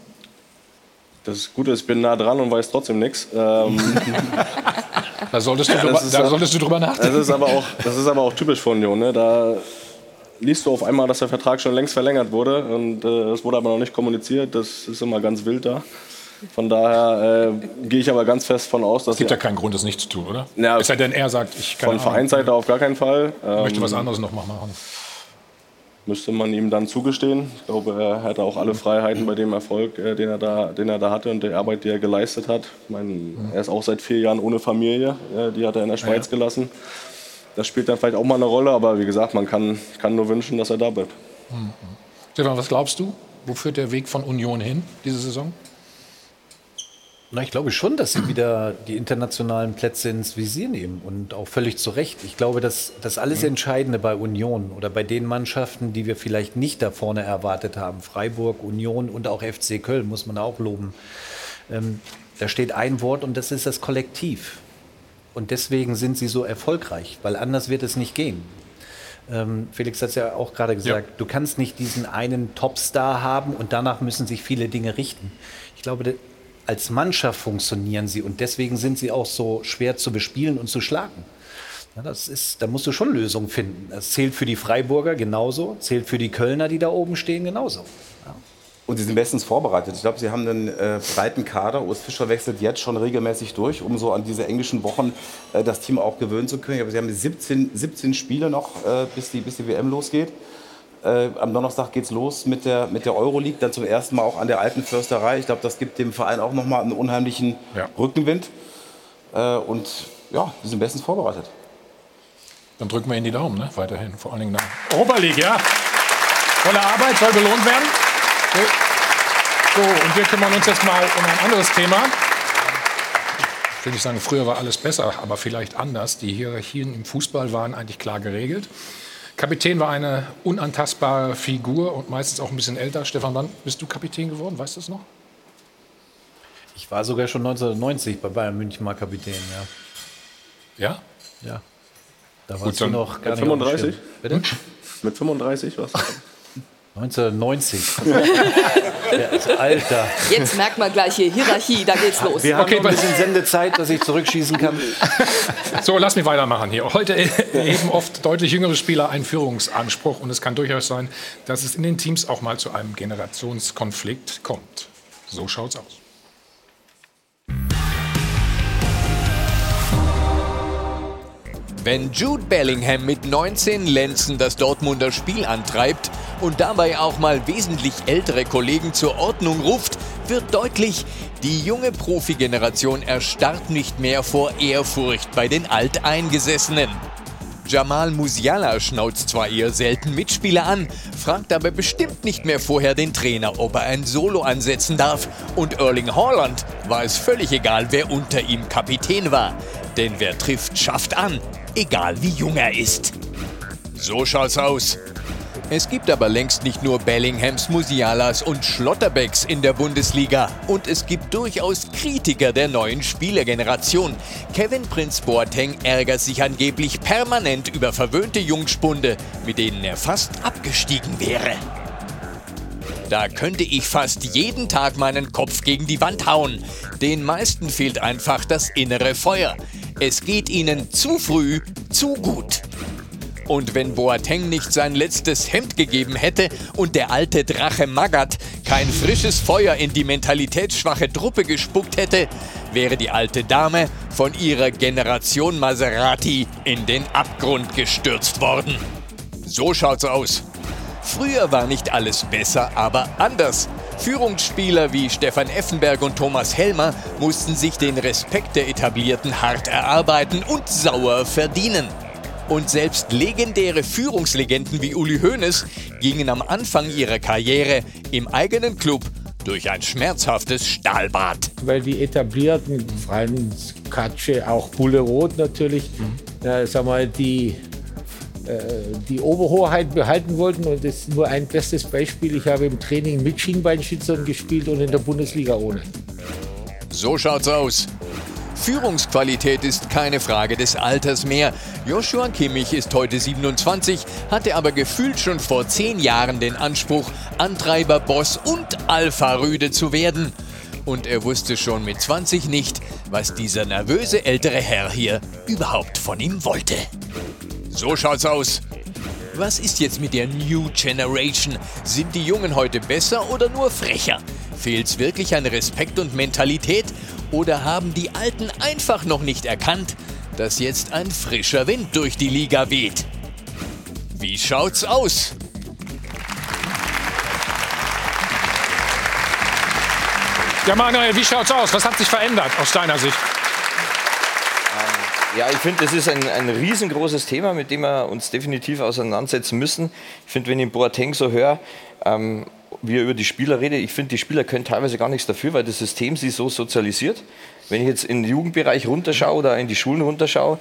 Das Gute ist, ich bin nah dran und weiß trotzdem nichts. Ähm, da, solltest du, drüber, da solltest du drüber nachdenken. Das ist aber auch, das ist aber auch typisch von Union. Ne? Da liest du auf einmal, dass der Vertrag schon längst verlängert wurde und äh, es wurde aber noch nicht kommuniziert. Das ist immer ganz wild da. Von daher äh, gehe ich aber ganz fest von aus, dass. Es gibt ja keinen Grund, das nicht zu tun, oder? Ja, es sei denn, er sagt, ich kann. Von Vereinsseite auf gar keinen Fall. Ähm, möchte was anderes noch mal machen. Müsste man ihm dann zugestehen. Ich glaube, er hatte auch alle Freiheiten bei dem Erfolg, äh, den, er da, den er da hatte und der Arbeit, die er geleistet hat. Ich meine, mhm. er ist auch seit vier Jahren ohne Familie. Äh, die hat er in der Schweiz ja. gelassen. Das spielt dann vielleicht auch mal eine Rolle, aber wie gesagt, man kann, kann nur wünschen, dass er da bleibt. Mhm. Stefan, was glaubst du? Wo führt der Weg von Union hin diese Saison? Na, ich glaube schon, dass sie wieder die internationalen Plätze ins Visier nehmen und auch völlig zu Recht. Ich glaube, dass das alles mhm. Entscheidende bei Union oder bei den Mannschaften, die wir vielleicht nicht da vorne erwartet haben, Freiburg, Union und auch FC Köln, muss man auch loben. Ähm, da steht ein Wort und das ist das Kollektiv. Und deswegen sind sie so erfolgreich, weil anders wird es nicht gehen. Ähm, Felix hat es ja auch gerade gesagt, ja. du kannst nicht diesen einen Topstar haben und danach müssen sich viele Dinge richten. Ich glaube, als Mannschaft funktionieren sie und deswegen sind sie auch so schwer zu bespielen und zu schlagen. Ja, das ist, da musst du schon Lösungen finden. Das zählt für die Freiburger genauso, zählt für die Kölner, die da oben stehen, genauso. Ja. Und sie sind bestens vorbereitet. Ich glaube, sie haben einen äh, breiten Kader. Urs Fischer wechselt jetzt schon regelmäßig durch, um so an diese englischen Wochen äh, das Team auch gewöhnen zu können. Aber sie haben 17, 17 Spiele noch, äh, bis, die, bis die WM losgeht. Äh, am Donnerstag geht es los mit der, mit der Euroleague, dann zum ersten Mal auch an der alten Försterei. Ich glaube, das gibt dem Verein auch nochmal einen unheimlichen ja. Rückenwind. Äh, und ja, wir sind bestens vorbereitet. Dann drücken wir Ihnen die Daumen, ne? weiterhin. Vor allen Dingen nach Europa League, ja. Tolle Arbeit, soll belohnt werden. So, und wir kümmern uns jetzt mal um ein anderes Thema. Ich will nicht sagen, früher war alles besser, aber vielleicht anders. Die Hierarchien im Fußball waren eigentlich klar geregelt. Kapitän war eine unantastbare Figur und meistens auch ein bisschen älter. Stefan, wann bist du Kapitän geworden? Weißt du es noch? Ich war sogar schon 1990 bei Bayern München mal Kapitän, ja. Ja? Ja. Da warst Gut, du noch gar mit 35? Bitte? Mit 35 was? 1990. Alter. Jetzt merkt man gleich hier Hierarchie, da geht's los. Wir haben okay, ein bisschen Sendezeit, dass ich zurückschießen kann. So, lass mich weitermachen hier. Heute eben oft deutlich jüngere Spieler einen Führungsanspruch und es kann durchaus sein, dass es in den Teams auch mal zu einem Generationskonflikt kommt. So schaut's aus. Wenn Jude Bellingham mit 19 Lenzen das Dortmunder Spiel antreibt, und dabei auch mal wesentlich ältere Kollegen zur Ordnung ruft, wird deutlich, die junge Profigeneration erstarrt nicht mehr vor Ehrfurcht bei den Alteingesessenen. Jamal Musiala schnauzt zwar eher selten Mitspieler an, fragt aber bestimmt nicht mehr vorher den Trainer, ob er ein Solo ansetzen darf. Und Erling Haaland war es völlig egal, wer unter ihm Kapitän war. Denn wer trifft, schafft an, egal wie jung er ist. So schaut's aus. Es gibt aber längst nicht nur Bellinghams, Musialas und Schlotterbecks in der Bundesliga. Und es gibt durchaus Kritiker der neuen Spielergeneration. Kevin Prinz Boateng ärgert sich angeblich permanent über verwöhnte Jungspunde, mit denen er fast abgestiegen wäre. Da könnte ich fast jeden Tag meinen Kopf gegen die Wand hauen. Den meisten fehlt einfach das innere Feuer. Es geht ihnen zu früh, zu gut. Und wenn Boateng nicht sein letztes Hemd gegeben hätte und der alte Drache Magat kein frisches Feuer in die mentalitätsschwache Truppe gespuckt hätte, wäre die alte Dame von ihrer Generation Maserati in den Abgrund gestürzt worden. So schaut's aus. Früher war nicht alles besser, aber anders. Führungsspieler wie Stefan Effenberg und Thomas Helmer mussten sich den Respekt der Etablierten hart erarbeiten und sauer verdienen. Und selbst legendäre Führungslegenden wie Uli Hoeneß gingen am Anfang ihrer Karriere im eigenen Club durch ein schmerzhaftes Stahlbad. Weil die etablierten, Franz, Katsche, auch Bulle Roth natürlich, mhm. äh, sag mal, die, äh, die Oberhoheit behalten wollten. Und das ist nur ein bestes Beispiel. Ich habe im Training mit Schienbeinschützern gespielt und in der Bundesliga ohne. So schaut's aus. Führungsqualität ist keine Frage des Alters mehr. Joshua Kimmich ist heute 27, hatte aber gefühlt schon vor zehn Jahren den Anspruch, Antreiber, Boss und Alpha-Rüde zu werden. Und er wusste schon mit 20 nicht, was dieser nervöse ältere Herr hier überhaupt von ihm wollte. So schaut's aus. Was ist jetzt mit der New Generation? Sind die Jungen heute besser oder nur frecher? Fehlt's wirklich an Respekt und Mentalität? Oder haben die Alten einfach noch nicht erkannt, dass jetzt ein frischer Wind durch die Liga weht? Wie schaut's aus? Ja, Manuel, wie schaut's aus? Was hat sich verändert aus deiner Sicht? Ja, ich finde, das ist ein, ein riesengroßes Thema, mit dem wir uns definitiv auseinandersetzen müssen. Ich finde, wenn ich Boateng so höre, ähm, wie er über die Spieler redet, ich finde, die Spieler können teilweise gar nichts dafür, weil das System sie so sozialisiert. Wenn ich jetzt in den Jugendbereich runterschaue oder in die Schulen runterschaue,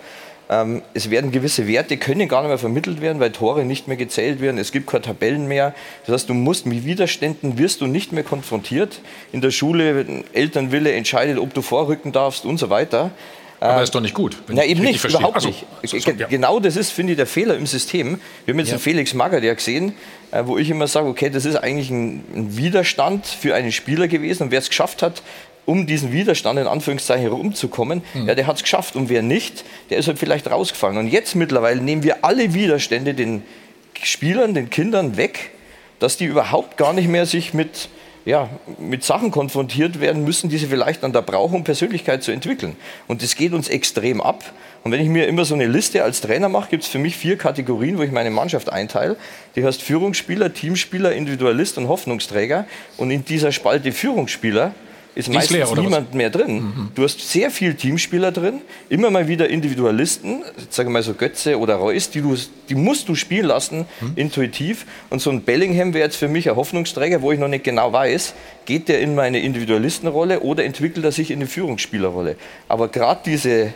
ähm, es werden gewisse Werte, können gar nicht mehr vermittelt werden, weil Tore nicht mehr gezählt werden. Es gibt keine Tabellen mehr. Das heißt, du musst mit Widerständen wirst du nicht mehr konfrontiert. In der Schule, Elternwille entscheidet, ob du vorrücken darfst und so weiter. Aber das ist doch nicht gut. Na, eben nicht, verstehe. überhaupt also, nicht. So, so, ja. Genau das ist, finde ich, der Fehler im System. Wir haben jetzt ja. einen Felix Magath ja gesehen, äh, wo ich immer sage, okay, das ist eigentlich ein, ein Widerstand für einen Spieler gewesen. Und wer es geschafft hat, um diesen Widerstand in Anführungszeichen herumzukommen, mhm. ja, der hat es geschafft. Und wer nicht, der ist halt vielleicht rausgefallen. Und jetzt mittlerweile nehmen wir alle Widerstände den Spielern, den Kindern weg, dass die überhaupt gar nicht mehr sich mit ja, mit Sachen konfrontiert werden müssen, die sie vielleicht dann da brauchen, um Persönlichkeit zu entwickeln. Und das geht uns extrem ab. Und wenn ich mir immer so eine Liste als Trainer mache, gibt es für mich vier Kategorien, wo ich meine Mannschaft einteile. Die heißt Führungsspieler, Teamspieler, Individualist und Hoffnungsträger. Und in dieser Spalte Führungsspieler ist meistens leer, niemand was? mehr drin. Mhm. Du hast sehr viele Teamspieler drin, immer mal wieder Individualisten, sage mal so Götze oder Reus, die, du, die musst du spielen lassen, mhm. intuitiv. Und so ein Bellingham wäre jetzt für mich ein Hoffnungsträger, wo ich noch nicht genau weiß, geht der in meine Individualistenrolle oder entwickelt er sich in eine Führungsspielerrolle. Aber gerade diese,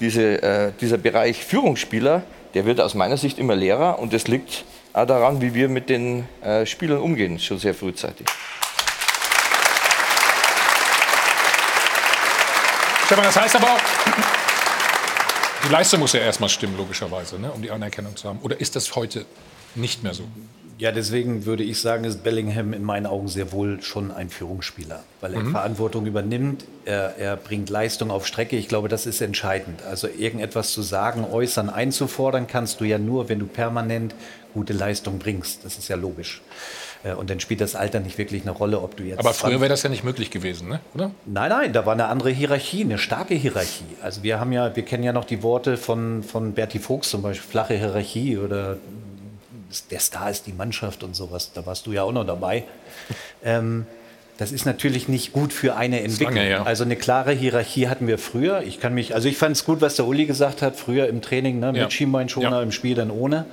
diese, äh, dieser Bereich Führungsspieler, der wird aus meiner Sicht immer leerer und das liegt auch daran, wie wir mit den äh, Spielern umgehen, schon sehr frühzeitig. Stefan, das heißt aber auch, die Leistung muss ja erstmal stimmen, logischerweise, ne, um die Anerkennung zu haben. Oder ist das heute nicht mehr so? Ja, deswegen würde ich sagen, ist Bellingham in meinen Augen sehr wohl schon ein Führungsspieler, weil er mhm. Verantwortung übernimmt, er, er, bringt Leistung auf Strecke. Ich glaube, das ist entscheidend. Also irgendetwas zu sagen, äußern, einzufordern kannst du ja nur, wenn du permanent gute Leistung bringst. Das ist ja logisch. Äh, und dann spielt das Alter nicht wirklich eine Rolle, ob du jetzt. Aber früher wäre das ja nicht möglich gewesen, ne? oder? Nein, nein, da war eine andere Hierarchie, eine starke Hierarchie. Also wir haben ja, wir kennen ja noch die Worte von, von Berti Fuchs zum Beispiel, flache Hierarchie oder der Star ist die Mannschaft und sowas. Da warst du ja auch noch dabei. ähm, das ist natürlich nicht gut für eine Entwicklung. Lange, ja. Also eine klare Hierarchie hatten wir früher. Ich kann mich, also ich fand es gut, was der Uli gesagt hat, früher im Training, ne, mit ja. Schienbeinschoner, ja. im Spiel dann ohne.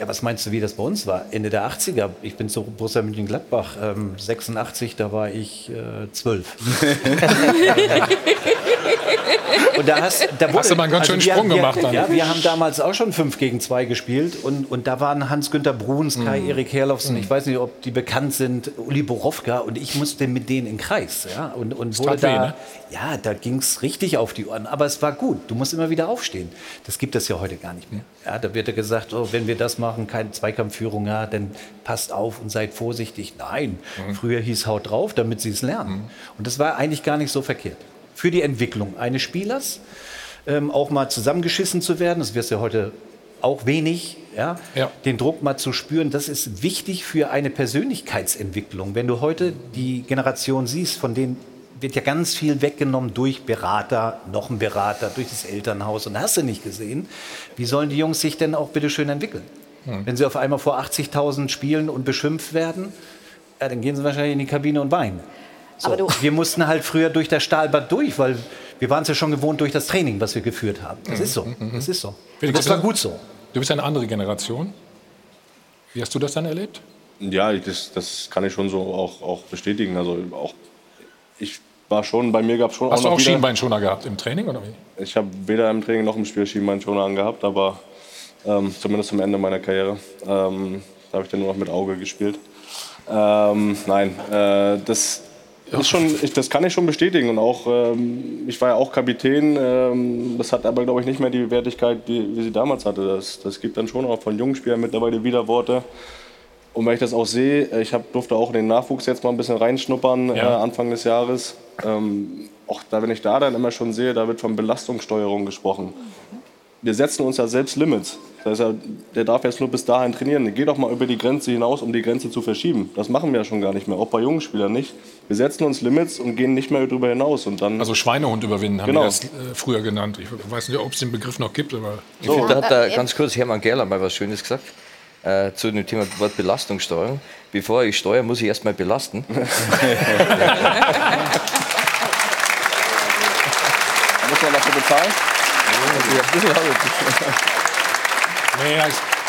Ja, was meinst du, wie das bei uns war? Ende der 80er. Ich bin zu Borussia Mönchengladbach. Ähm, 86, da war ich äh, 12. und da hast, da wurde, hast du mal einen ganz also schönen Sprung wir, gemacht. Dann. Ja, wir haben damals auch schon 5 gegen 2 gespielt. Und, und da waren Hans-Günther Bruns, Kai mhm. Erik Herlofsen, mhm. ich weiß nicht, ob die bekannt sind, Uli Borowka. Und ich musste mit denen in den Kreis. Ja? Und, und wurde da, weh, ne? ja, da ging es richtig auf die Ohren. Aber es war gut. Du musst immer wieder aufstehen. Das gibt es ja heute gar nicht mehr. Ja, da wird ja gesagt, oh, wenn wir das machen, machen, keine Zweikampfführung, ja, dann passt auf und seid vorsichtig. Nein, mhm. früher hieß Haut drauf, damit sie es lernen. Mhm. Und das war eigentlich gar nicht so verkehrt. Für die Entwicklung eines Spielers ähm, auch mal zusammengeschissen zu werden, das wirst du ja heute auch wenig, ja? ja? den Druck mal zu spüren, das ist wichtig für eine Persönlichkeitsentwicklung. Wenn du heute die Generation siehst, von denen wird ja ganz viel weggenommen durch Berater, noch ein Berater, durch das Elternhaus und hast du nicht gesehen. Wie sollen die Jungs sich denn auch bitte schön entwickeln? Hm. Wenn sie auf einmal vor 80.000 spielen und beschimpft werden, ja, dann gehen sie wahrscheinlich in die Kabine und weinen. So. wir mussten halt früher durch das Stahlbad durch, weil wir waren es ja schon gewohnt durch das Training, was wir geführt haben. Das mhm. ist so. Mhm. Das ist so. Und das war gut so. Du bist eine andere Generation. Wie hast du das dann erlebt? Ja, das, das kann ich schon so auch, auch bestätigen. Also auch ich war schon, bei mir gab es schon Hast auch du auch Schienbeinschoner gehabt im Training oder wie? Ich habe weder im Training noch im Spiel Schienbeinschoner angehabt, aber ähm, zumindest zum Ende meiner Karriere. Ähm, da habe ich dann nur noch mit Auge gespielt. Ähm, nein, äh, das ist schon, ich, das kann ich schon bestätigen. Und auch, ähm, ich war ja auch Kapitän. Ähm, das hat aber, glaube ich, nicht mehr die Wertigkeit, die, wie sie damals hatte. Das, das gibt dann schon auch von jungen Spielern mittlerweile Widerworte. Und wenn ich das auch sehe, äh, ich hab, durfte auch in den Nachwuchs jetzt mal ein bisschen reinschnuppern, ja. äh, Anfang des Jahres. Ähm, auch da, wenn ich da dann immer schon sehe, da wird von Belastungssteuerung gesprochen. Wir setzen uns ja selbst Limits. Das heißt, der darf jetzt nur bis dahin trainieren. Geh doch mal über die Grenze hinaus, um die Grenze zu verschieben. Das machen wir ja schon gar nicht mehr, auch bei jungen Spielern nicht. Wir setzen uns Limits und gehen nicht mehr darüber hinaus. Und dann also Schweinehund überwinden haben genau. wir das äh, früher genannt. Ich weiß nicht, ob es den Begriff noch gibt. Aber so, da hat da ganz kurz Hermann Gerler mal was Schönes gesagt. Äh, zu dem Thema Wort Belastungssteuerung. Bevor ich steuere, muss ich erstmal belasten. muss man dafür bezahlen? Ja, ein bisschen habe ich. Nee,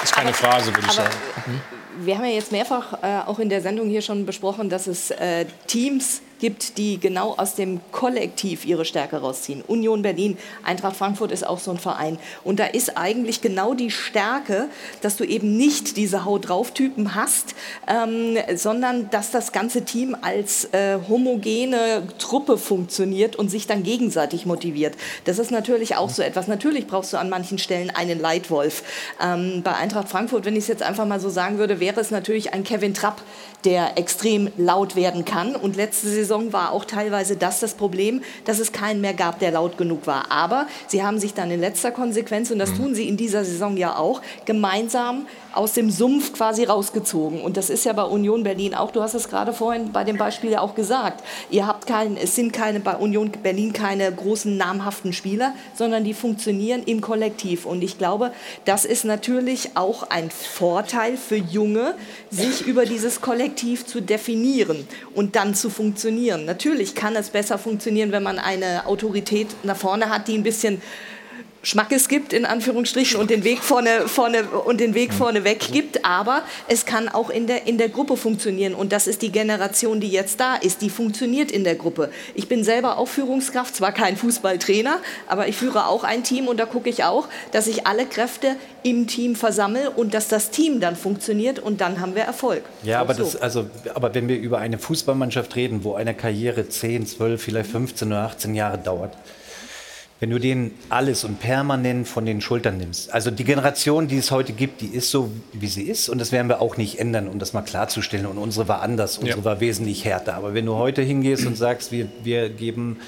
ist, keine Phrase, würde ich sagen. Hm? Wir haben ja jetzt mehrfach äh, auch in der Sendung hier schon besprochen, dass es äh, Teams gibt, die genau aus dem Kollektiv ihre Stärke rausziehen. Union Berlin, Eintracht Frankfurt ist auch so ein Verein. Und da ist eigentlich genau die Stärke, dass du eben nicht diese Haut drauf Typen hast, ähm, sondern dass das ganze Team als äh, homogene Truppe funktioniert und sich dann gegenseitig motiviert. Das ist natürlich auch so etwas. Natürlich brauchst du an manchen Stellen einen Leitwolf. Ähm, bei Eintracht Frankfurt, wenn ich es jetzt einfach mal so sagen würde, wäre es natürlich ein Kevin Trapp, der extrem laut werden kann. Und letzte Saison war auch teilweise das das Problem, dass es keinen mehr gab, der laut genug war. Aber sie haben sich dann in letzter Konsequenz, und das mhm. tun sie in dieser Saison ja auch, gemeinsam aus dem Sumpf quasi rausgezogen. Und das ist ja bei Union Berlin auch, du hast es gerade vorhin bei dem Beispiel ja auch gesagt, ihr habt keinen, es sind keine, bei Union Berlin keine großen namhaften Spieler, sondern die funktionieren im Kollektiv. Und ich glaube, das ist natürlich auch ein Vorteil für Junge, sich über dieses Kollektiv zu definieren und dann zu funktionieren. Natürlich kann es besser funktionieren, wenn man eine Autorität nach vorne hat, die ein bisschen Schmackes gibt, in Anführungsstrichen, und den Weg vorne, vorne, und den Weg vorne weg gibt. Aber es kann auch in der, in der Gruppe funktionieren. Und das ist die Generation, die jetzt da ist. Die funktioniert in der Gruppe. Ich bin selber auch Führungskraft, zwar kein Fußballtrainer, aber ich führe auch ein Team und da gucke ich auch, dass ich alle Kräfte im Team versammle und dass das Team dann funktioniert und dann haben wir Erfolg. Ja, aber, so. das, also, aber wenn wir über eine Fußballmannschaft reden, wo eine Karriere 10, 12, vielleicht 15 oder 18 Jahre dauert, wenn du denen alles und permanent von den Schultern nimmst. Also die Generation, die es heute gibt, die ist so, wie sie ist. Und das werden wir auch nicht ändern, um das mal klarzustellen. Und unsere war anders, unsere ja. war wesentlich härter. Aber wenn du heute hingehst und sagst, wir, wir geben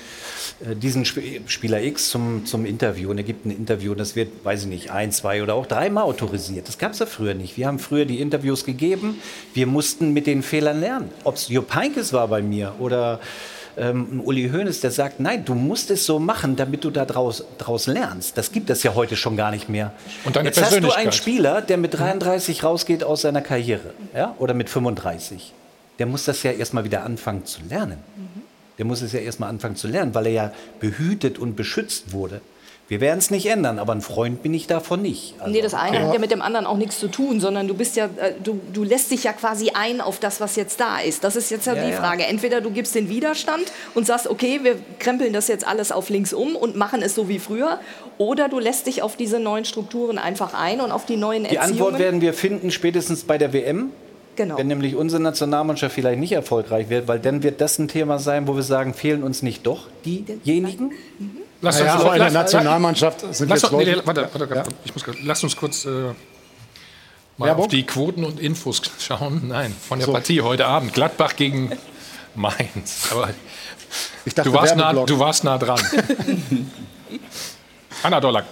äh, diesen Spieler X zum, zum Interview und er gibt ein Interview und das wird, weiß ich nicht, ein, zwei oder auch dreimal autorisiert. Das gab es ja früher nicht. Wir haben früher die Interviews gegeben. Wir mussten mit den Fehlern lernen. Ob es Jupp Heynckes war bei mir oder ähm, Uli Hoeneß, der sagt, nein, du musst es so machen, damit du da draus, draus lernst. Das gibt es ja heute schon gar nicht mehr. Und deine Jetzt hast du einen Spieler, der mit 33 rausgeht aus seiner Karriere ja? oder mit 35. Der muss das ja erstmal wieder anfangen zu lernen. Der muss es ja erstmal anfangen zu lernen, weil er ja behütet und beschützt wurde. Wir werden es nicht ändern, aber ein Freund bin ich davon nicht. Also, nee, das eine ja. hat ja mit dem anderen auch nichts zu tun, sondern du bist ja, äh, du, du lässt dich ja quasi ein auf das, was jetzt da ist. Das ist jetzt ja, ja die Frage. Entweder du gibst den Widerstand und sagst, okay, wir krempeln das jetzt alles auf links um und machen es so wie früher, oder du lässt dich auf diese neuen Strukturen einfach ein und auf die neuen Die Antwort werden wir finden spätestens bei der WM. Genau. Wenn nämlich unsere Nationalmannschaft vielleicht nicht erfolgreich wird, weil dann wird das ein Thema sein, wo wir sagen, fehlen uns nicht doch diejenigen? Mhm. Lass uns, ja, aber in der Nationalmannschaft sind lass, jetzt Leute, nee, warte, warte, ja. ich muss, lass uns kurz äh, mal Werbung? auf die Quoten und Infos schauen. Nein, von der so. Partie heute Abend. Gladbach gegen Mainz. Aber dachte, du, warst nah, du warst nah dran. Anna Dollack.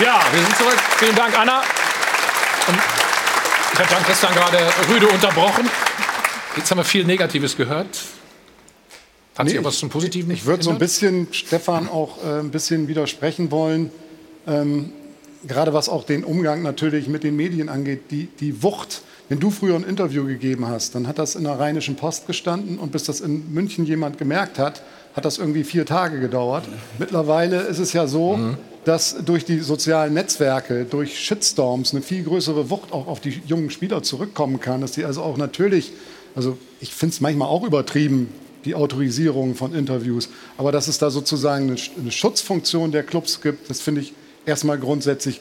Ja, wir sind zurück. Vielen Dank, Anna. Und ich habe Jan Christian gerade rüde unterbrochen. Jetzt haben wir viel Negatives gehört. Hat nee, sich was zum Positiven Ich, ich würde so ein bisschen Stefan auch äh, ein bisschen widersprechen wollen. Ähm, gerade was auch den Umgang natürlich mit den Medien angeht, die, die Wucht. Wenn du früher ein Interview gegeben hast, dann hat das in der Rheinischen Post gestanden und bis das in München jemand gemerkt hat, hat das irgendwie vier Tage gedauert. Mittlerweile ist es ja so, mhm dass durch die sozialen Netzwerke, durch Shitstorms eine viel größere Wucht auch auf die jungen Spieler zurückkommen kann, dass die also auch natürlich, also ich finde es manchmal auch übertrieben, die Autorisierung von Interviews, aber dass es da sozusagen eine, Schutzfunktion der Clubs gibt, das finde ich erstmal grundsätzlich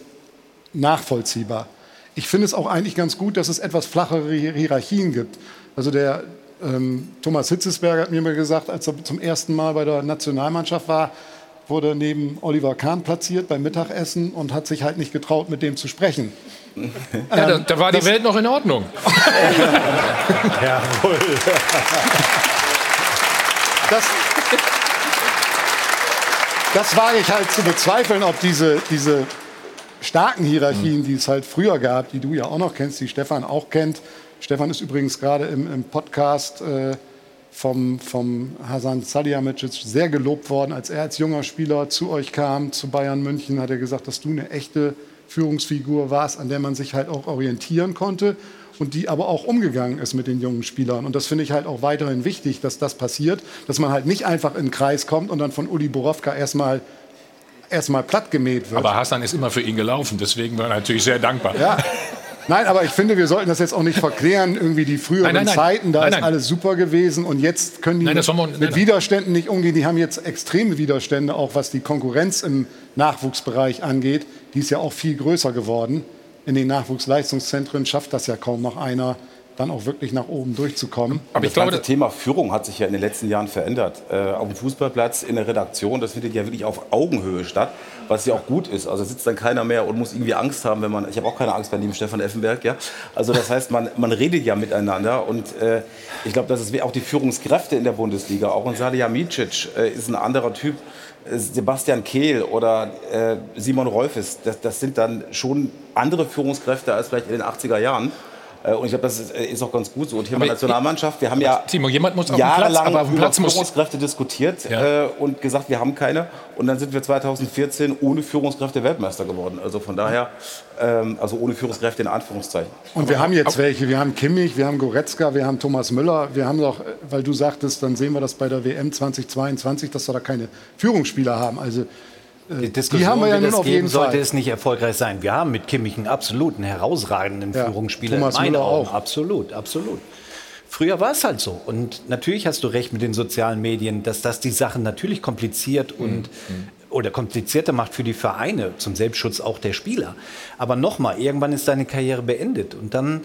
nachvollziehbar. Ich finde es auch eigentlich ganz gut, dass es etwas flachere Hierarchien gibt. Also der ähm, Thomas Hitzesberger hat mir mal gesagt, als er zum ersten Mal bei der Nationalmannschaft war, wurde neben Oliver Kahn platziert beim Mittagessen und hat sich halt nicht getraut, mit dem zu sprechen. Ja, da, da, war die Welt noch in Ordnung. Jawohl. Das, das wage ich halt zu bezweifeln, ob diese, diese starken Hierarchien, die es halt früher gab, die du ja auch noch kennst, die Stefan auch kennt. Stefan ist übrigens gerade im, im Podcast äh, vom, vom Hasan Salihamidzic sehr gelobt worden. Als er als junger Spieler zu euch kam, zu Bayern München, hat er gesagt, dass du eine echte Führungsfigur warst, an der man sich halt auch orientieren konnte und die aber auch umgegangen ist mit den jungen Spielern. Und das finde ich halt auch weiterhin wichtig, dass das passiert, dass man halt nicht einfach in den Kreis kommt und dann von Uli Borowka erstmal erstmal plattgemäht wird. Aber Hassan ist immer für ihn gelaufen, deswegen war er natürlich sehr dankbar. Ja. Nein, aber ich finde, wir sollten das jetzt auch nicht verklären. Irgendwie die früheren Nein, nein, nein. Zeiten, da Nein, ist alles super gewesen und jetzt können die Nein, das mit, wir- nein, mit. Widerständen nicht umgehen. Die haben jetzt extreme Widerstände, auch was die Konkurrenz im Nachwuchsbereich angeht. Die ist ja auch viel größer geworden. In den Nachwuchsleistungszentren schafft das ja kaum noch einer, dann auch wirklich nach oben durchzukommen. Aber das ganze Thema Führung hat sich ja in den letzten Jahren verändert. Äh, auf dem Fußballplatz, in der Redaktion, das findet ja wirklich auf Augenhöhe statt, was ja auch gut ist. Also sitzt dann keiner mehr und muss irgendwie Angst haben, wenn man. Ich habe auch keine Angst bei dem Stefan Effenberg, ja. Also das heißt, man, man redet ja miteinander und äh, ich glaube, dass es auch die Führungskräfte in der Bundesliga, auch ein Salihamidzic äh, ist ein anderer Typ. äh, Sebastian Kehl oder äh, Simon Rolfes, das, das sind dann schon andere Führungskräfte als vielleicht in den 80er Jahren. Äh, Und ich glaube, das ist, äh, ist auch ganz gut so. Und Thema Aber Nationalmannschaft, wir haben ja Timo, jemand muss auf Platz, jahrelang aber auf über Platz muss- Führungskräfte diskutiert äh, und gesagt, wir haben keine. Und dann sind wir 2014 ohne Führungskräfte Weltmeister geworden. Also von daher, ähm, also ohne Führungskräfte in Anführungszeichen. Und wir haben jetzt welche. Wir haben Kimmich, wir haben Goretzka, wir haben Thomas Müller. Wir haben doch, äh, weil du sagtest, dann sehen wir das bei der WM 2022, dass wir da keine Führungsspieler haben. Also äh, die haben wir ja nun das auf geben, jeden sollte Fall. es nicht erfolgreich sein. Wir haben mit Kimmich einen absoluten, herausragenden Ja, Führungsspieler Thomas in meinen Müller Augen. auch. Absolut, absolut. Früher war es halt so. Und natürlich hast du recht mit den sozialen Medien, dass das die Sachen natürlich kompliziert und oder komplizierter macht für die Vereine, zum Selbstschutz auch der Spieler. Aber nochmal, irgendwann ist deine Karriere beendet und dann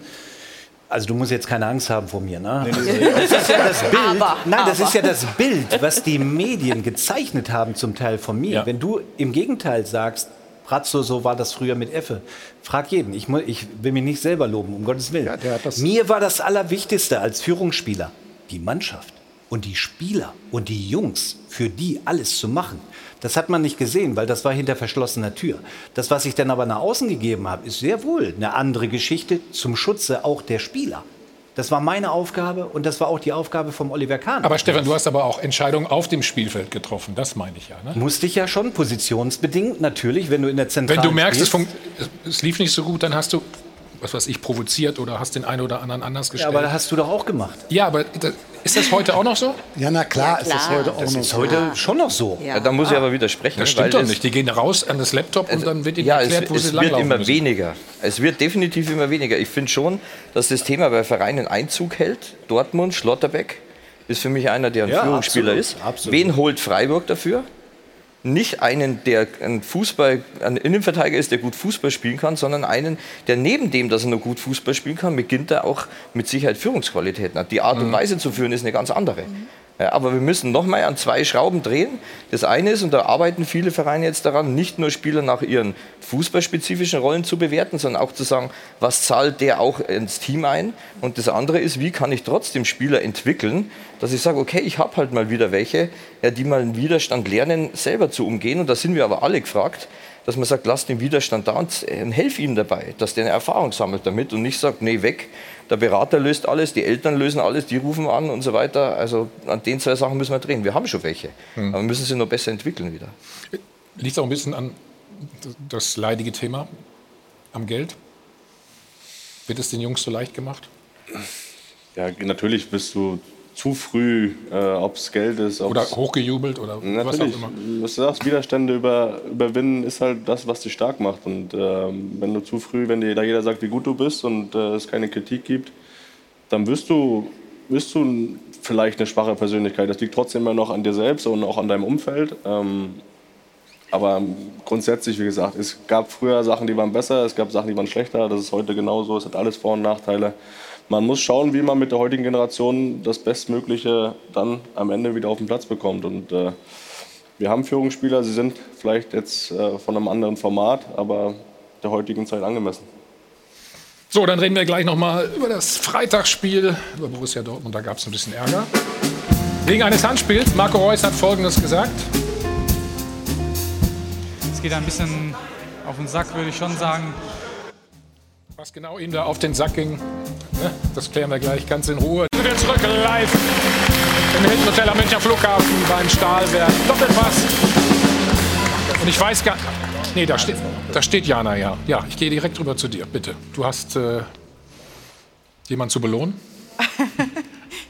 also du musst jetzt keine Angst haben vor mir, ne? Also, das ist ja das Bild. Aber, Nein, das aber. ist ja das Bild, was die Medien gezeichnet haben zum Teil von mir. Wenn du im Gegenteil sagst, Brazzo, so war das früher mit Effe. Frag jeden. Ich, ich will mich nicht selber loben, um Gottes Willen. Mir war das Allerwichtigste als Führungsspieler die Mannschaft und die Spieler und die Jungs, für die alles zu machen. Das hat man nicht gesehen, weil das war hinter verschlossener Tür. Das, was ich dann aber nach außen gegeben habe, ist sehr wohl eine andere Geschichte zum Schutze auch der Spieler. Das war meine Aufgabe und das war auch die Aufgabe vom Oliver Kahn. Aber Stefan, du hast aber auch Entscheidungen auf dem Spielfeld getroffen. Das meine ich ja. Ne? Musste ich ja schon, positionsbedingt natürlich, wenn du in der Wenn Zentrale du merkst, es, es lief nicht so gut, dann hast du, was weiß ich, provoziert oder hast den einen oder anderen anders Ja, gestellt. aber das hast du doch auch gemacht. Ja, aber da- ist das heute auch noch so? Ja, na klar, Ja, ist das klar. heute auch Das noch ist so. heute schon noch so. Ja, da muss ich aber widersprechen. Das weil stimmt doch nicht. Die gehen raus an das Laptop und dann wird ihnen ja, erklärt, es, wo es sie wird langlaufen immer müssen. weniger. Es wird definitiv immer weniger. Ich finde schon, dass das Thema bei Vereinen Einzug hält. Dortmund, Schlotterbeck ist für mich einer, der ein Ja, Führungsspieler absolut, ist. absolut. Wen holt Freiburg dafür? Nicht einen, der ein Fußball, ein Innenverteidiger ist, der gut Fußball spielen kann, sondern einen, der neben dem, dass er nur gut Fußball spielen kann, beginnt er auch mit Sicherheit Führungsqualitäten hat. Die Art und Weise zu führen ist eine ganz andere. Ja, aber wir müssen noch mal an zwei Schrauben drehen. Das eine ist, und da arbeiten viele Vereine jetzt daran, nicht nur Spieler nach ihren fußballspezifischen Rollen zu bewerten, sondern auch zu sagen, was zahlt der auch ins Team ein? Und das andere ist, wie kann ich trotzdem Spieler entwickeln, dass ich sage, okay, ich habe halt mal wieder welche, ja, die mal einen Widerstand lernen, selber zu umgehen. Und da sind wir aber alle gefragt, dass man sagt, lass den Widerstand da und äh, helf ihm dabei, dass der eine Erfahrung sammelt damit und nicht sagt, nee, weg. Der Berater löst alles, die Eltern lösen alles, die rufen an und so weiter. Also an den zwei Sachen müssen wir drehen. Wir haben schon welche, Hm. aber wir müssen sie noch besser entwickeln wieder. Liegt auch ein bisschen an das leidige Thema am Geld. Wird es den Jungs so leicht gemacht? Ja, natürlich bist du zu früh, äh, ob es Geld ist. Oder hochgejubelt oder was auch immer. was du sagst, Widerstände über, überwinden ist halt das, was dich stark macht. Und ähm, wenn du zu früh, wenn dir da jeder sagt, wie gut du bist und äh, es keine Kritik gibt, dann wirst du, wirst du vielleicht eine schwache Persönlichkeit. Das liegt trotzdem immer noch an dir selbst und auch an deinem Umfeld. Ähm, aber grundsätzlich, wie gesagt, es gab früher Sachen, die waren besser, es gab Sachen, die waren schlechter. Das ist heute genauso. Es hat alles Vor- und Nachteile. Man muss schauen, wie man mit der heutigen Generation das Bestmögliche dann am Ende wieder auf den Platz bekommt. Und äh, wir haben Führungsspieler, sie sind vielleicht jetzt äh, von einem anderen Format, aber der heutigen Zeit angemessen. So, dann reden wir gleich noch mal über das Freitagsspiel über Borussia Dortmund. Da gab es ein bisschen Ärger. Wegen eines Handspiels. Marco Reus hat Folgendes gesagt. Es geht ein bisschen auf den Sack, würde ich schon sagen. Was genau ihm da auf den Sack ging, ne, das klären wir gleich ganz in Ruhe. Wir sind zurück live im Hilton Hotel am Münchner Flughafen beim Stahlwerk. Doppelpass. Und ich weiß gar Nee, da steht, da steht Jana, ja. Ja, ich gehe direkt rüber zu dir, bitte. Du hast äh, jemanden zu belohnen?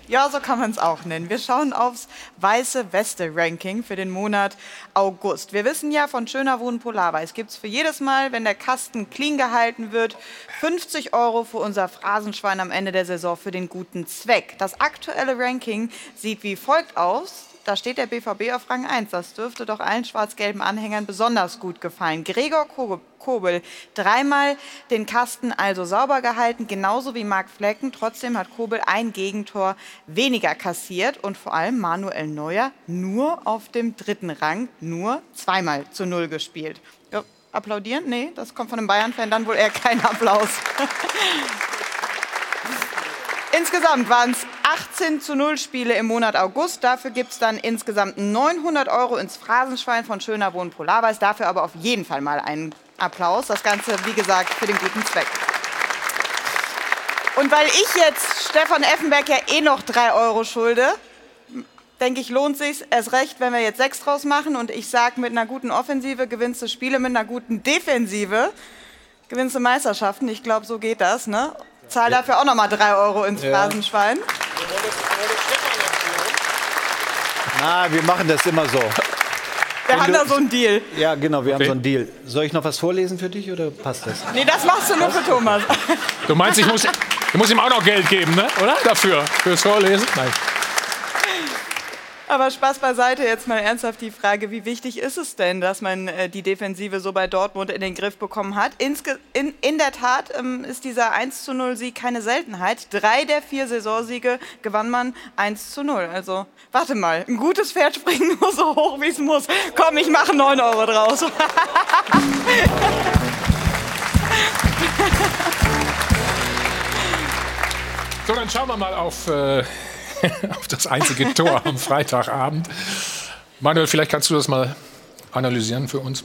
Ja, so kann man es auch nennen. Wir schauen aufs weiße Weste-Ranking für den Monat August. Wir wissen ja von Schöner Wohnen Polarweiß gibt es für jedes Mal, wenn der Kasten clean gehalten wird, 50 Euro für unser Phrasenschwein am Ende der Saison für den guten Zweck. Das aktuelle Ranking sieht wie folgt aus. Da steht der BVB auf Rang 1. Das dürfte doch allen schwarz-gelben Anhängern besonders gut gefallen. Gregor Kobel, dreimal den Kasten also sauber gehalten, genauso wie Marc Flecken. Trotzdem hat Kobel ein Gegentor weniger kassiert und vor allem Manuel Neuer nur auf dem dritten Rang, nur zweimal zu Null gespielt. Ja, applaudieren? Nee, das kommt von einem Bayern-Fan, dann wohl eher kein Applaus. Insgesamt waren es 18 zu 0 Spiele im Monat August. Dafür gibt es dann insgesamt 900 Euro ins Phrasenschwein von Schöner Wohn Polarweiß. Dafür aber auf jeden Fall mal einen Applaus. Das Ganze, wie gesagt, für den guten Zweck. Und weil ich jetzt Stefan Effenberg ja eh noch 3 Euro schulde, denke ich, lohnt sich erst recht, wenn wir jetzt 6 draus machen. Und ich sage, mit einer guten Offensive gewinnst du Spiele, mit einer guten Defensive gewinnst du Meisterschaften. Ich glaube, so geht das. Ne? Zahl dafür auch nochmal 3 Euro ins ja. Phrasenschwein. Na, wir machen das immer so. Wir haben da so einen Deal. Ja, genau, wir okay. haben so einen Deal. Soll ich noch was vorlesen für dich oder passt das? Nee, das machst du nur für Thomas. Du meinst, ich muss, ich muss ihm auch noch Geld geben, ne? oder? Dafür, fürs Vorlesen? Nein. Aber Spaß beiseite, jetzt mal ernsthaft die Frage, wie wichtig ist es denn, dass man äh, die Defensive so bei Dortmund in den Griff bekommen hat? Inske in, in der Tat ähm, ist dieser 1 zu 0 Sieg keine Seltenheit. Drei der vier Saisonsiege gewann man 1 zu 0. Also, warte mal, ein gutes Pferd springt nur so hoch, wie es muss. Komm, ich mache 9 Euro draus. so, dann schauen wir mal auf... Äh auf das einzige Tor am Freitagabend. Manuel, vielleicht kannst du das mal analysieren für uns.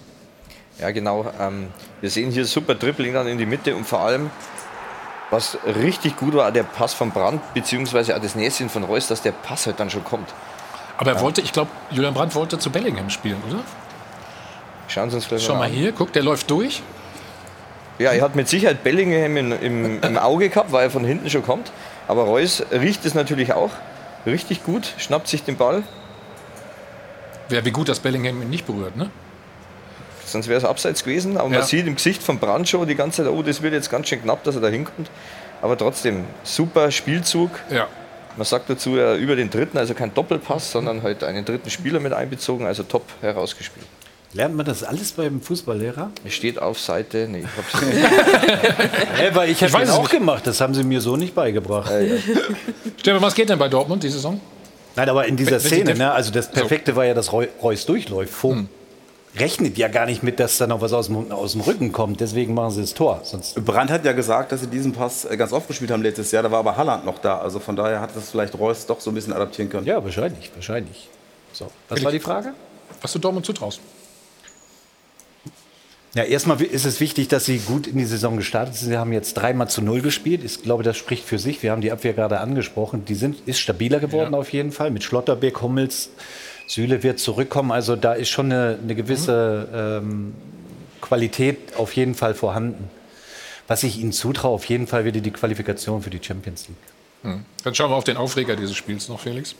Ja, genau. Ähm, wir sehen hier super Dribbling dann in die Mitte und vor allem, was richtig gut war, der Pass von Brandt, beziehungsweise auch das Näschen von Reus, dass der Pass halt dann schon kommt. Aber er wollte, ich glaube, Julian Brandt wollte zu Bellingham spielen, oder? Schauen Sie uns gleich Schau mal an. hier, guck, der läuft durch. Ja, er hat mit Sicherheit Bellingham im, im, im Auge gehabt, weil er von hinten schon kommt. Aber Reus riecht es natürlich auch richtig gut, schnappt sich den Ball. Wäre wie gut, dass Bellingham ihn nicht berührt, ne? Sonst wäre es abseits gewesen. Aber ja. man sieht im Gesicht von Brancho die ganze Zeit, oh, das wird jetzt ganz schön knapp, dass er da hinkommt. Aber trotzdem, super Spielzug. Ja. Man sagt dazu ja über den dritten, also kein Doppelpass, sondern halt einen dritten Spieler mit einbezogen, also top herausgespielt. Lernt man das alles beim Fußballlehrer? Es steht auf Seite, nee, ich hab's nicht. weil ich habe das auch gemacht, das haben sie mir so nicht beigebracht. Ja, ja. Stefan, was geht denn bei Dortmund diese Saison? Nein, aber in dieser Szene, ne, also das Perfekte so. war ja, dass Reus durchläuft. Fum. Hm. Rechnet ja gar nicht mit, dass da noch was aus dem, aus dem Rücken kommt. Deswegen machen sie das Tor. Sonst Brandt hat ja gesagt, dass sie diesen Pass äh, ganz oft gespielt haben letztes Jahr. Da war aber Halland noch da. Also von daher hat das vielleicht Reus doch so ein bisschen adaptieren können. Ja, wahrscheinlich. wahrscheinlich. So, was war die Frage? Was du Dortmund zutraust? Ja, erstmal ist es wichtig, dass sie gut in die Saison gestartet sind. Sie haben jetzt dreimal zu null gespielt. Ich glaube, das spricht für sich. Wir haben die Abwehr gerade angesprochen. Die sind, ist stabiler geworden ja. auf jeden Fall. Mit Schlotterbeck, Hummels, Süle wird zurückkommen. Also da ist schon eine, eine gewisse ähm, Qualität auf jeden Fall vorhanden. Was ich ihnen zutraue, auf jeden Fall wieder die Qualifikation für die Champions League. Hm. Dann schauen wir auf den Aufreger dieses Spiels noch, Felix.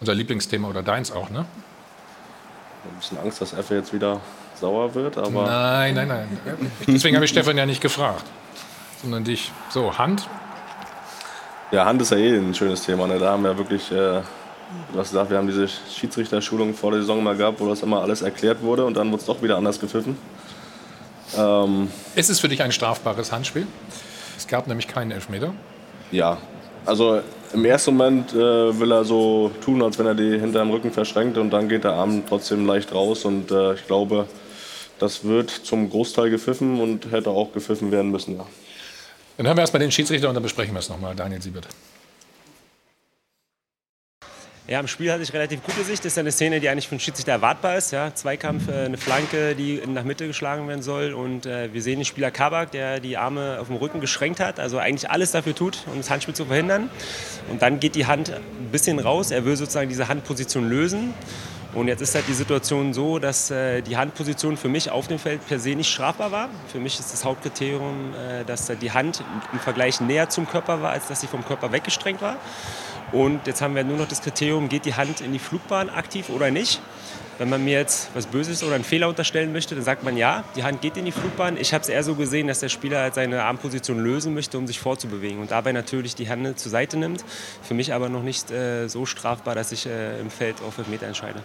Unser Lieblingsthema oder deins auch, ne? Ein bisschen Angst, dass Effe jetzt wieder sauer wird, aber. Nein, nein, nein. Deswegen habe ich Stefan ja nicht gefragt, sondern dich. So, Hand. Ja, Hand ist ja eh ein schönes Thema. Ne? Da haben wir wirklich, äh, du hast gesagt, wir haben diese Schiedsrichterschulung vor der Saison mal gehabt, wo das immer alles erklärt wurde und dann wurde es doch wieder anders gepfiffen. Ähm, ist es für dich ein strafbares Handspiel? Es gab nämlich keinen Elfmeter. Ja, also im ersten Moment äh, will er so tun, als wenn er die hinter dem Rücken verschränkt und dann geht der Arm trotzdem leicht raus und äh, ich glaube, das wird zum Großteil gepfiffen und hätte auch gepfiffen werden müssen, ja. Dann hören wir erstmal den Schiedsrichter und dann besprechen wir es nochmal. Daniel Siebert. Ja, im Spiel hatte ich relativ gute Sicht. Das ist eine Szene, die eigentlich von Schiedsrichter erwartbar ist. Ja, Zweikampf, äh, eine Flanke, die nach Mitte geschlagen werden soll. Und äh, wir sehen den Spieler Kabak, der die Arme auf dem Rücken geschränkt hat. Also eigentlich alles dafür tut, um das Handspiel zu verhindern. Und dann geht die Hand ein bisschen raus. Er will sozusagen diese Handposition lösen. Und jetzt ist halt die Situation so, dass äh, die Handposition für mich auf dem Feld per se nicht strafbar war. Für mich ist das Hauptkriterium, äh, dass die Hand im Vergleich näher zum Körper war, als dass sie vom Körper weggestrengt war. Und jetzt haben wir nur noch das Kriterium, geht die Hand in die Flugbahn aktiv oder nicht. Wenn man mir jetzt was Böses oder einen Fehler unterstellen möchte, dann sagt man ja, die Hand geht in die Flugbahn. Ich habe es eher so gesehen, dass der Spieler halt seine Armposition lösen möchte, um sich vorzubewegen und dabei natürlich die Hand zur Seite nimmt. Für mich aber noch nicht äh, so strafbar, dass ich äh, im Feld auf Meter entscheide.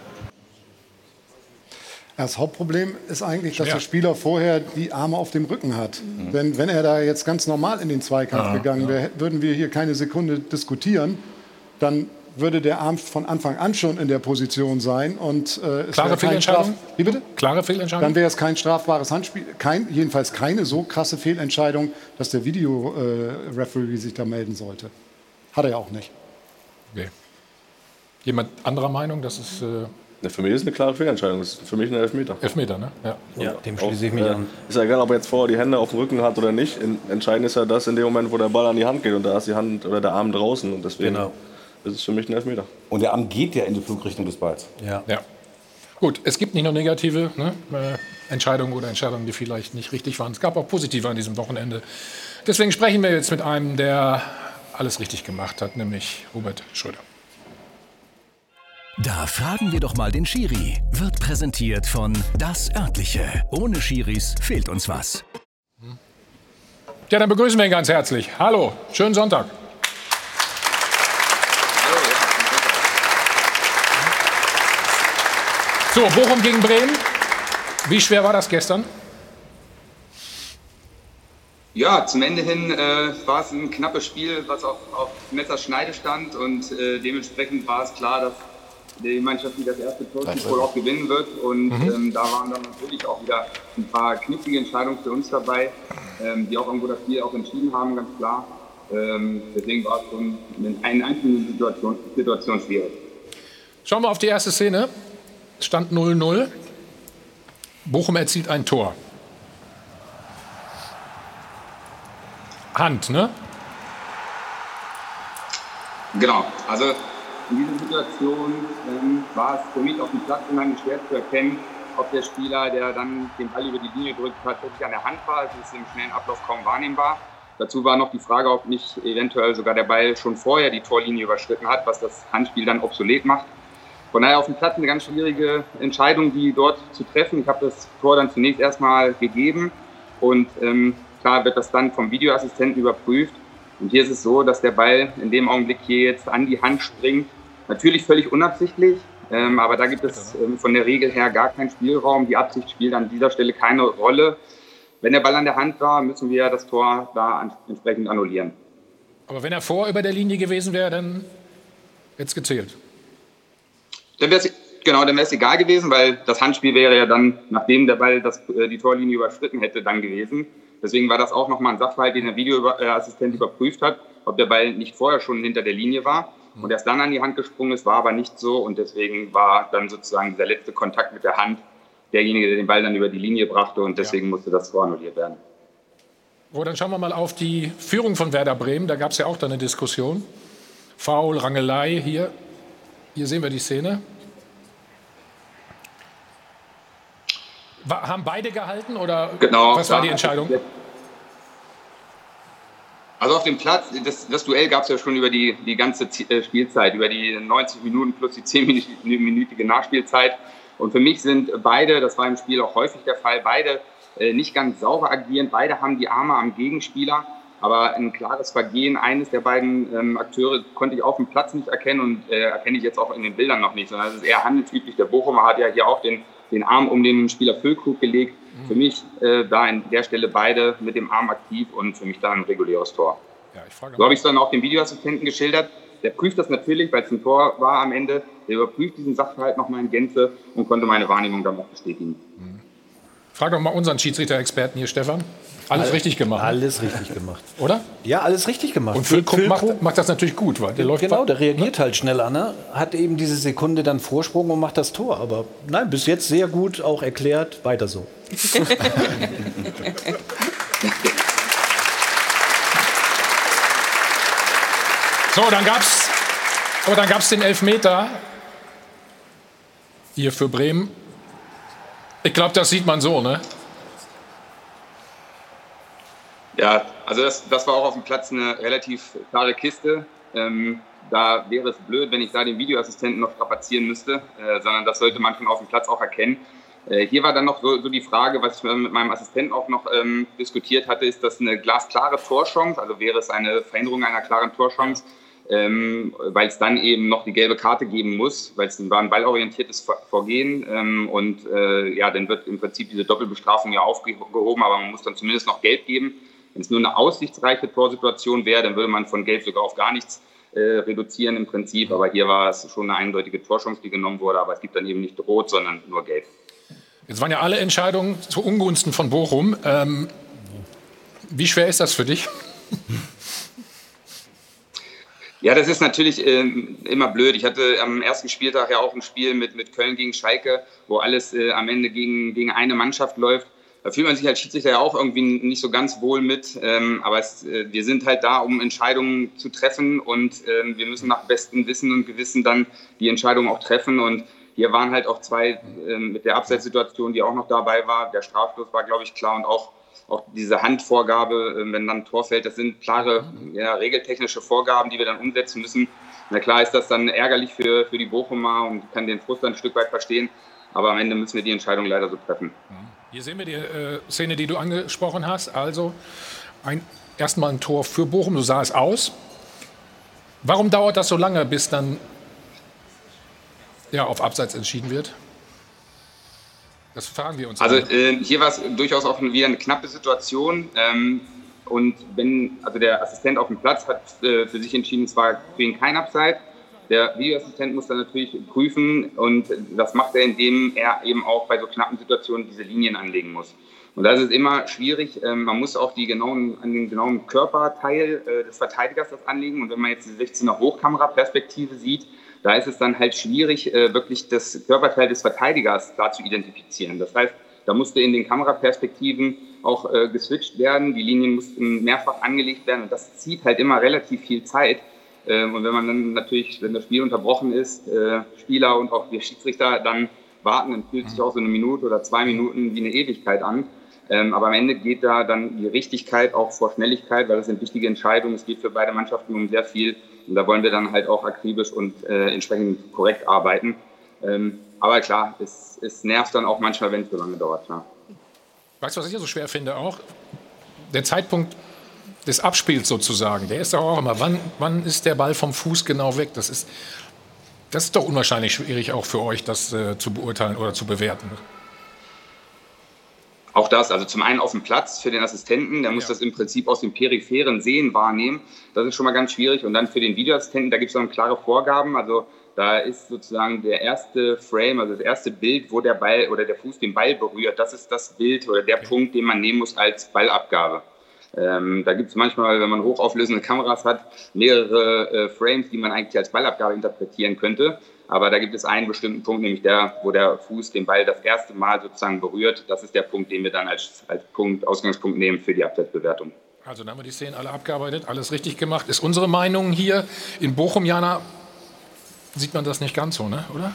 Das Hauptproblem ist eigentlich, dass ja. der Spieler vorher die Arme auf dem Rücken hat. Mhm. Wenn, wenn er da jetzt ganz normal in den Zweikampf ja, gegangen wäre, würden wir hier keine Sekunde diskutieren. Dann würde der Arm von Anfang an schon in der Position sein. Und, äh, Klare Fehlentscheidung? Straf Wie bitte? Klare Fehlentscheidung? Dann wäre es kein strafbares Handspiel. Kein, jedenfalls keine so krasse Fehlentscheidung, dass der Videoreferee äh, sich da melden sollte. Hat er ja auch nicht. Okay. Jemand anderer Meinung? Das ist. Äh ja, für mich ist es eine klare Fehlentscheidung. Das ist für mich ein Elfmeter. Elfmeter, ne? Ja, ja dem schließe ich mich an. Ist ja egal, ob er jetzt vorher die Hände auf dem Rücken hat oder nicht. Entscheidend ist ja das in dem Moment, wo der Ball an die Hand geht und da ist die Hand oder der Arm draußen. Und deswegen genau. Ist es für mich ein Elfmeter. Und der Arm geht ja in die Flugrichtung des Balls. Ja. ja. Gut, es gibt nicht nur negative ne, äh, Entscheidungen oder Entscheidungen, die vielleicht nicht richtig waren. Es gab auch positive an diesem Wochenende. Deswegen sprechen wir jetzt mit einem, der alles richtig gemacht hat, nämlich Hubert Schröder. Da fragen wir doch mal den Schiri. Wird präsentiert von Das Örtliche. Ohne Schiris fehlt uns was. Ja, dann begrüßen wir ihn ganz herzlich. Hallo, schönen Sonntag. So, Bochum gegen Bremen. Wie schwer war das gestern? Ja, zum Ende hin äh, war es ein knappes Spiel, was auf, auf Messerschneide stand und äh, dementsprechend war es klar, dass die Mannschaft, die das erste Tor wohl auch gewinnen wird. Und mhm. ähm, da waren dann natürlich auch wieder ein paar knifflige Entscheidungen für uns dabei, ähm, die auch irgendwo das Spiel auch entschieden haben, ganz klar. Ähm, deswegen war es schon in einer einzelnen Situation, Situation schwierig. Schauen wir auf die erste Szene. Stand 0-0. Bochum erzielt ein Tor. Hand, ne? Genau. Also in dieser Situation ähm, war es für mich auf dem Platz unheimlich schwer zu erkennen, ob der Spieler, der dann den Ball über die Linie drückt, tatsächlich an der Hand war. Es ist im schnellen Ablauf kaum wahrnehmbar. Dazu war noch die Frage, ob nicht eventuell sogar der Ball schon vorher die Torlinie überschritten hat, was das Handspiel dann obsolet macht. Von daher auf dem Platz eine ganz schwierige Entscheidung, die dort zu treffen. Ich habe das Tor dann zunächst erstmal gegeben und ähm, klar wird das dann vom Videoassistenten überprüft. Und hier ist es so, dass der Ball in dem Augenblick hier jetzt an die Hand springt. Natürlich völlig unabsichtlich, ähm, aber da gibt es ähm, von der Regel her gar keinen Spielraum. Die Absicht spielt an dieser Stelle keine Rolle. Wenn der Ball an der Hand war, müssen wir das Tor da entsprechend annullieren. Aber wenn er vor über der Linie gewesen wäre, dann hätte es gezählt. Dann wäre es genau, dann wäre es egal gewesen, weil das Handspiel wäre ja dann, nachdem der Ball das, äh, die Torlinie überschritten hätte, dann gewesen. Deswegen war das auch nochmal ein Sachverhalt, den der Videoassistent überprüft hat, ob der Ball nicht vorher schon hinter der Linie war und erst dann an die Hand gesprungen ist, war aber nicht so und deswegen war dann sozusagen dieser letzte Kontakt mit der Hand derjenige, der den Ball dann über die Linie brachte und deswegen ja. musste das vorannulliert werden. Oh, dann schauen wir mal auf die Führung von Werder Bremen. Da gab es ja auch dann eine Diskussion. Foul, Rangelei. Hier, hier sehen wir die Szene. War, haben beide gehalten oder genau, was war die Entscheidung? Also auf dem Platz, das, das Duell gab es ja schon über die, die ganze äh, Spielzeit, über die 90 Minuten plus die 10-minütige Nachspielzeit. Und für mich sind beide, das war im Spiel auch häufig der Fall, beide äh, nicht ganz sauber agieren. Beide haben die Arme am Gegenspieler. Aber ein klares Vergehen eines der beiden ähm, Akteure konnte ich auf dem Platz nicht erkennen und äh, erkenne ich jetzt auch in den Bildern noch nicht, sondern es ist eher handelstypisch. Der Bochumer hat ja hier auch den den Arm um den Spieler Füllkrug gelegt. Mhm. Für mich äh, da an der Stelle beide mit dem Arm aktiv und für mich dann ein reguläres Tor. Ja, so habe ich es dann auch dem Videoassistenten geschildert. Der prüft das natürlich, weil es ein Tor war am Ende. Der überprüft diesen Sachverhalt nochmal in Gänze und konnte meine Wahrnehmung dann auch bestätigen. Mhm. Frag doch mal unseren Schiedsrichter-Experten hier, Stefan. Alles, richtig gemacht. Alles richtig gemacht. Oder? Ja, alles richtig gemacht. Und Füllkrug, Füllkrug macht, macht, das natürlich gut, weil der läuft. Genau, der reagiert ne? halt schneller, ne? hat eben diese Sekunde dann Vorsprung und macht das Tor. Aber nein, bis jetzt sehr gut auch erklärt, weiter so. so, dann gab's, oh, dann gab's den Elfmeter. hier für Bremen. Ich glaube, das sieht man so, ne? Ja, also das, das war auch auf dem Platz eine relativ klare Kiste. Ähm, da wäre es blöd, wenn ich da den Videoassistenten noch strapazieren müsste, äh, sondern das sollte man schon auf dem Platz auch erkennen. Äh, hier war dann noch so, so, die Frage, was ich mit meinem Assistenten auch noch ähm, diskutiert hatte, ist das eine glasklare Torchance? Also wäre es eine Veränderung einer klaren Torchance, ähm, weil es dann eben noch die gelbe Karte geben muss, weil es war ein ballorientiertes Vorgehen ähm, und äh, ja, dann wird im Prinzip diese Doppelbestrafung ja aufgehoben, aber man muss dann zumindest noch Gelb geben. Wenn es nur eine aussichtsreiche Torsituation wäre, dann würde man von Gelb sogar auf gar nichts äh, reduzieren im Prinzip. Aber hier war es schon eine eindeutige Torchance, die genommen wurde. Aber es gibt dann eben nicht Rot, sondern nur Gelb. Jetzt waren ja alle Entscheidungen zu Ungunsten von Bochum. Ähm, wie schwer ist das für dich? Ja, das ist natürlich äh, immer blöd. Ich hatte am ersten Spieltag ja auch ein Spiel mit, mit Köln gegen Schalke, wo alles äh, am Ende gegen, gegen eine Mannschaft läuft. Da fühlt man sich als Schiedsrichter ja auch irgendwie nicht so ganz wohl mit. Ähm, aber es, äh, wir sind halt da, um Entscheidungen zu treffen und ähm, wir müssen nach bestem Wissen und Gewissen dann die Entscheidung auch treffen. Und hier waren halt auch zwei ähm, mit der Abseitssituation, die auch noch dabei war. Der Strafstoß war, glaube ich, klar und auch, auch diese Handvorgabe, äh, wenn dann ein Tor fällt, das sind klare ja, regeltechnische Vorgaben, die wir dann umsetzen müssen. Na klar ist das dann ärgerlich für, für die Bochumer und kann den Frust ein Stück weit verstehen. Aber am Ende müssen wir die Entscheidung leider so treffen. Hier sehen wir die äh, Szene, die du angesprochen hast. Also ein, erstmal ein Tor für Bochum, so sah es aus. Warum dauert das so lange, bis dann ja, auf Abseits entschieden wird? Das fragen wir uns. Also äh, hier war es durchaus auch wieder eine knappe Situation. Ähm, und wenn, also der Assistent auf dem Platz hat äh, für sich entschieden, es war für ihn kein Abseits. Der Videoassistent muss dann natürlich prüfen und das macht er, indem er eben auch bei so knappen Situationen diese Linien anlegen muss. Und das ist immer schwierig. Ähm, man muss auch die genauen, an den genauen Körperteil äh, des Verteidigers das anlegen. Und wenn man jetzt die 16er Hochkameraperspektive sieht, da ist es dann halt schwierig, äh, wirklich das Körperteil des Verteidigers da zu identifizieren. Das heißt, da musste in den Kameraperspektiven auch äh, geswitcht werden. Die Linien mussten mehrfach angelegt werden. Und das zieht halt immer relativ viel Zeit. Ähm, und wenn man dann natürlich, wenn das Spiel unterbrochen ist, äh, Spieler und auch wir Schiedsrichter dann warten, dann fühlt sich auch so eine Minute oder zwei Minuten wie eine Ewigkeit an. Ähm, aber am Ende geht da dann die Richtigkeit auch vor Schnelligkeit, weil das sind wichtige Entscheidungen. Es geht für beide Mannschaften um sehr viel. Und da wollen wir dann halt auch akribisch und äh, entsprechend korrekt arbeiten. Ähm, aber klar, es, es nervt dann auch manchmal, wenn es so lange dauert. Klar. Weißt du, was ich ja so schwer finde auch? Der Zeitpunkt, des Abspiels sozusagen, der ist doch auch immer, wann, wann ist der Ball vom Fuß genau weg? Das ist, das ist doch unwahrscheinlich schwierig auch für euch, das äh, zu beurteilen oder zu bewerten. Auch das, also zum einen auf dem Platz für den Assistenten, der muss ja. das im Prinzip aus dem peripheren Sehen wahrnehmen. Das ist schon mal ganz schwierig. Und dann für den Videoassistenten, da gibt es dann klare Vorgaben. Also da ist sozusagen der erste Frame, also das erste Bild, wo der Ball oder der Fuß den Ball berührt. Das ist das Bild oder der okay. Punkt, den man nehmen muss als Ballabgabe. Ähm, da gibt es manchmal, wenn man hochauflösende Kameras hat, mehrere äh, Frames, die man eigentlich als Ballabgabe interpretieren könnte. Aber da gibt es einen bestimmten Punkt, nämlich der, wo der Fuß den Ball das erste Mal sozusagen berührt. Das ist der Punkt, den wir dann als, als Punkt, Ausgangspunkt nehmen für die Abseitsbewertung. Also dann haben wir die Szenen alle abgearbeitet, alles richtig gemacht. Ist unsere Meinung hier in Bochum, Jana, sieht man das nicht ganz so, ne? oder?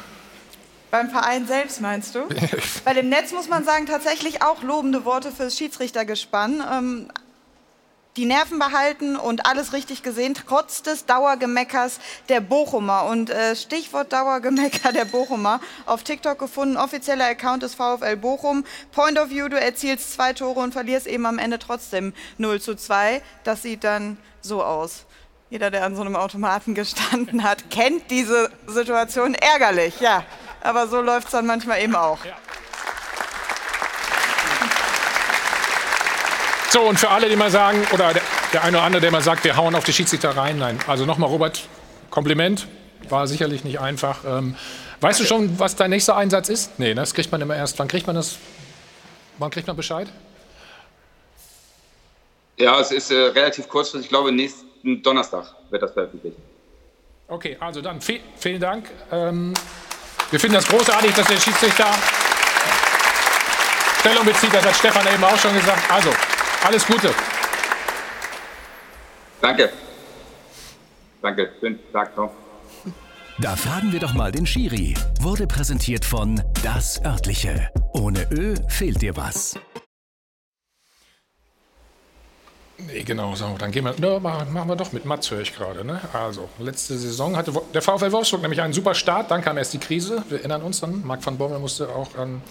Beim Verein selbst meinst du? Bei dem Netz muss man sagen, tatsächlich auch lobende Worte fürs Schiedsrichtergespann. Ähm, die Nerven behalten und alles richtig gesehen, trotz des Dauergemeckers der Bochumer. Und äh, Stichwort Dauergemecker der Bochumer, auf TikTok gefunden, offizieller Account des VfL Bochum. Point of View, du erzielst zwei Tore und verlierst eben am Ende trotzdem 0 zu 2. Das sieht dann so aus. Jeder, der an so einem Automaten gestanden hat, kennt diese Situation ärgerlich, ja. Aber so läuft es dann manchmal eben auch. Ja. So, und für alle, die mal sagen, oder der, der eine oder andere, der mal sagt, wir hauen auf die Schiedsrichter rein, nein. Also nochmal, Robert, Kompliment. War sicherlich nicht einfach. Ähm, weißt du schon, was dein nächster Einsatz ist? Nee, das kriegt man immer erst. Wann kriegt man das? Wann kriegt man Bescheid? Ja, es ist äh, relativ kurzfristig. Ich glaube, nächsten Donnerstag wird das veröffentlicht. Okay, also dann vielen Dank. Ähm, wir finden das großartig, dass der Schiedsrichter Stellung bezieht. Das hat Stefan eben auch schon gesagt. Also, alles Gute. Danke. Danke. Schönen Tag noch. Da fragen wir doch mal den Schiri. Wurde präsentiert von Das Örtliche. Ohne Ö fehlt dir was. Nee, genau, so, dann gehen wir, ne, machen wir doch mit Mats, höre ich gerade. Ne? Also, letzte Saison hatte der VfL Wolfsburg nämlich einen super Start, dann kam erst die Krise, wir erinnern uns dann, Marc van Bommel musste auch an ähm,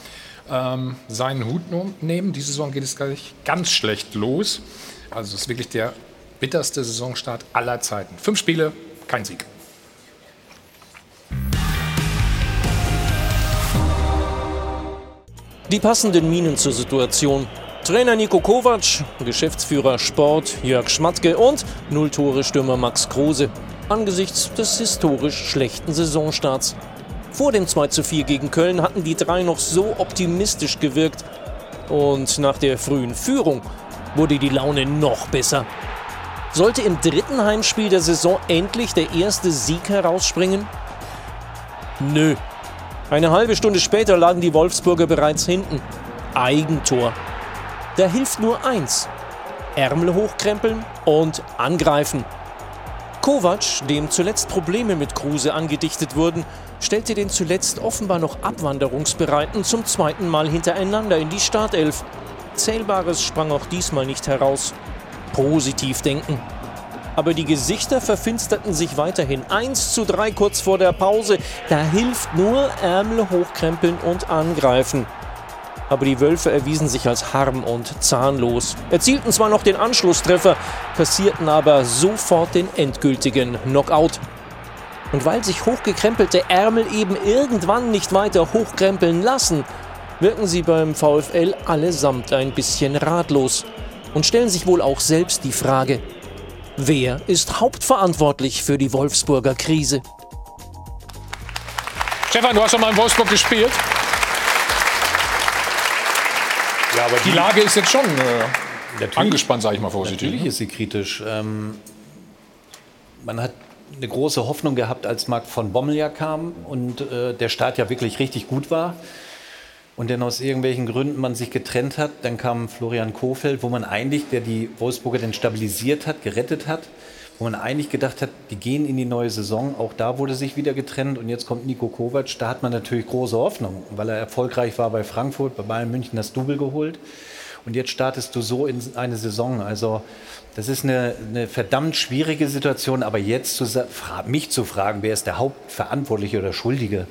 seinen Hut nehmen. Diese Saison geht es gleich ganz schlecht los. Also, es ist wirklich der bitterste Saisonstart aller Zeiten. Fünf Spiele, kein Sieg. Die passenden Minen zur Situation. Trainer Nico Kovac, Geschäftsführer Sport Jörg Schmatke und Nulltore-Stürmer Max Kruse. Angesichts des historisch schlechten Saisonstarts. Vor dem 2:4 gegen Köln hatten die drei noch so optimistisch gewirkt. Und nach der frühen Führung wurde die Laune noch besser. Sollte im dritten Heimspiel der Saison endlich der erste Sieg herausspringen? Nö, eine halbe Stunde später lagen die Wolfsburger bereits hinten. Eigentor. Da hilft nur eins. Ärmel hochkrempeln und angreifen. Kovac, dem zuletzt Probleme mit Kruse angedichtet wurden, stellte den zuletzt offenbar noch Abwanderungsbereiten zum zweiten Mal hintereinander in die Startelf. Zählbares sprang auch diesmal nicht heraus. Positiv denken aber die Gesichter verfinsterten sich weiterhin. 1 zu 3 kurz vor der Pause. Da hilft nur Ärmel hochkrempeln und angreifen. Aber die Wölfe erwiesen sich als harm und zahnlos. Erzielten zwar noch den Anschlusstreffer, kassierten aber sofort den endgültigen Knockout. Und weil sich hochgekrempelte Ärmel eben irgendwann nicht weiter hochkrempeln lassen, wirken sie beim VfL allesamt ein bisschen ratlos und stellen sich wohl auch selbst die Frage, Wer ist hauptverantwortlich für die Wolfsburger Krise? Stefan, du hast schon mal in Wolfsburg gespielt. Ja, aber die, die Lage ist jetzt schon äh, angespannt, sage ich mal vorsichtig. Natürlich ist sie kritisch. Ähm, man hat eine große Hoffnung gehabt, als Marc von Bommel ja kam und äh, der Start ja wirklich richtig gut war und dann aus irgendwelchen Gründen man sich getrennt hat. Dann kam Florian Kofeld, wo man eigentlich, der die Wolfsburger dann stabilisiert hat, gerettet hat, wo man eigentlich gedacht hat, die gehen in die neue Saison. Auch da wurde sich wieder getrennt und jetzt kommt Nico Kovac. Da hat man natürlich große Hoffnung, weil er erfolgreich war bei Frankfurt, bei Bayern München das Double geholt. Und jetzt startest du so in eine Saison. Also das ist eine, eine verdammt schwierige Situation. Aber jetzt zu, mich zu fragen, wer ist der Hauptverantwortliche oder Schuldige,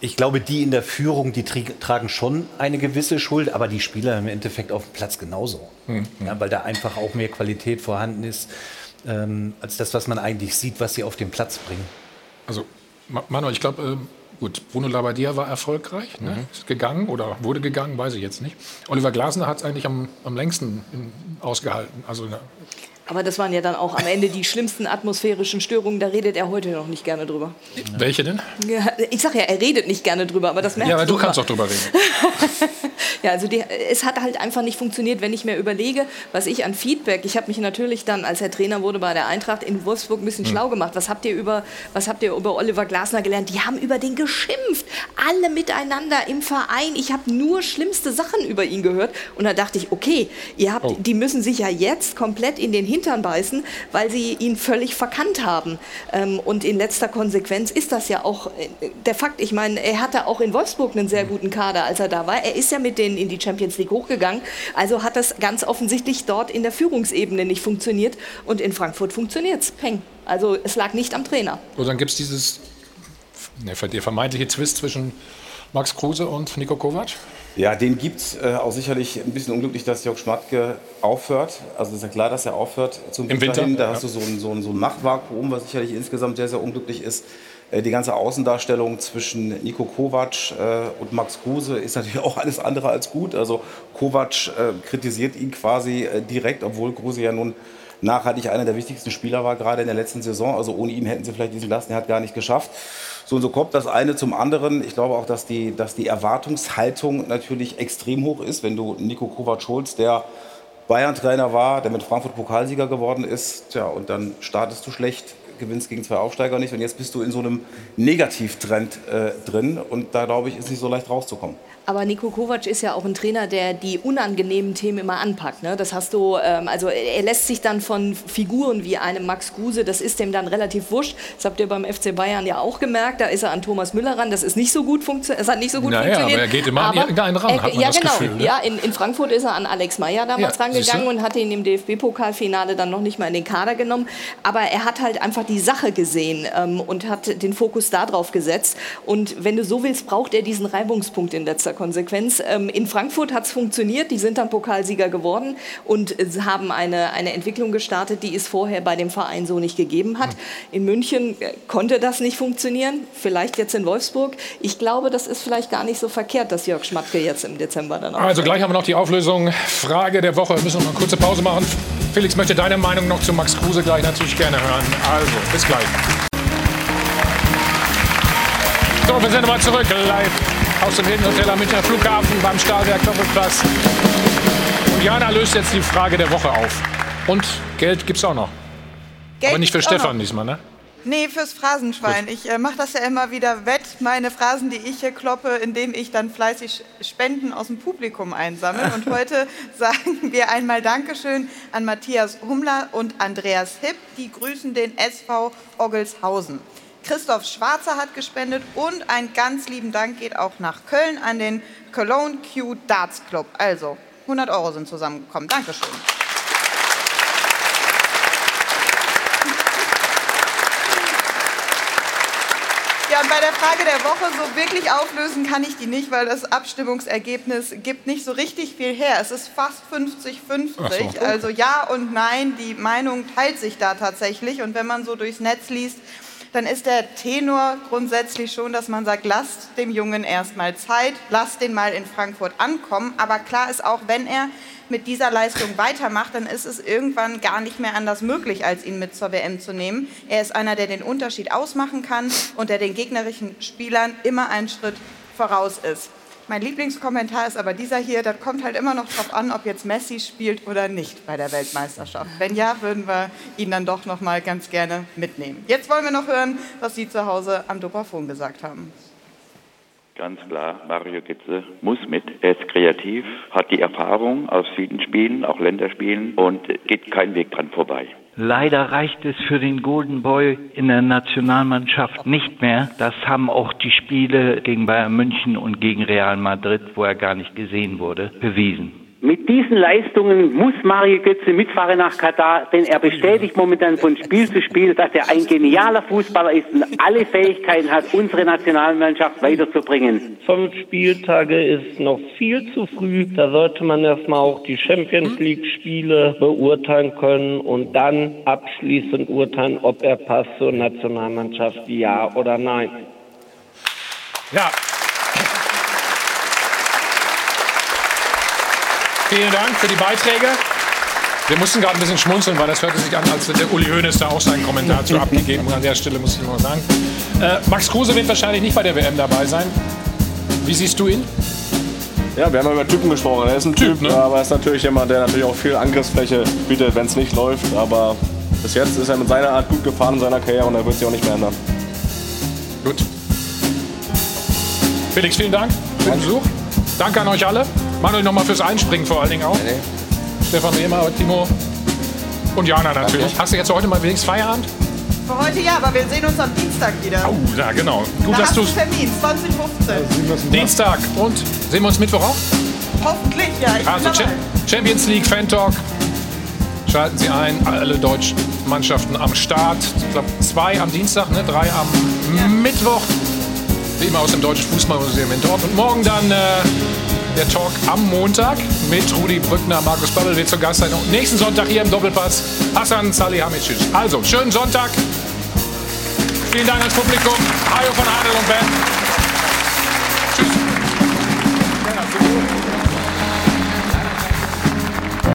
ich glaube, die in der Führung, die tragen schon eine gewisse Schuld, aber die Spieler im Endeffekt auf dem Platz genauso. Mhm. Ja, weil da einfach auch mehr Qualität vorhanden ist, ähm, als das, was man eigentlich sieht, was sie auf den Platz bringen. Also, Manuel, ich glaube, äh, gut, Bruno Labbadia war erfolgreich, ne? mhm. ist gegangen oder wurde gegangen, weiß ich jetzt nicht. Oliver Glasner hat es eigentlich am, am längsten in, ausgehalten. Also, aber das waren ja dann auch am Ende die schlimmsten atmosphärischen Störungen. Da redet er heute noch nicht gerne drüber. Welche denn? Ja, ich sage ja, er redet nicht gerne drüber, aber das merkt Ja, aber du kannst doch drüber reden. ja, also die, es hat halt einfach nicht funktioniert, wenn ich mir überlege, was ich an Feedback. Ich habe mich natürlich dann, als er Trainer wurde bei der Eintracht in Wolfsburg, ein bisschen hm. schlau gemacht. Was habt ihr über, was habt ihr über Oliver Glasner gelernt? Die haben über den geschimpft, alle miteinander im Verein. Ich habe nur schlimmste Sachen über ihn gehört und da dachte ich, okay, ihr habt, oh. die müssen sich ja jetzt komplett in den Hintern beißen, weil sie ihn völlig verkannt haben. Ähm, und in letzter Konsequenz ist das ja auch äh, der Fakt. Ich meine, er hatte auch in Wolfsburg einen sehr guten Kader, als er da war. Er ist ja mit denen in die Champions League hochgegangen. Also hat das ganz offensichtlich dort in der Führungsebene nicht funktioniert. Und in Frankfurt funktioniert es. Peng. Also es lag nicht am Trainer. Und dann gibt es dieses ne, der vermeintliche Twist zwischen Max Kruse und Nico Kovac? Ja, den gibt es äh, auch sicherlich ein bisschen unglücklich, dass Jörg Schmatke aufhört. Also ist ja klar, dass er aufhört zum Im Winter. Hin. Da ja. hast du so ein, so, ein, so ein Machtvakuum, was sicherlich insgesamt sehr, sehr unglücklich ist. Äh, die ganze Außendarstellung zwischen Nico Kovac äh, und Max Kruse ist natürlich auch alles andere als gut. Also Kovac äh, kritisiert ihn quasi äh, direkt, obwohl Kruse ja nun nachhaltig einer der wichtigsten Spieler war, gerade in der letzten Saison. Also ohne ihn hätten sie vielleicht diesen Klassenerhalt gar nicht geschafft. So und so kommt das eine zum anderen. Ich glaube auch, dass die, dass die Erwartungshaltung natürlich extrem hoch ist, wenn du Nico Kovac holst, der Bayern-Trainer war, der mit Frankfurt Pokalsieger geworden ist, tja, und dann startest du schlecht gewinnst gegen zwei Aufsteiger nicht und jetzt bist du in so einem Negativtrend äh, drin und da glaube ich, ist nicht so leicht rauszukommen. Aber Nico Kovac ist ja auch ein Trainer, der die unangenehmen Themen immer anpackt. Ne? Das hast du, ähm, also er lässt sich dann von Figuren wie einem Max Kruse, das ist dem dann relativ wurscht. Das habt ihr beim FC Bayern ja auch gemerkt. Da ist er an Thomas Müller ran. Das ist nicht so gut funktioniert. Es hat nicht so gut naja, funktioniert. aber er geht immer aber, an irgendeinen ran, hat man ja, genau. Gefühl. Ne? Ja, in, in, Frankfurt ist er an Alex Meyer damals ja, rangegangen und hat ihn im DFB-Pokalfinale dann noch nicht mal in den Kader genommen. Aber er hat halt einfach die Sache gesehen ähm, und hat den Fokus darauf gesetzt. Und wenn du so willst, braucht er diesen Reibungspunkt in letzter Konsequenz. Ähm, in Frankfurt hat es funktioniert, die sind dann Pokalsieger geworden und haben eine, eine Entwicklung gestartet, die es vorher bei dem Verein so nicht gegeben hat. In München äh, konnte das nicht funktionieren, vielleicht jetzt in Wolfsburg. Ich glaube, das ist vielleicht gar nicht so verkehrt, dass Jörg Schmatke jetzt im Dezember dann auch. Also gleich haben wir noch die Auflösung. Frage der Woche. Wir müssen noch eine kurze Pause machen. Felix möchte deine Meinung noch zu Max Kruse gleich natürlich gerne hören. Also, bis gleich. So, wir sind nochmal zurück live aus dem Hilton Hotel am Münchner Flughafen beim Stahlwerk Doppelplatz. Und Jana löst jetzt die Frage der Woche auf. Und Geld gibt's auch noch. Geld Aber nicht für Stefan diesmal, ne? Nee, fürs Phrasenschwein. Gut. Ich äh, mache das ja immer wieder wett, meine Phrasen, die ich hier kloppe, indem ich dann fleißig Spenden aus dem Publikum einsammle. Und heute sagen wir einmal Dankeschön an Matthias Hummler und Andreas Hipp. Die grüßen den SV Oggelshausen. Christoph Schwarzer hat gespendet und ein ganz lieben Dank geht auch nach Köln an den Cologne Q Darts Club. Also 100 Euro sind zusammengekommen. Dankeschön. Ja, und bei der Frage der Woche so wirklich auflösen kann ich die nicht, weil das Abstimmungsergebnis gibt nicht so richtig viel her. Es ist fast 50-50. So. Also ja und nein, die Meinung teilt sich da tatsächlich. Und wenn man so durchs Netz liest, dann ist der Tenor grundsätzlich schon, dass man sagt, lasst dem Jungen erstmal Zeit, lasst den mal in Frankfurt ankommen. Aber klar ist auch, wenn er mit dieser Leistung weitermacht, dann ist es irgendwann gar nicht mehr anders möglich, als ihn mit zur WM zu nehmen. Er ist einer, der den Unterschied ausmachen kann und der den gegnerischen Spielern immer einen Schritt voraus ist. Mein Lieblingskommentar ist aber dieser hier, das kommt halt immer noch darauf an, ob jetzt Messi spielt oder nicht bei der Weltmeisterschaft. Wenn ja, würden wir ihn dann doch noch mal ganz gerne mitnehmen. Jetzt wollen wir noch hören, was Sie zu Hause am Dopafon gesagt haben. Ganz klar, Mario Gitze muss mit. Er ist kreativ, hat die Erfahrung aus vielen Spielen, auch Länderspielen und geht kein Weg dran vorbei. Leider reicht es für den Golden Boy in der Nationalmannschaft nicht mehr. Das haben auch die Spiele gegen Bayern München und gegen Real Madrid, wo er gar nicht gesehen wurde, bewiesen. Mit diesen Leistungen muss Mario Götze mitfahren nach Katar, denn er bestätigt momentan von Spiel zu Spiel, dass er ein genialer Fußballer ist und alle Fähigkeiten hat, unsere Nationalmannschaft weiterzubringen. Fünf Spieltage ist noch viel zu früh. Da sollte man erstmal auch die Champions League Spiele beurteilen können und dann abschließend urteilen, ob er passt zur Nationalmannschaft, ja oder nein. Ja, Vielen Dank für die Beiträge. Wir mussten gerade ein bisschen schmunzeln, weil das hörte sich an, als der Uli Hoeneß da auch seinen Kommentar zu abgegeben. Und an der Stelle muss ich nur sagen. Äh, Max Kruse wird wahrscheinlich nicht bei der WM dabei sein. Wie siehst du ihn? Ja, wir haben ja über Typen gesprochen. Er ist ein Typ, typ ne? aber er ist natürlich jemand, der natürlich auch viel Angriffsfläche bietet, wenn es nicht läuft. Aber bis jetzt ist er mit seiner Art gut gefahren in seiner Karriere und er wird sich auch nicht mehr ändern. Gut. Felix, vielen Dank für den Besuch. Danke an euch alle. Manuel nochmal fürs Einspringen vor allen Dingen auch. Nee, nee. Stefan Rehmer, Timo und Jana natürlich. Danke. Hast du jetzt heute mal wenigstens Feierabend? Für heute ja, aber wir sehen uns am Dienstag wieder. Oh, ja, genau. Gut, da dass du Termin, 2015. Dienstag. Und sehen wir uns Mittwoch auch? Hoffentlich, ja. Ich also Champions League Fan Talk. Schalten Sie ein, alle deutschen Mannschaften am Start. Ich glaube, zwei am Dienstag, ne? drei am ja. Mittwoch. Wie immer aus dem Deutschen Fußballmuseum in Dortmund. Und morgen dann äh, der Talk am Montag mit Rudi Brückner, Markus Babbel wird zu Gast sein. Und nächsten Sonntag hier im Doppelpass Hassan Salihamidzic. Also, schönen Sonntag. Vielen Dank ans Publikum. Hajo von Adel und Ben.